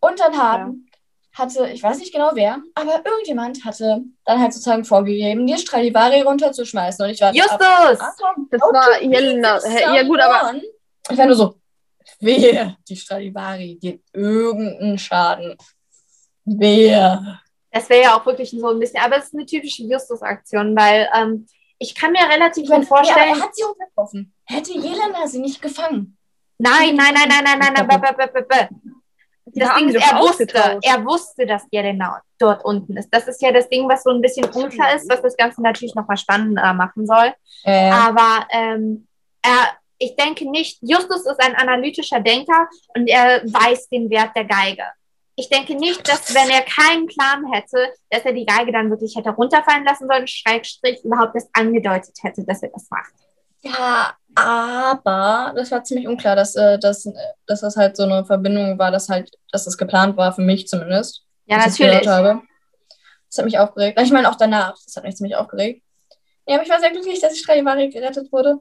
Und dann haben, hatte, ich weiß nicht genau wer, aber irgendjemand hatte dann halt sozusagen vorgegeben, die Stradivari runterzuschmeißen. Und ich war Justus! Achtung, Das war Jelena. Ja, gut, aber. Ich war nur so, wehe, die Stradivari geht irgendeinen Schaden. Wehe. Das wäre ja auch wirklich so ein bisschen, aber es ist eine typische Justus-Aktion, weil ähm, ich kann mir relativ gut vorstellen. Ja, er hat sie umgetroffen. Hätte Jelena sie nicht gefangen. Nein, nein, nein, nein, nein, nein, nein, b- b- b- b- Die Das Ding ist, er wusste, er wusste, dass Jelena dort unten ist. Das ist ja das Ding, was so ein bisschen unklar ist, was das Ganze natürlich nochmal spannender machen soll. Äh, Aber ähm, er, ich denke nicht, Justus ist ein analytischer Denker und er weiß den Wert der Geige. Ich denke nicht, dass wenn er keinen Plan hätte, dass er die Geige dann wirklich hätte runterfallen lassen sollen, Schrägstrich überhaupt das angedeutet hätte, dass er das macht. ja, aber das war ziemlich unklar, dass, äh, dass, äh, dass das halt so eine Verbindung war, dass halt, dass das geplant war, für mich zumindest. Ja, ich natürlich. Das hat mich aufgeregt. Ich meine auch danach, das hat mich ziemlich aufgeregt. Ja, aber ich war sehr glücklich, dass die Stradivari gerettet wurde.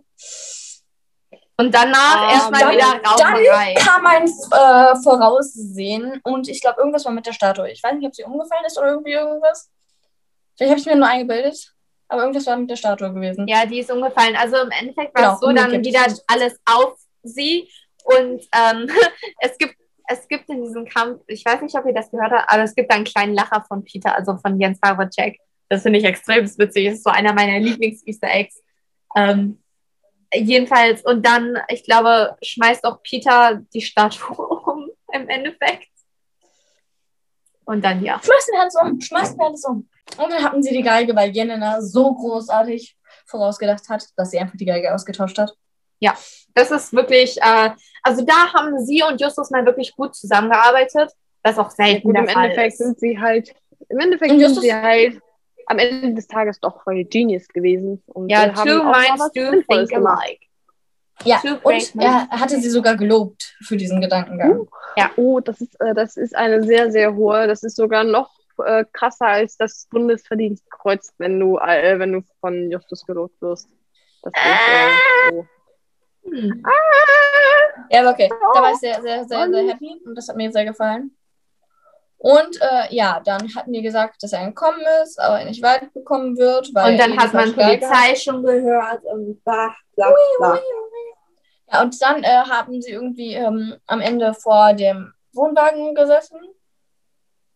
Und danach Ah, erstmal dann- wieder Rauferei. kam ein äh, Voraussehen und ich glaube, irgendwas war mit der Statue. Ich weiß nicht, ob sie umgefallen ist oder irgendwie irgendwas. Vielleicht habe ich mir nur eingebildet, aber irgendwas war mit der Statue gewesen. Ja, die ist umgefallen. Also im Endeffekt war Genau, es so, dann wieder alles auf sie. Und ähm, <laughs> es gibt es gibt in diesem Kampf, ich weiß nicht, ob ihr das gehört habt, aber es gibt einen kleinen Lacher von Peter, also von Jens Wawacek. Das finde ich extrem witzig. Das ist so einer meiner Lieblings-Easter Eggs. Ähm, jedenfalls, und dann, ich glaube, schmeißt auch Peter die Statue <laughs> um im Endeffekt. Und dann ja. Schmeißen wir alles um, schmeißen wir alles um. Und dann hatten sie die Geige, weil Jelena so großartig vorausgedacht hat, dass sie einfach die Geige ausgetauscht hat. Das ist wirklich, äh, also da haben sie und Justus mal wirklich gut zusammengearbeitet, was auch Ja, selten gut, der im Fall Endeffekt ist. sind sie halt, im Endeffekt sind sie halt am Ende des Tages doch voll Genius gewesen. Und Ja, haben two minds do think gemacht. alike. Ja, Two und er hatte sie sogar gelobt für diesen Gedankengang. Oh, das ist, äh, das ist eine sehr, sehr hohe, das ist sogar noch äh, krasser als das Bundesverdienstkreuz, wenn du, äh, wenn du von Justus gelobt wirst. Das ist äh, so. Hm. Ja, aber okay. Da war ich sehr, sehr, sehr, sehr happy und das hat mir sehr gefallen. Und äh, ja, dann hatten die gesagt, dass er entkommen ist, aber nicht weit bekommen wird. Weil Und dann hat man Polizei schon gehört und bla bla bla. Ja, und dann äh, haben sie irgendwie ähm, am Ende vor dem Wohnwagen gesessen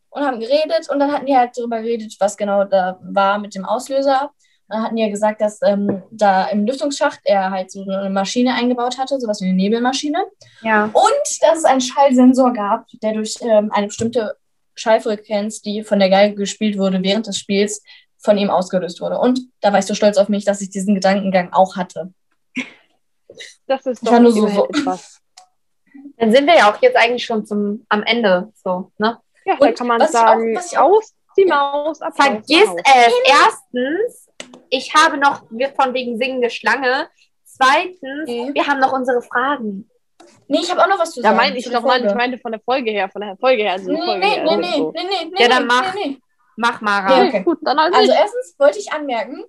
und haben geredet und dann hatten die halt darüber geredet, was genau da war mit dem Auslöser. Und dann hatten die ja gesagt, dass ähm, da im Lüftungsschacht er halt so eine Maschine eingebaut hatte, sowas wie eine Nebelmaschine. Ja. Und dass es einen Schallsensor gab, der durch ähm, eine bestimmte Schallfrequenz, die von der Geige gespielt wurde während des Spiels, von ihm ausgelöst wurde. Und da war ich so stolz auf mich, dass ich diesen Gedankengang auch hatte. Das ist doch nur so so- etwas. <laughs> Dann sind wir ja auch jetzt eigentlich schon zum am Ende so, ne? Ja, da Und kann man was ich auch- sagen, was ich auch- aus die Maus, ab Vergiss es. Erstens, ich habe noch, wir von wegen singende Schlange. Zweitens, Okay. wir haben noch unsere Fragen. Nee, ich habe auch noch was zu Da sagen. meine ich der doch, nein, ich meinte von der Folge her, von der Folge her, also Nee, Folge nee, her. nee, also nee, so. nee, nee, nee, Ja, dann nee, mach. nee, nee. Mach, Mara. Ja, Nee, okay. gut, dann also, Also erstens wollte ich anmerken,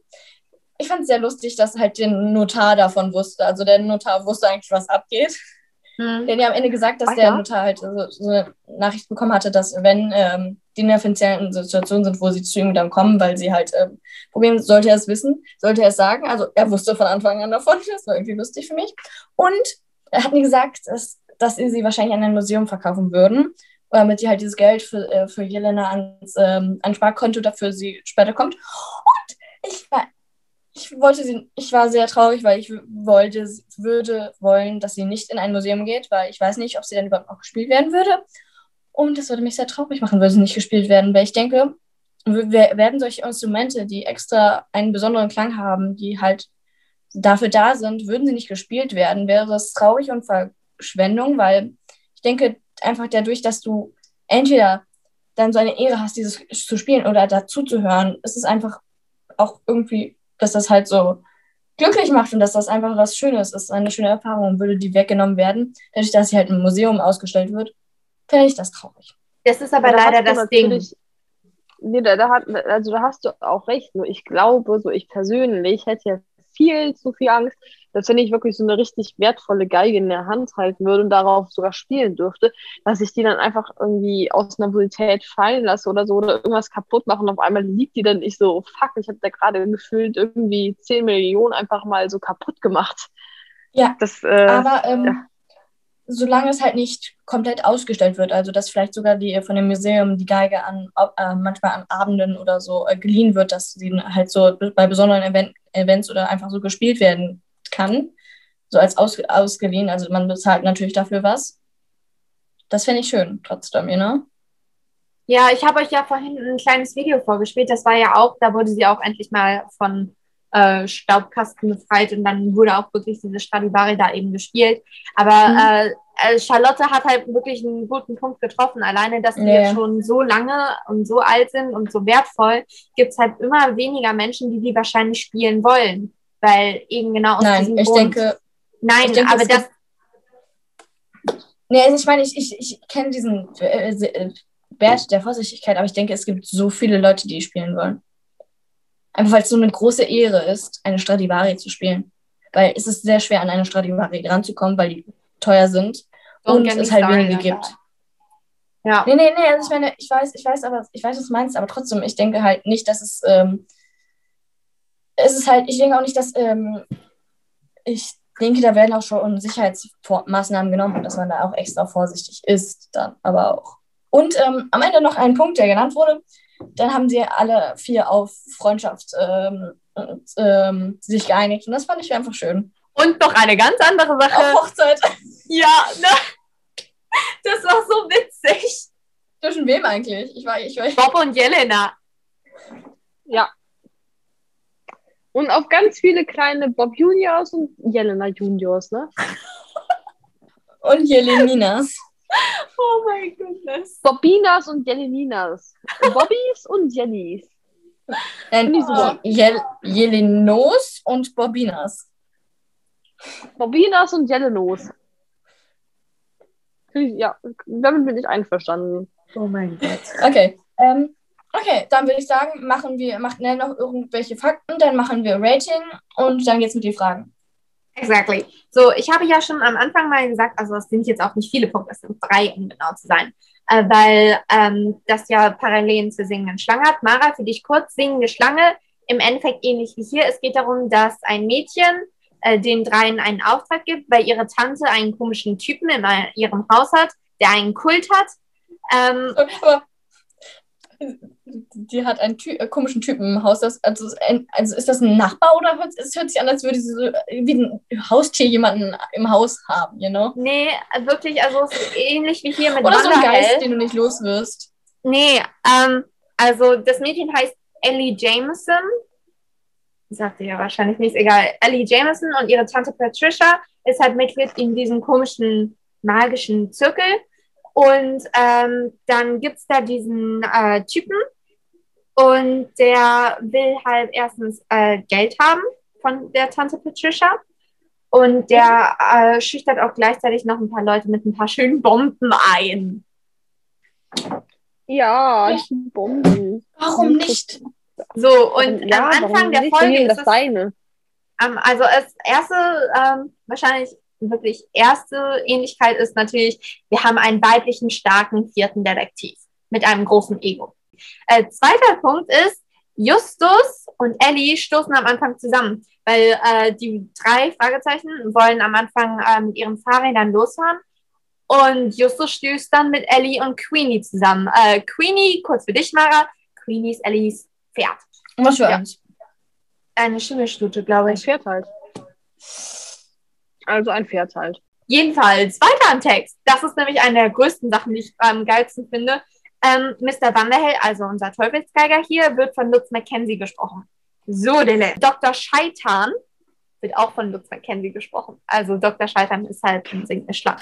ich fand es sehr lustig, dass halt der Notar davon wusste. Also der Notar wusste eigentlich, was abgeht. Hm. Der hat ja am Ende gesagt, dass Ach der ja? Notar halt so, so eine Nachricht bekommen hatte, dass wenn ähm, die in einer finanziellen Situation sind, wo sie zu ihm dann kommen, weil sie halt ähm, Probleme, sollte er es wissen, sollte er es sagen. Also er wusste von Anfang an davon, <laughs> das war irgendwie lustig für mich. Und hat mir gesagt, dass, dass sie sie wahrscheinlich an ein Museum verkaufen würden, damit sie halt dieses Geld für, äh, für Jelena ans ähm, ein Sparkonto dafür sie später kommt. Und ich war, ich wollte sie, ich war sehr traurig, weil ich wollte, würde wollen, dass sie nicht in ein Museum geht, weil ich weiß nicht, ob sie dann überhaupt noch gespielt werden würde. Und das würde mich sehr traurig machen, würde sie nicht gespielt werden, weil ich denke, werden solche Instrumente, die extra einen besonderen Klang haben, die halt dafür da sind, würden sie nicht gespielt werden, wäre das traurig und Verschwendung, weil ich denke einfach dadurch, dass du entweder dann so eine Ehre hast, dieses zu spielen oder dazu zu hören, ist es einfach auch irgendwie, dass das halt so glücklich macht und dass das einfach was Schönes ist, eine schöne Erfahrung. Würde die weggenommen werden, dadurch, dass sie halt im Museum ausgestellt wird, fände ich das traurig. Das ist aber Da leider das Ding. Nee, da, da, hat, also da hast du auch recht. Nur ich glaube, so ich persönlich hätte ja viel zu viel Angst, dass wenn ich wirklich so eine richtig wertvolle Geige in der Hand halten würde und darauf sogar spielen dürfte, dass ich die dann einfach irgendwie aus Nervosität fallen lasse oder so oder irgendwas kaputt mache und auf einmal liegt die dann ich so, fuck, ich habe da gerade gefühlt irgendwie 10 Millionen einfach mal so kaputt gemacht. Ja, Das, äh, Aber ähm, ja. Solange es halt nicht komplett ausgestellt wird, also dass vielleicht sogar die von dem Museum die Geige an äh, manchmal an Abenden oder so äh, geliehen wird, dass sie halt so bei besonderen Event Events oder einfach so gespielt werden kann, so als aus ausgeliehen. Also man bezahlt natürlich dafür was. Das fände ich schön, trotzdem, ne? Ja, ich habe euch ja vorhin ein kleines Video vorgespielt. Das war ja auch, da wurde sie auch endlich mal von äh, Staubkasten befreit und dann wurde auch wirklich diese Stradivari da eben gespielt. Aber Mhm. äh, äh, Charlotte hat halt wirklich einen guten Punkt getroffen. Alleine, dass die Ja. jetzt schon so lange und so alt sind und so wertvoll, gibt es halt immer weniger Menschen, die die wahrscheinlich spielen wollen. Weil eben genau aus Nein, diesem ich Grund. denke, Nein, ich denke, aber das, nee, also ich meine, ich, ich, ich kenne diesen äh, äh, Wert der Vorsichtigkeit, aber ich denke, es gibt so viele Leute, die spielen wollen. Einfach weil es so eine große Ehre ist, eine Stradivari zu spielen. Weil es ist sehr schwer, an eine Stradivari ranzukommen, weil die teuer sind Don't und es halt wenige gibt. ja. Nee, nee, nee, also ich meine, ich weiß, ich weiß, aber ich weiß, was du meinst, aber trotzdem, ich denke halt nicht, dass es, ähm, es ist halt, ich denke auch nicht, dass, ähm, ich denke, da werden auch schon Sicherheitsmaßnahmen genommen und dass man da auch extra vorsichtig ist, dann aber auch. Und ähm, am Ende noch ein Punkt, der genannt wurde. Dann haben sie alle vier auf Freundschaft ähm, ähm, sich geeinigt und das fand ich einfach schön. Und noch eine ganz andere Sache. Auf Hochzeit. <laughs> Ja, ne? Das war so witzig. Zwischen wem eigentlich? Ich war, ich war, Bob und Jelena. Und auf ganz viele kleine Bob Juniors und Jelena Juniors, ne? und Jeleninas. <laughs> Oh mein Goodness. Bobinas und Jeleninas. Bobbys und Jellys. Nein, Nicht so. Jel Jelenos und Bobinas. Bobinas und Jelenos. Ja, damit bin ich einverstanden. Oh mein Gott. Okay. Ähm, okay, dann würde ich sagen, machen wir, macht schnell noch irgendwelche Fakten, dann machen wir Rating und dann geht's mit den Fragen. Exactly. So, ich habe ja schon am Anfang mal gesagt, also es sind jetzt auch nicht viele Punkte, es sind drei, um genau zu sein, äh, weil ähm, das ja Parallelen zur singenden Schlange hat. Mara, für dich kurz, singende Schlange, im Endeffekt ähnlich wie hier. Es geht darum, dass ein Mädchen äh, den dreien einen Auftrag gibt, weil ihre Tante einen komischen Typen in äh, ihrem Haus hat, der einen Kult hat. Ähm, die hat einen Ty äh, komischen Typen im Haus. Das, also, ist ein- also ist das ein Nachbar oder hört, es hört sich an, als würde sie so äh, wie ein Haustier jemanden im Haus haben, you know? nee, wirklich, also es ist ähnlich wie hier mit Oder so ein Wanderhell. Geist, den du nicht los wirst. Nee, ähm, also das Mädchen heißt Ellie Jameson. Sagt ihr ja wahrscheinlich nicht, egal. Ellie Jameson und ihre Tante Patricia ist halt Mitglied in diesem komischen magischen Zirkel. Und ähm, dann gibt es da diesen äh, Typen und der will halt erstens äh, Geld haben von der Tante Patricia. Und der äh, schüchtert auch gleichzeitig noch ein paar Leute mit ein paar schönen Bomben ein. Ja, Bomben. Warum nicht? So, und ja, am Anfang der nicht? Folge ist das es, deine. ähm, also als erste, ähm, wahrscheinlich wirklich erste Ähnlichkeit ist natürlich, wir haben einen weiblichen, starken vierten Detektiv mit einem großen Ego. Äh, zweiter Punkt ist, Justus und Ellie stoßen am Anfang zusammen, weil äh, die drei Fragezeichen wollen am Anfang äh, mit ihren Fahrrädern losfahren. Und Justus stößt dann mit Ellie und Queenie zusammen. Äh, Queenie, kurz für dich, Mara, Queenie ist Ellies Pferd. Was für Ja. eins? Eine Schimmelstute, glaube Ein ich. Pferd halt. Also ein Pferd halt. Jedenfalls, weiter im Text. Das ist nämlich eine der größten Sachen, die ich am geilsten finde. Ähm, Mr. Wanderhell, also unser Teufelsgeiger hier, wird von Lutz Mackenzie gesprochen. So, Dele. Dr. Scheitan wird auch von Lutz Mackenzie gesprochen. Also Dr. Scheitan ist halt ein singende Schlange.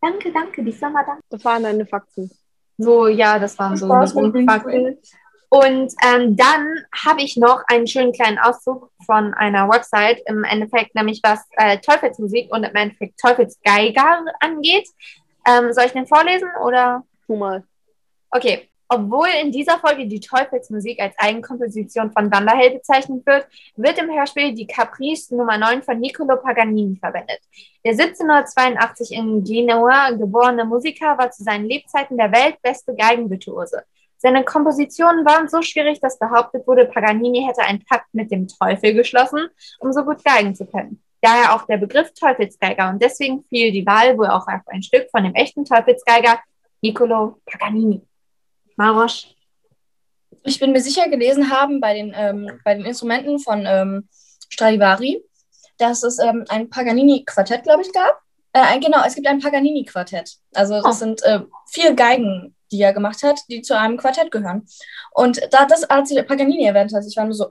Danke, danke, die Firma danke. Das waren deine Fakten. So, ja, das waren so Grundfakten. Und ähm, dann habe ich noch einen schönen kleinen Auszug von einer Website, im Endeffekt nämlich was äh, Teufelsmusik und im Endeffekt Teufelsgeiger angeht. Ähm, soll ich den vorlesen oder? Tu mal. Okay. Obwohl in dieser Folge die Teufelsmusik als Eigenkomposition von Wanderhell bezeichnet wird, wird im Hörspiel die Caprice Nummer 9 von Niccolo Paganini verwendet. Der 1782 in Genua geborene Musiker war zu seinen Lebzeiten der weltbeste Geigenvirtuose. Seine Kompositionen waren so schwierig, dass behauptet wurde, Paganini hätte einen Pakt mit dem Teufel geschlossen, um so gut geigen zu können. Daher auch der Begriff Teufelsgeiger und deswegen fiel die Wahl wohl auch auf ein Stück von dem echten Teufelsgeiger Niccolo Paganini. Marosch. Ich bin mir sicher gelesen haben bei den, ähm, bei den Instrumenten von ähm, Stradivari, dass es ähm, ein Paganini-Quartett, glaube ich, gab. Äh, genau, es gibt ein Paganini-Quartett. Also das Oh. sind äh, vier Geigen, die er gemacht hat, die zu einem Quartett gehören. Und da das, als sie Paganini erwähnt hat, ich war nur so.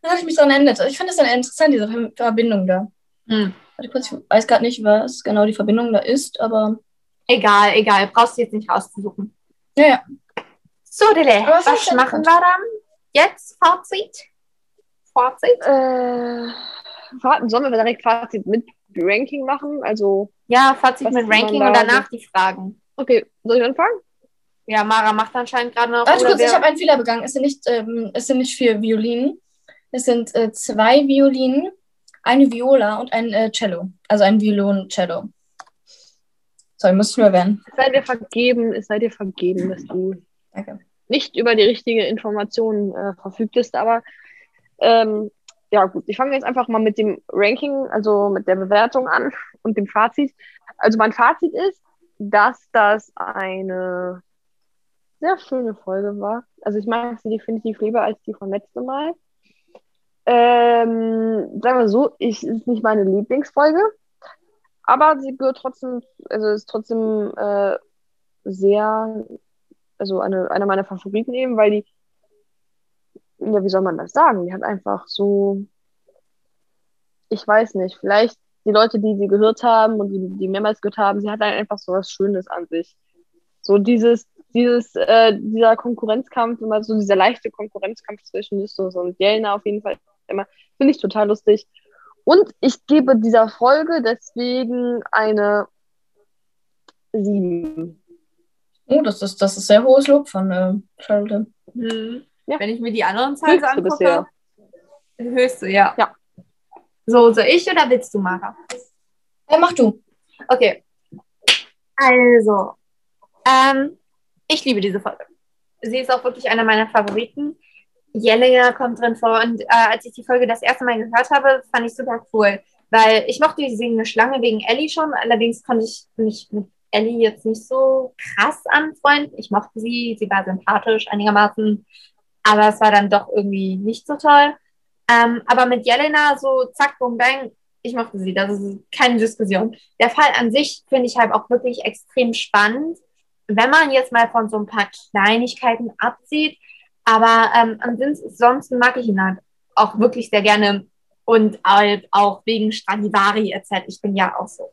Da hatte ich mich dran erinnert. Ich fand das dann interessant, diese Ver- Verbindung da. Hm. Ich weiß gerade nicht, was genau die Verbindung da ist, aber Egal, egal, brauchst du jetzt nicht rauszusuchen. ja, ja. So, Dele, was was machen wir dann? Jetzt Fazit? Fazit? Äh, Fa- sollen wir direkt Fazit mit Ranking machen? Also, Ja, Fazit mit Ranking da und danach die Fragen. okay, soll ich anfangen? Ja, Mara macht anscheinend gerade noch. Warte kurz, ich wer- habe einen Fehler begangen. Es sind nicht, ähm, es sind nicht vier Violinen. Es sind äh, zwei Violinen, eine Viola und ein äh, Cello. Also ein Violon-Cello. Sorry, muss ich nur erwähnen. Es sei dir vergeben, es sei dir vergeben, dass du Danke. nicht über die richtige Information äh, verfügtest, aber ähm, ja gut, ich fange jetzt einfach mal mit dem Ranking, also mit der Bewertung an und dem Fazit. Also mein Fazit ist, dass das eine sehr schöne Folge war. Also ich mag sie definitiv lieber als die von letztem Mal. Ähm, sagen wir so, ich ist nicht meine Lieblingsfolge, aber sie gehört trotzdem, also ist trotzdem äh, sehr, also eine, eine meiner Favoriten eben, weil die, ja, wie soll man das sagen? Die hat einfach so, ich weiß nicht, vielleicht die Leute, die sie gehört haben und die, die mehrmals gehört haben, sie hat halt einfach so was Schönes an sich. So dieses, dieses, äh, dieser Konkurrenzkampf, immer so dieser leichte Konkurrenzkampf zwischen Justus und Jelena auf jeden Fall immer, finde ich total lustig. Und ich gebe dieser Folge deswegen eine 7. Oh, das ist, das ist sehr hohes Lob von äh, Charlotte. Hm. Ja. Wenn ich mir die anderen Zahlen angucke. bisher. Höchste, ja. Ja. So, soll ich oder willst du, Mara? Ja, mach du. Okay. Also, ähm, ich liebe diese Folge. Sie ist auch wirklich eine meiner Favoriten. Jelena kommt drin vor und äh, als ich die Folge das erste Mal gehört habe, fand ich super cool, weil ich mochte die singende Schlange wegen Ellie schon, allerdings konnte ich mich mit Ellie jetzt nicht so krass anfreunden. Ich mochte sie, sie war sympathisch einigermaßen, aber es war dann doch irgendwie nicht so toll. Ähm, aber mit Jelena so zack, boom, bang, ich mochte sie, das ist keine Diskussion. Der Fall an sich finde ich halt auch wirklich extrem spannend, wenn man jetzt mal von so ein paar Kleinigkeiten absieht. Aber ähm, ansonsten mag ich ihn halt auch wirklich sehr gerne und halt auch wegen Stradivari erzählt. Ich bin ja auch so.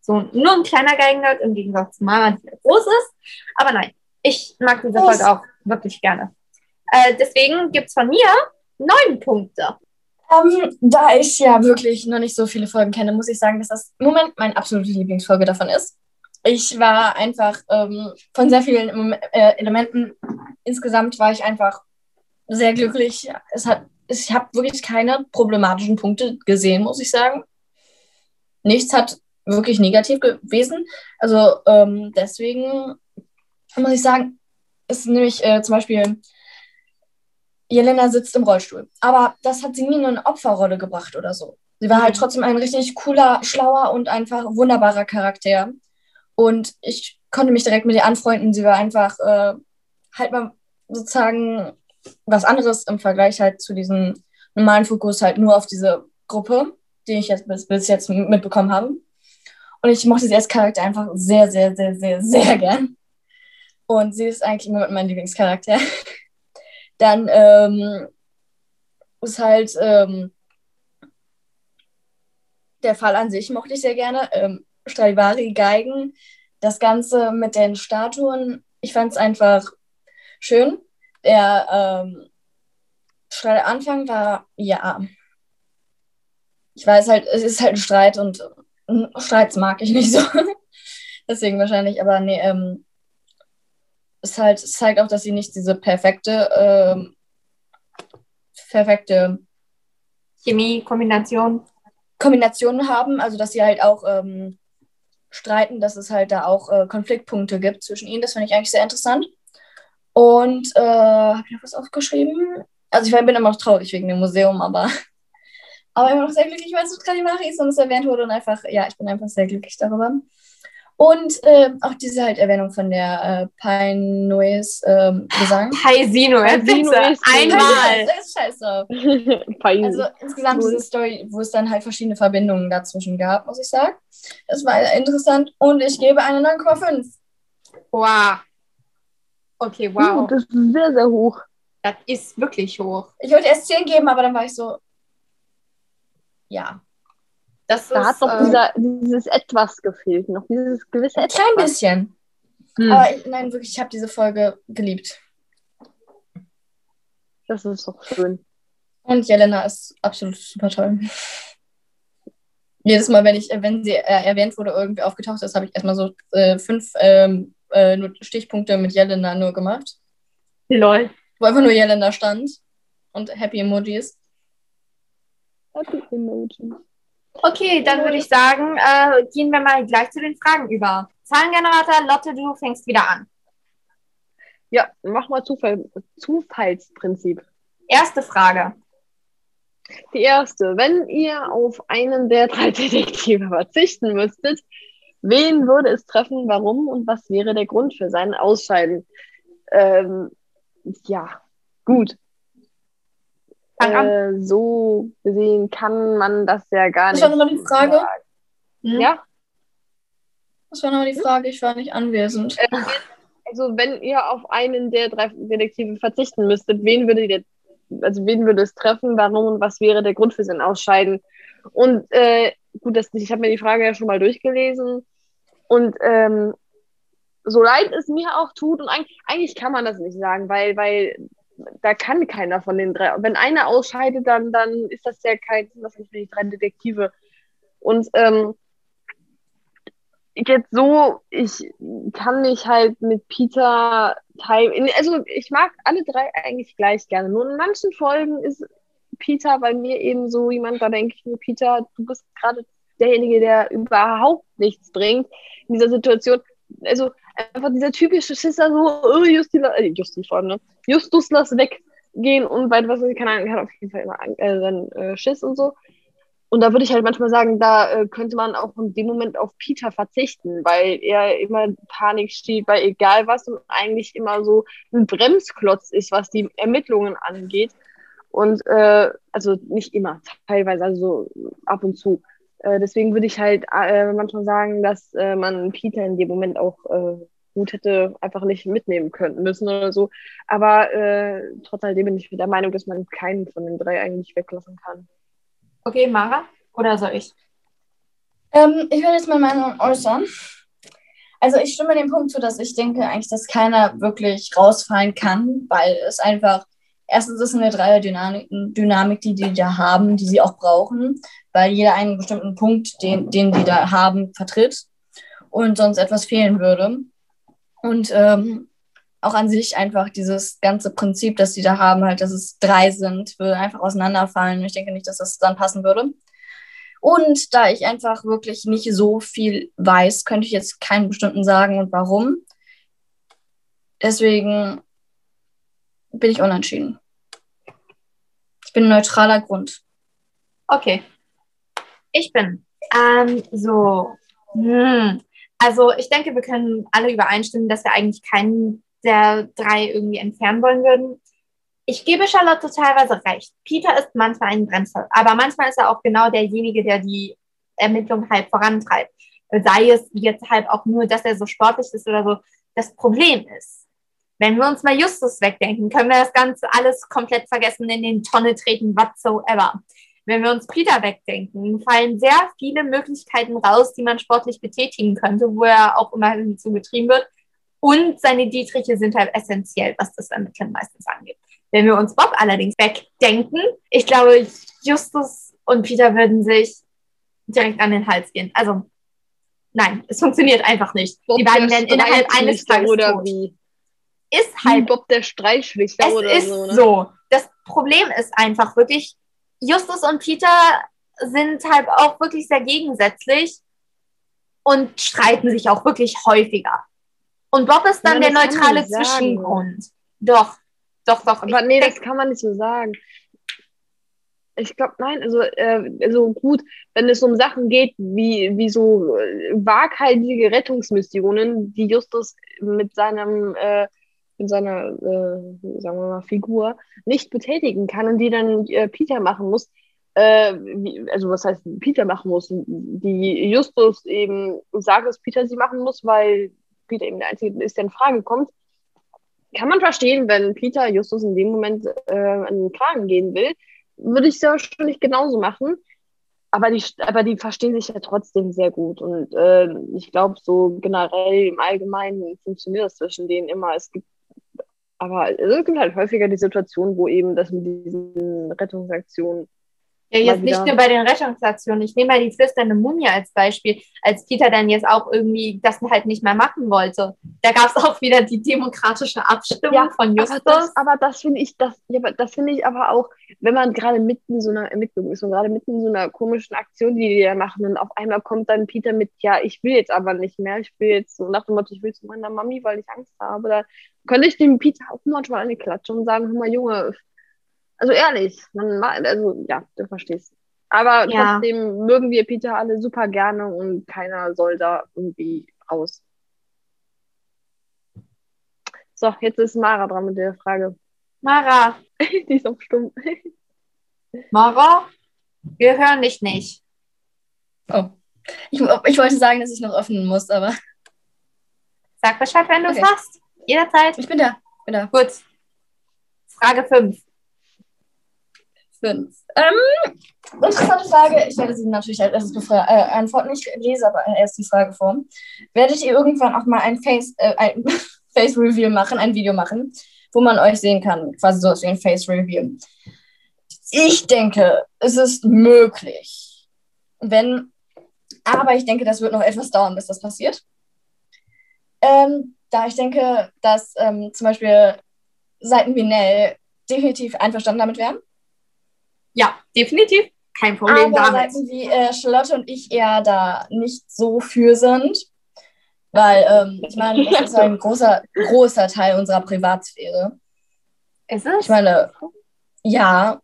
So, nur ein kleiner Geigenhirt im Gegensatz zu Mara, die groß ist. Aber nein, ich mag diese. Folge auch wirklich gerne. Äh, deswegen gibt's von mir neun Punkte. Ähm, da ich ja wirklich noch nicht so viele Folgen kenne, muss ich sagen, dass das im Moment meine absolute Lieblingsfolge davon ist. Ich war einfach ähm, von sehr vielen Mom- äh, Elementen insgesamt war ich einfach sehr glücklich. Es hat, ich habe wirklich keine problematischen Punkte gesehen, muss ich sagen. Nichts hat wirklich negativ gewesen. Also ähm, deswegen muss ich sagen, ist nämlich äh, zum Beispiel, Jelena sitzt im Rollstuhl. Aber das hat sie nie in eine Opferrolle gebracht oder so. Sie war halt Mhm. trotzdem ein richtig cooler, schlauer und einfach wunderbarer Charakter. Und ich konnte mich direkt mit ihr anfreunden. Sie war einfach äh, halt mal sozusagen was anderes im Vergleich halt zu diesem normalen Fokus halt nur auf diese Gruppe, die ich jetzt bis, bis jetzt mitbekommen habe. Und ich mochte sie als Charakter einfach sehr, sehr, sehr, sehr, sehr gern. Und sie ist eigentlich immer mein Lieblingscharakter. <laughs> Dann ähm, ist halt ähm, der Fall an sich mochte ich sehr gerne. Ähm, Stradivari, Geigen, das Ganze mit den Statuen, ich fand es einfach schön. Der ähm, Anfang war, ja, ich weiß halt, es ist halt ein Streit und Streits mag ich nicht so. <laughs> Deswegen wahrscheinlich, aber nee, ähm, es halt, es zeigt auch, dass sie nicht diese perfekte, ähm, perfekte Chemie, Kombination. Kombinationen haben, also dass sie halt auch ähm, streiten, dass es halt da auch äh, Konfliktpunkte gibt zwischen ihnen. Das finde ich eigentlich sehr interessant. Und äh, habe ich noch was aufgeschrieben? Also ich bin immer noch traurig wegen dem Museum, aber, <laughs> aber immer noch sehr glücklich, weil es so Stradivari ist und es erwähnt wurde und einfach, ja, ich bin einfach sehr glücklich darüber. Und äh, auch diese halt Erwähnung von der äh, Pine Noise ähm, Gesang. Paisino, Paisino bitte. ist- Einmal. Das ist scheiße. Also insgesamt diese Story, wo es dann halt verschiedene Verbindungen dazwischen gab, muss ich sagen. Das war interessant und ich gebe eine 9,5. Wow. Okay, wow. wow. Das ist sehr, sehr hoch. Das ist wirklich hoch. Ich wollte erst 10 geben, aber dann war ich so, ja, Das Da ist, hat noch äh, dieser, dieses Etwas gefehlt. Noch dieses gewisse ein Etwas. klein bisschen. hm. Aber ich, nein, wirklich, ich habe diese Folge geliebt. Das ist doch schön. Und Jelena ist absolut super toll. Jedes Mal, wenn ich, wenn sie äh, erwähnt wurde, irgendwie aufgetaucht ist, habe ich erstmal so äh, fünf ähm, äh, Stichpunkte mit Jelena nur gemacht. Lol. Wo einfach nur Jelena stand und Happy Emojis. Happy Emoji. Okay, dann würde ich sagen, äh, gehen wir mal gleich zu den Fragen über. Zahlengenerator, Lotte, du fängst wieder an. Ja, mach mal Zufall, Zufallsprinzip. Erste Frage. Die erste. Wenn ihr auf einen der drei <laughs> Detektive verzichten müsstet, wen würde es treffen, warum und was wäre der Grund für sein Ausscheiden? Ähm, ja, gut. Äh, so gesehen kann man das ja gar Das nicht. war nochmal die Frage? Hm? Ja, Das war nochmal die Frage, ich war nicht anwesend. also wenn ihr auf einen der drei Detektive verzichten müsstet, wen würde ihr, also wen würde es treffen, warum und was wäre der Grund für sein Ausscheiden? Und äh, gut, das, ich habe mir die Frage ja schon mal durchgelesen und ähm, so leid es mir auch tut und eigentlich, eigentlich kann man das nicht sagen, weil, weil da kann keiner von den drei. Wenn einer ausscheidet, dann, dann ist das ja kein, sind das nicht die drei Detektive. Und ähm, jetzt so, ich kann mich halt mit Peter teilen. Also ich mag alle drei eigentlich gleich gerne. Nur in manchen Folgen ist Peter bei mir eben so jemand, da denke ich mir, Peter, du bist gerade derjenige, der überhaupt nichts bringt in dieser Situation. Also einfach dieser typische Schisser, so, oh, Justi, äh, Justi vorne, Justus lass weggehen und weit was, keine Ahnung, hat auf jeden Fall immer äh, dann, äh, Schiss und so. Und da würde ich halt manchmal sagen, da äh, könnte man auch in dem Moment auf Peter verzichten, weil er immer Panik steht bei egal was und eigentlich immer so ein Bremsklotz ist, was die Ermittlungen angeht. Und äh, also nicht immer, teilweise, also so ab und zu. Äh, deswegen würde ich halt äh, manchmal sagen, dass äh, man Peter in dem Moment auch äh, gut hätte einfach nicht mitnehmen können müssen oder so. Aber äh, trotz alledem bin ich der Meinung, dass man keinen von den drei eigentlich weglassen kann. Okay, Mara? Oder soll ich? Ähm, ich werde jetzt meine Meinung äußern. Also ich stimme dem Punkt zu, dass ich denke eigentlich, dass keiner wirklich rausfallen kann, weil es einfach, erstens ist eine Dreier-Dynamik, Dynamik, die die da haben, die sie auch brauchen, weil jeder einen bestimmten Punkt, den, den die da haben, vertritt und sonst etwas fehlen würde. Und ähm, auch an sich einfach dieses ganze Prinzip, das die da haben, halt, dass es drei sind, würde einfach auseinanderfallen. Ich denke nicht, dass das dann passen würde. Und da ich einfach wirklich nicht so viel weiß, könnte ich jetzt keinen bestimmten sagen und warum. Deswegen bin ich unentschieden. Ich bin ein neutraler Grund. Okay. Ich bin. Ähm, so. Hm. Also ich denke, wir können alle übereinstimmen, dass wir eigentlich keinen der drei irgendwie entfernen wollen würden. Ich gebe Charlotte teilweise recht. Peter ist manchmal ein Bremser, aber manchmal ist er auch genau derjenige, der die Ermittlung halt vorantreibt. Sei es jetzt halt auch nur, dass er so sportlich ist oder so. Das Problem ist, wenn wir uns mal Justus wegdenken, können wir das Ganze alles komplett vergessen, in den Tonne treten, whatsoever. Wenn wir uns Peter wegdenken, fallen sehr viele Möglichkeiten raus, die man sportlich betätigen könnte, wo er auch immer hinzu getrieben wird. Und seine Dietriche sind halt essentiell, was das Ermitteln meistens angeht. Wenn wir uns Bob allerdings wegdenken, ich glaube, Justus und Peter würden sich direkt an den Hals gehen. Also, nein, es funktioniert einfach nicht. Bob Die beiden werden innerhalb eines Tages oder tot. wie? Ist Wie halt Bob der Streitschlichter es oder ist so, ne? so. Das Problem ist einfach wirklich, Justus und Peter sind halt auch wirklich sehr gegensätzlich und streiten sich auch wirklich häufiger. Und Bob ist dann Nein, der neutrale. Zwischengrund. Doch, doch, doch. Aber nee, das kann man nicht so sagen. Ich glaube, nein, also, äh, also gut, wenn es um Sachen geht, wie, wie so äh, waghalsige Rettungsmissionen, die Justus mit seinem, äh, mit seiner, äh, sagen wir mal, Figur nicht betätigen kann und die dann äh, Peter machen muss, äh, also was heißt Peter machen muss, die Justus eben sagt, dass Peter sie machen muss, weil Peter eben der Einzige ist, der in Frage kommt, kann man verstehen, wenn Peter Justus in dem Moment äh, an den Kragen gehen will, würde ich es ja wahrscheinlich genauso machen. Aber die, aber die verstehen sich ja trotzdem sehr gut. Und äh, ich glaube, so generell im Allgemeinen funktioniert das zwischen denen immer. Es gibt, aber es gibt halt häufiger die Situation, wo eben das mit diesen Rettungsaktionen Ja, jetzt nicht nur bei den Rettungsaktionen. Ich nehme mal die flüsternde Mumie als Beispiel, als Peter dann jetzt auch irgendwie das halt nicht mehr machen wollte. Da gab es auch wieder die demokratische Abstimmung Ja, von Justus. Aber das, aber das finde ich, das, ja, aber das finde ich aber auch, wenn man gerade mitten in so einer Ermittlung ist und gerade mitten in so einer komischen Aktion, die die da machen, und auf einmal kommt dann Peter mit, ja, ich will jetzt aber nicht mehr, ich will jetzt so nach dem Motto, ich will zu meiner Mami, weil ich Angst habe, da könnte ich dem Peter auch manchmal eine Klatsche und sagen, hör mal, Junge, also ehrlich, man, ma- also ja, du verstehst. Aber Ja. trotzdem mögen wir Peter alle super gerne und keiner soll da irgendwie raus. So, jetzt ist Mara dran mit der Frage. Mara, <laughs> Die ist auf stumm. <laughs> Mara, wir hören dich nicht. Oh. Ich, ich wollte sagen, dass ich noch öffnen muss, aber Sag Bescheid, wenn du es Okay. hast. Jederzeit. ich bin da. Bin da. Gut. Frage 5. Fünf. Ähm, interessante Frage. Ich werde sie natürlich als erstes befra- äh, antworten. Ich lese aber erst die Frage vor. Werdet ihr irgendwann auch mal ein Face, äh, <laughs> Face machen, ein Video machen, wo man euch sehen kann? Quasi so wie ein Face Reveal. Ich denke, es ist möglich. Wenn, aber ich denke, das wird noch etwas dauern, bis das passiert. Ähm, da ich denke, dass ähm, zum Beispiel Seiten wie Nell definitiv einverstanden damit wären. Ja, definitiv. Kein Problem Aber damit. Seiten wie äh, Charlotte und ich eher da nicht so für sind. Weil, ähm, ich meine, das ist ein großer, großer Teil unserer Privatsphäre. Ist es? Ich meine, ja,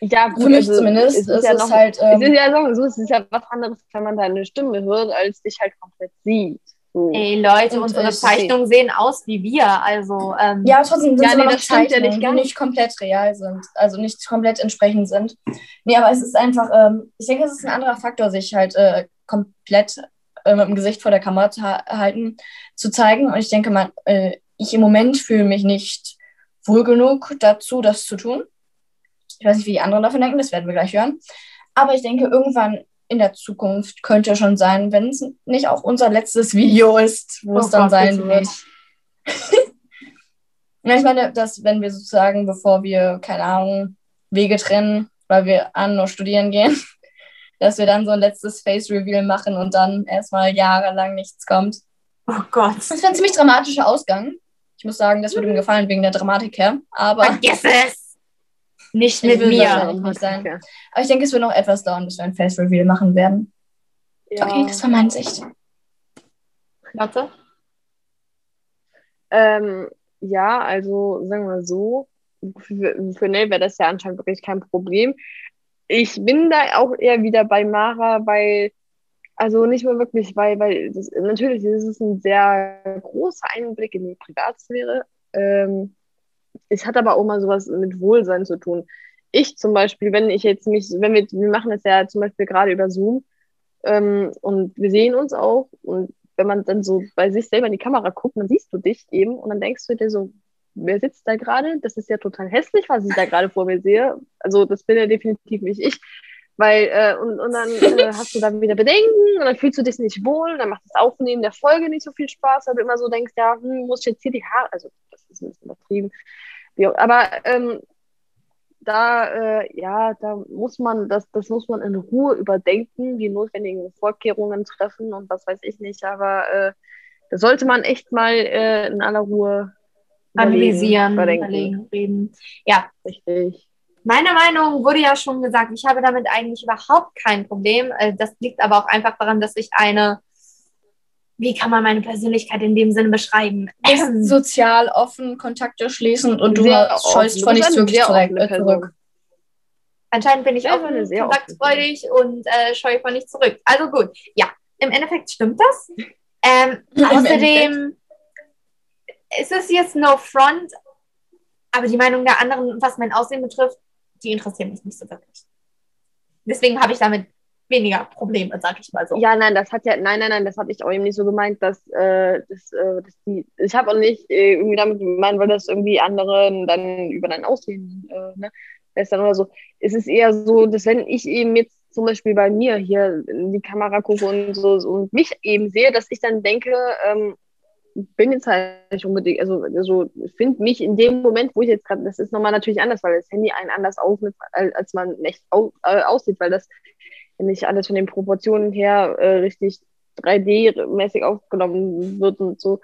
Ja, gut, für mich also, zumindest es ist ist ja es noch, halt. es ist Ähm, ja so, es ist ja was anderes, wenn man deine Stimme hört, als dich halt komplett sieht. Ey, Leute, Und unsere ich- Zeichnungen sehen aus wie wir. Also, ähm, ja, trotzdem sind Ja, nee, das stimmt ja nicht nicht komplett real sind. Also nicht komplett entsprechend sind. Nee, aber es ist einfach, ähm, ich denke, es ist ein anderer Faktor, sich halt äh, komplett äh, mit dem Gesicht vor der Kamera zu ha halten, zu zeigen. Und ich denke mal, äh, ich im Moment fühle mich nicht wohl genug dazu, das zu tun. Ich weiß nicht, wie die anderen davon denken, das werden wir gleich hören. Aber ich denke, irgendwann in der Zukunft könnte schon sein, wenn es nicht auch unser letztes Video ist, wo Oh es dann Gott, sein wird. <laughs> Ja, ich meine, dass wenn wir sozusagen, bevor wir, keine Ahnung, Wege trennen, weil wir an nur studieren gehen, <laughs> dass wir dann so ein letztes Face-Reveal machen und dann erstmal jahrelang nichts kommt. Oh Gott. Das wäre ein ziemlich dramatischer Ausgang. Ich muss sagen, das würde mir gefallen wegen der Dramatik her. Aber, Vergiss es! Nicht Ich mit mir. nicht sein. aber ich denke, es wird noch etwas dauern, bis wir ein Face-Reveal machen werden. Ja. Okay, das war meine Sicht. Lotte? Ähm, ja, also sagen wir so, für, für Nell wäre das ja anscheinend wirklich kein Problem. Ich bin da auch eher wieder bei Mara, weil, also nicht mehr wirklich, weil, weil das, natürlich ist es ein sehr großer Einblick in die Privatsphäre. Ähm, es hat aber auch mal sowas mit Wohlsein zu tun. Ich zum Beispiel, wenn ich jetzt mich, wenn wir, wir machen das ja zum Beispiel gerade über Zoom ähm, und wir sehen uns auch und wenn man dann so bei sich selber in die Kamera guckt, dann siehst du dich eben und dann denkst du dir so, wer sitzt da gerade? Das ist ja total hässlich, was ich da gerade vor mir sehe. Also das bin ja definitiv nicht ich. Weil, äh, und, und dann äh, hast du dann wieder Bedenken und dann fühlst du dich nicht wohl, dann macht das Aufnehmen der Folge nicht so viel Spaß, weil du immer so denkst, ja, hm, muss ich jetzt hier die Haare, also das ist ein bisschen übertrieben. Aber ähm, da, äh, ja, da muss man, das, das muss man in Ruhe überdenken, die notwendigen Vorkehrungen treffen und was weiß ich nicht, aber äh, da sollte man echt mal äh, in aller Ruhe Analysieren, überdenken. überlegen, reden. Ja, Richtig. Meine Meinung wurde ja schon gesagt, ich habe damit eigentlich überhaupt kein Problem. Äh, Das liegt aber auch einfach daran, dass ich eine, wie kann man meine Persönlichkeit in dem Sinne beschreiben? Bist sozial offen, Kontakte schließen und du offen. scheust vor nichts wirklich sehr zurück. Äh. Anscheinend bin ich Ja, offen, eine sehr kontaktfreudig und äh, scheue von nicht zurück. Also gut, ja, im Endeffekt stimmt das. Ähm, <laughs> außerdem ist es jetzt no front, aber die Meinung der anderen, was mein Aussehen betrifft, die interessieren mich nicht so wirklich. Deswegen habe ich damit weniger Probleme, sag ich mal so. Ja, nein, das hat ja, nein, nein, nein, das habe ich auch eben nicht so gemeint, dass, äh, das, äh, dass die, ich habe auch nicht äh, irgendwie damit gemeint, weil das irgendwie anderen dann über dein Aussehen, äh, ne, lästern oder so. Es ist eher so, dass wenn ich eben jetzt zum Beispiel bei mir hier in die Kamera gucke und so, und mich eben sehe, dass ich dann denke, ähm, bin jetzt halt nicht unbedingt, also, also finde mich in dem Moment, wo ich jetzt gerade, das ist nochmal natürlich anders, weil das Handy einen anders aufnimmt, als man echt au, äh, aussieht, weil das nicht alles von den Proportionen her äh, richtig 3D-mäßig aufgenommen wird und so.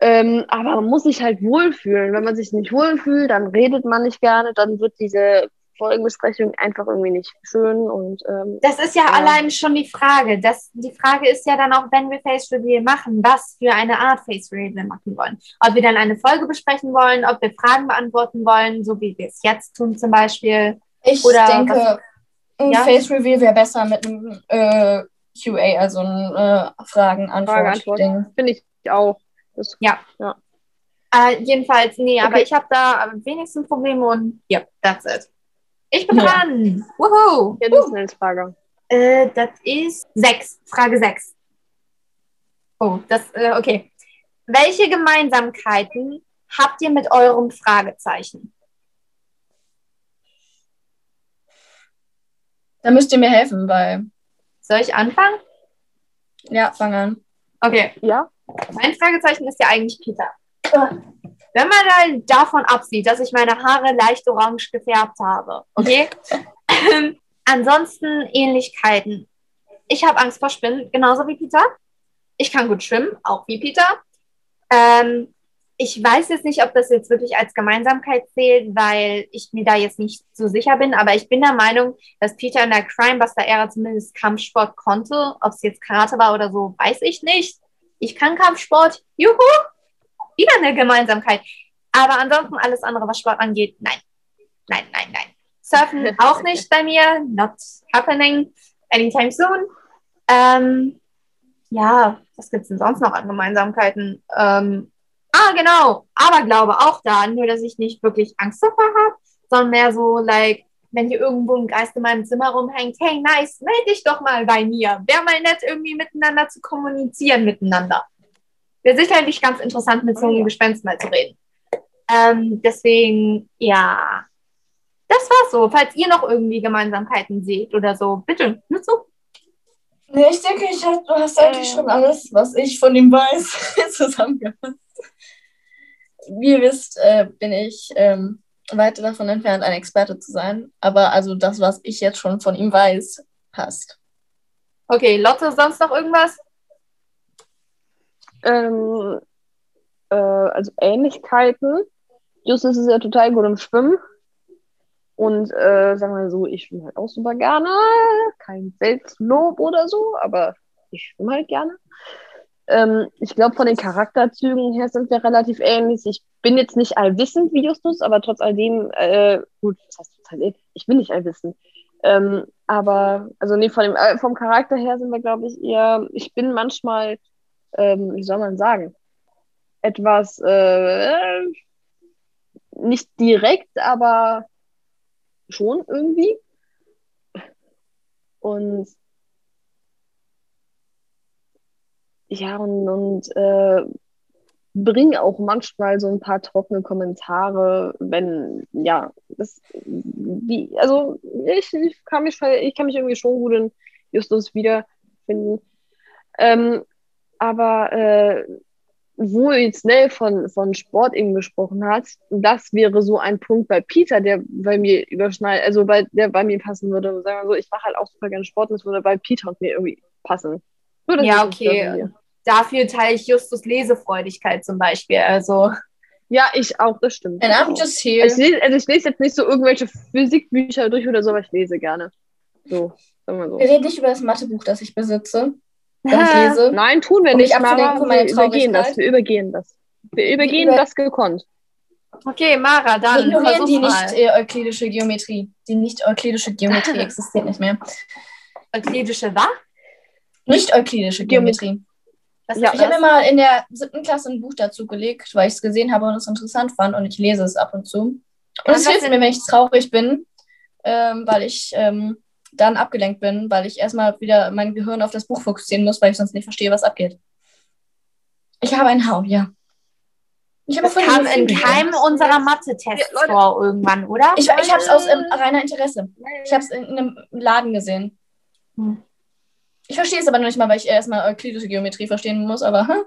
Ähm, aber man muss sich halt wohlfühlen. Wenn man sich nicht wohlfühlt, dann redet man nicht gerne, dann wird diese Folgenbesprechung einfach irgendwie nicht schön und ähm, Das ist ja, Ja. allein schon die Frage. Das, die Frage ist ja dann auch, wenn wir Face Reveal machen, was für eine Art Face Reveal wir machen wollen. Ob wir dann eine Folge besprechen wollen, ob wir Fragen beantworten wollen, so wie wir es jetzt tun zum Beispiel. Ich Oder denke, ein Ja? Face Reveal wäre besser mit einem äh, QA, also ein äh, Frage-Antwort. Fragen-Antwort-Ding. finde ich auch. Das, Äh, jedenfalls, nee, aber Okay. ich habe da am wenigsten Probleme und ja, that's it. Ich bin Ja. dran. Woohoo! ja, das ist eine Frage. Äh, das ist sechs. Frage sechs. Oh, das, äh, okay. Welche Gemeinsamkeiten habt ihr mit eurem Fragezeichen? Da müsst ihr mir helfen, weil. Soll ich anfangen? Ja, fang an. Okay, Ja? mein Fragezeichen ist ja eigentlich Peter. Wenn man dann davon absieht, dass ich meine Haare leicht orange gefärbt habe, okay? <laughs> Ähm, Ansonsten Ähnlichkeiten. Ich habe Angst vor Spinnen, genauso wie Peter. Ich kann gut schwimmen, auch wie Peter. Ähm, ich weiß jetzt nicht, ob das jetzt wirklich als Gemeinsamkeit zählt, weil ich mir da jetzt nicht so sicher bin, aber ich bin der Meinung, dass Peter in der Crimebuster-Ära zumindest Kampfsport konnte. Ob es jetzt Karate war oder so, weiß ich nicht. Ich kann Kampfsport. Juhu! Wieder eine Gemeinsamkeit. Aber ansonsten alles andere, was Sport angeht, nein. Nein, nein, nein. Surfen <laughs> auch nicht bei mir. Not happening anytime soon. Ähm, ja, was gibt es denn sonst noch an Gemeinsamkeiten? Ähm, ah, genau. Aberglaube auch da. Nur, dass ich nicht wirklich Angst davor habe, sondern mehr so, like, wenn hier irgendwo ein Geist in meinem Zimmer rumhängt, hey, nice, melde dich doch mal bei mir. Wäre mal nett, irgendwie miteinander zu kommunizieren miteinander. Wäre sicherlich ganz interessant, mit so einem Gespenst mal zu reden. Ähm, deswegen, ja. Das war's so. Falls ihr noch irgendwie Gemeinsamkeiten seht oder so, bitte, nur zu. Nee, ich denke, ich hab, du hast eigentlich Ähm. schon alles, was ich von ihm weiß, <laughs> zusammengefasst. Wie ihr wisst, äh, bin ich ähm, weit davon entfernt, ein Experte zu sein. Aber also das, was ich jetzt schon von ihm weiß, passt. Okay, Lotte, sonst noch irgendwas? Ähm, äh, also Ähnlichkeiten. Justus ist ja total gut im Schwimmen. Und äh, sagen wir so, ich schwimme halt auch super gerne. Kein Selbstlob oder so, aber ich schwimme halt gerne. Ähm, ich glaube, von den Charakterzügen her sind wir relativ ähnlich. Ich bin jetzt nicht allwissend wie Justus, aber trotz alledem, äh, gut, was heißt trotz alledem? Ich bin nicht allwissend. Ähm, aber, also nee, von dem, äh, vom Charakter her sind wir, glaube ich, eher, ich bin manchmal, ähm, wie soll man sagen, etwas, äh, nicht direkt, aber schon irgendwie. Und ja, und, und äh, bringe auch manchmal so ein paar trockene Kommentare, wenn, ja, das, wie, also ich, ich, kann mich, ich kann mich irgendwie schon gut in Justus wiederfinden. Ähm, aber äh, wo jetzt Nell von, von Sport eben gesprochen hat, das wäre so ein Punkt bei Peter, der bei mir überschneidet, also bei, der bei mir passen würde. Sagen wir so, ich mache halt auch super gerne Sport, das würde bei Peter und mir irgendwie passen. Ja, okay. Dafür teile ich Justus Lesefreudigkeit zum Beispiel. Also. Ja, ich auch, das stimmt. And I'm just here. Ich lese, also ich lese jetzt nicht so irgendwelche Physikbücher durch oder so, aber ich lese gerne. So, sagen wir so. Wir reden nicht über das Mathebuch, das ich besitze das <laughs> lese. Nein, tun wir um nicht, Mara. Wir übergehen das. Wir übergehen das. Wir übergehen über das gekonnt. Okay, Mara, dann. Wir ignorieren die nicht äh, euklidische Geometrie. Die nicht euklidische Geometrie <laughs> existiert nicht mehr. Euklidische was? Nicht euklidische Geometrie. Ja, ich habe mir mal in der siebten Klasse ein Buch dazu gelegt, weil ich es gesehen habe und es interessant fand und ich lese es ab und zu. Und es hilft mir, wenn ich traurig bin, ähm, weil ich ähm, dann abgelenkt bin, weil ich erstmal wieder mein Gehirn auf das Buch fokussieren muss, weil ich sonst nicht verstehe, was abgeht. Ich habe einen Hau, ja. Ich habe das kam in keinem unserer Mathe-Tests ja, vor irgendwann, oder? Ich, ich habe es aus ähm, reiner Interesse. Ich habe es in, in, einem Laden gesehen. Hm. Ich verstehe es aber noch nicht mal, weil ich erstmal euklidische Geometrie verstehen muss, aber. Hm.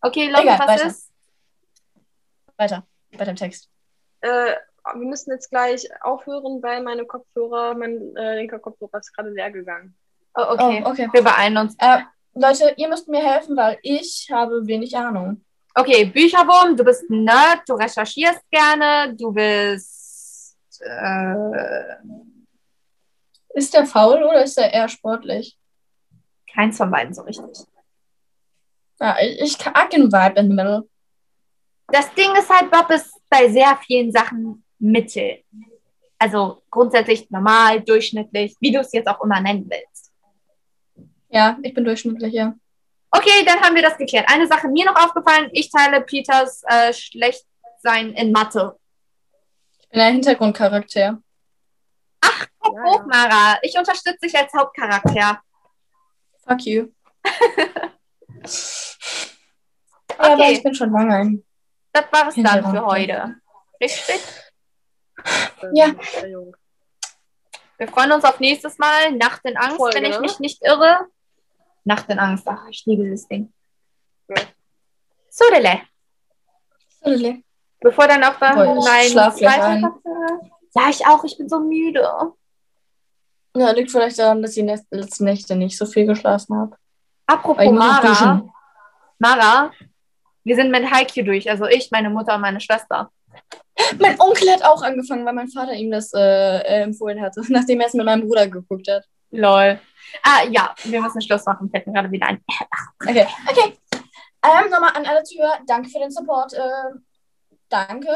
Okay, Leute, was weiter. ist? Weiter, weiter im Text. Äh, wir müssen jetzt gleich aufhören, weil meine Kopfhörer, mein äh, linker Kopfhörer ist gerade leer gegangen. Oh, okay. Oh, okay. Wir beeilen uns. Äh, Leute, ihr müsst mir helfen, weil ich habe wenig Ahnung. Okay, Bücherwurm, du bist ein Nerd, du recherchierst gerne, du bist. Äh, ist der faul oder ist er eher sportlich? Keins von beiden so richtig. Ja, ich, ich mag den Vibe in the middle. Das Ding ist halt, Bob ist bei sehr vielen Sachen Mittel. Also grundsätzlich normal, durchschnittlich, wie du es jetzt auch immer nennen willst. Ja, ich bin durchschnittlich, ja. Okay, dann haben wir das geklärt. Eine Sache mir noch aufgefallen, ich teile Peters äh, Schlechtsein in Mathe. Ich bin ein Hintergrundcharakter. Ach, guck ja, hoch, Mara. Ich unterstütze dich als Hauptcharakter. Fuck you. <laughs> okay. Ja, aber ich bin schon lange. Das war es dann für heute. Richtig? Ja. Wir freuen uns auf nächstes Mal. Nacht in Angst, Folge, wenn ich mich nicht irre. Nacht in Angst. Ach, ich liebe dieses Ding. Ja. Sodele. Sodele. Bevor dann auch dann mein zweiter Ja, ich auch. Ich bin so müde. Ja, liegt vielleicht daran, dass ich die letzten Nächte nicht so viel geschlafen habe. Apropos Mara. Mara, wir sind mit Haikyuu durch. Also ich, meine Mutter und meine Schwester. Mein Onkel hat auch angefangen, weil mein Vater ihm das äh, äh empfohlen hatte, <laughs> nachdem er es mit meinem Bruder geguckt hat. Lol. Ah, ja, wir müssen Schluss machen. Fällt mir gerade wieder ein. <laughs> Okay, okay. Ähm, nochmal an alle Zuhörer, danke für den Support. Äh, danke.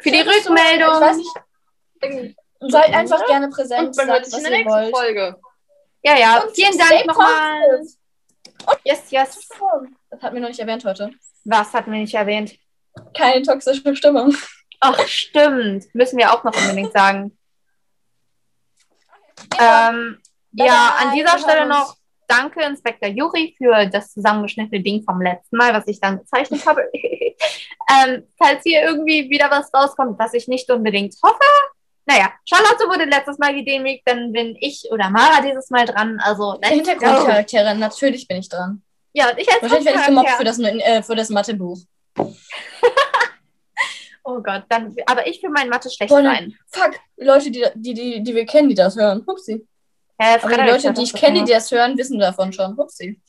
Für die Rückmeldung. Ich weiß nicht. Seid einfach ja. gerne präsent. Und man hört sich in der nächsten wollt. Folge. Ja, ja. Und Vielen Dank nochmal. Yes, yes. Das hat mir noch nicht erwähnt heute. Was hatten wir nicht erwähnt? Keine toxische Stimmung. Ach, stimmt. Müssen wir auch noch unbedingt sagen. Ähm, ja, an dieser Stelle noch danke, Inspektor Juri, für das zusammengeschnittene Ding vom letzten Mal, was ich dann gezeichnet habe. <laughs> ähm, falls hier irgendwie wieder was rauskommt, was ich nicht unbedingt hoffe. Naja, Charlotte wurde letztes Mal gedemütigt, dann bin ich oder Mara dieses Mal dran. Also, Hintergrundcharaktere, natürlich bin ich dran. Ja, ich als Wahrscheinlich werde ich gemobbt für das, äh, für das Mathebuch. <laughs> oh Gott, dann, aber ich für mein Mathe schlecht Boah, sein. Fuck, Leute, die, die, die, die wir kennen, die das hören. Hupsi. Ja, aber die Leute, die ich kenne, die das hören, wissen davon schon. Hupsi.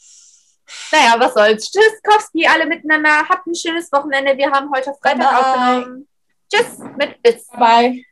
Naja, was soll's. Tschüss, Kowski, alle miteinander. Habt ein schönes Wochenende. Wir haben heute Freitag aufgenommen. Tschüss, mit Bis. Bye.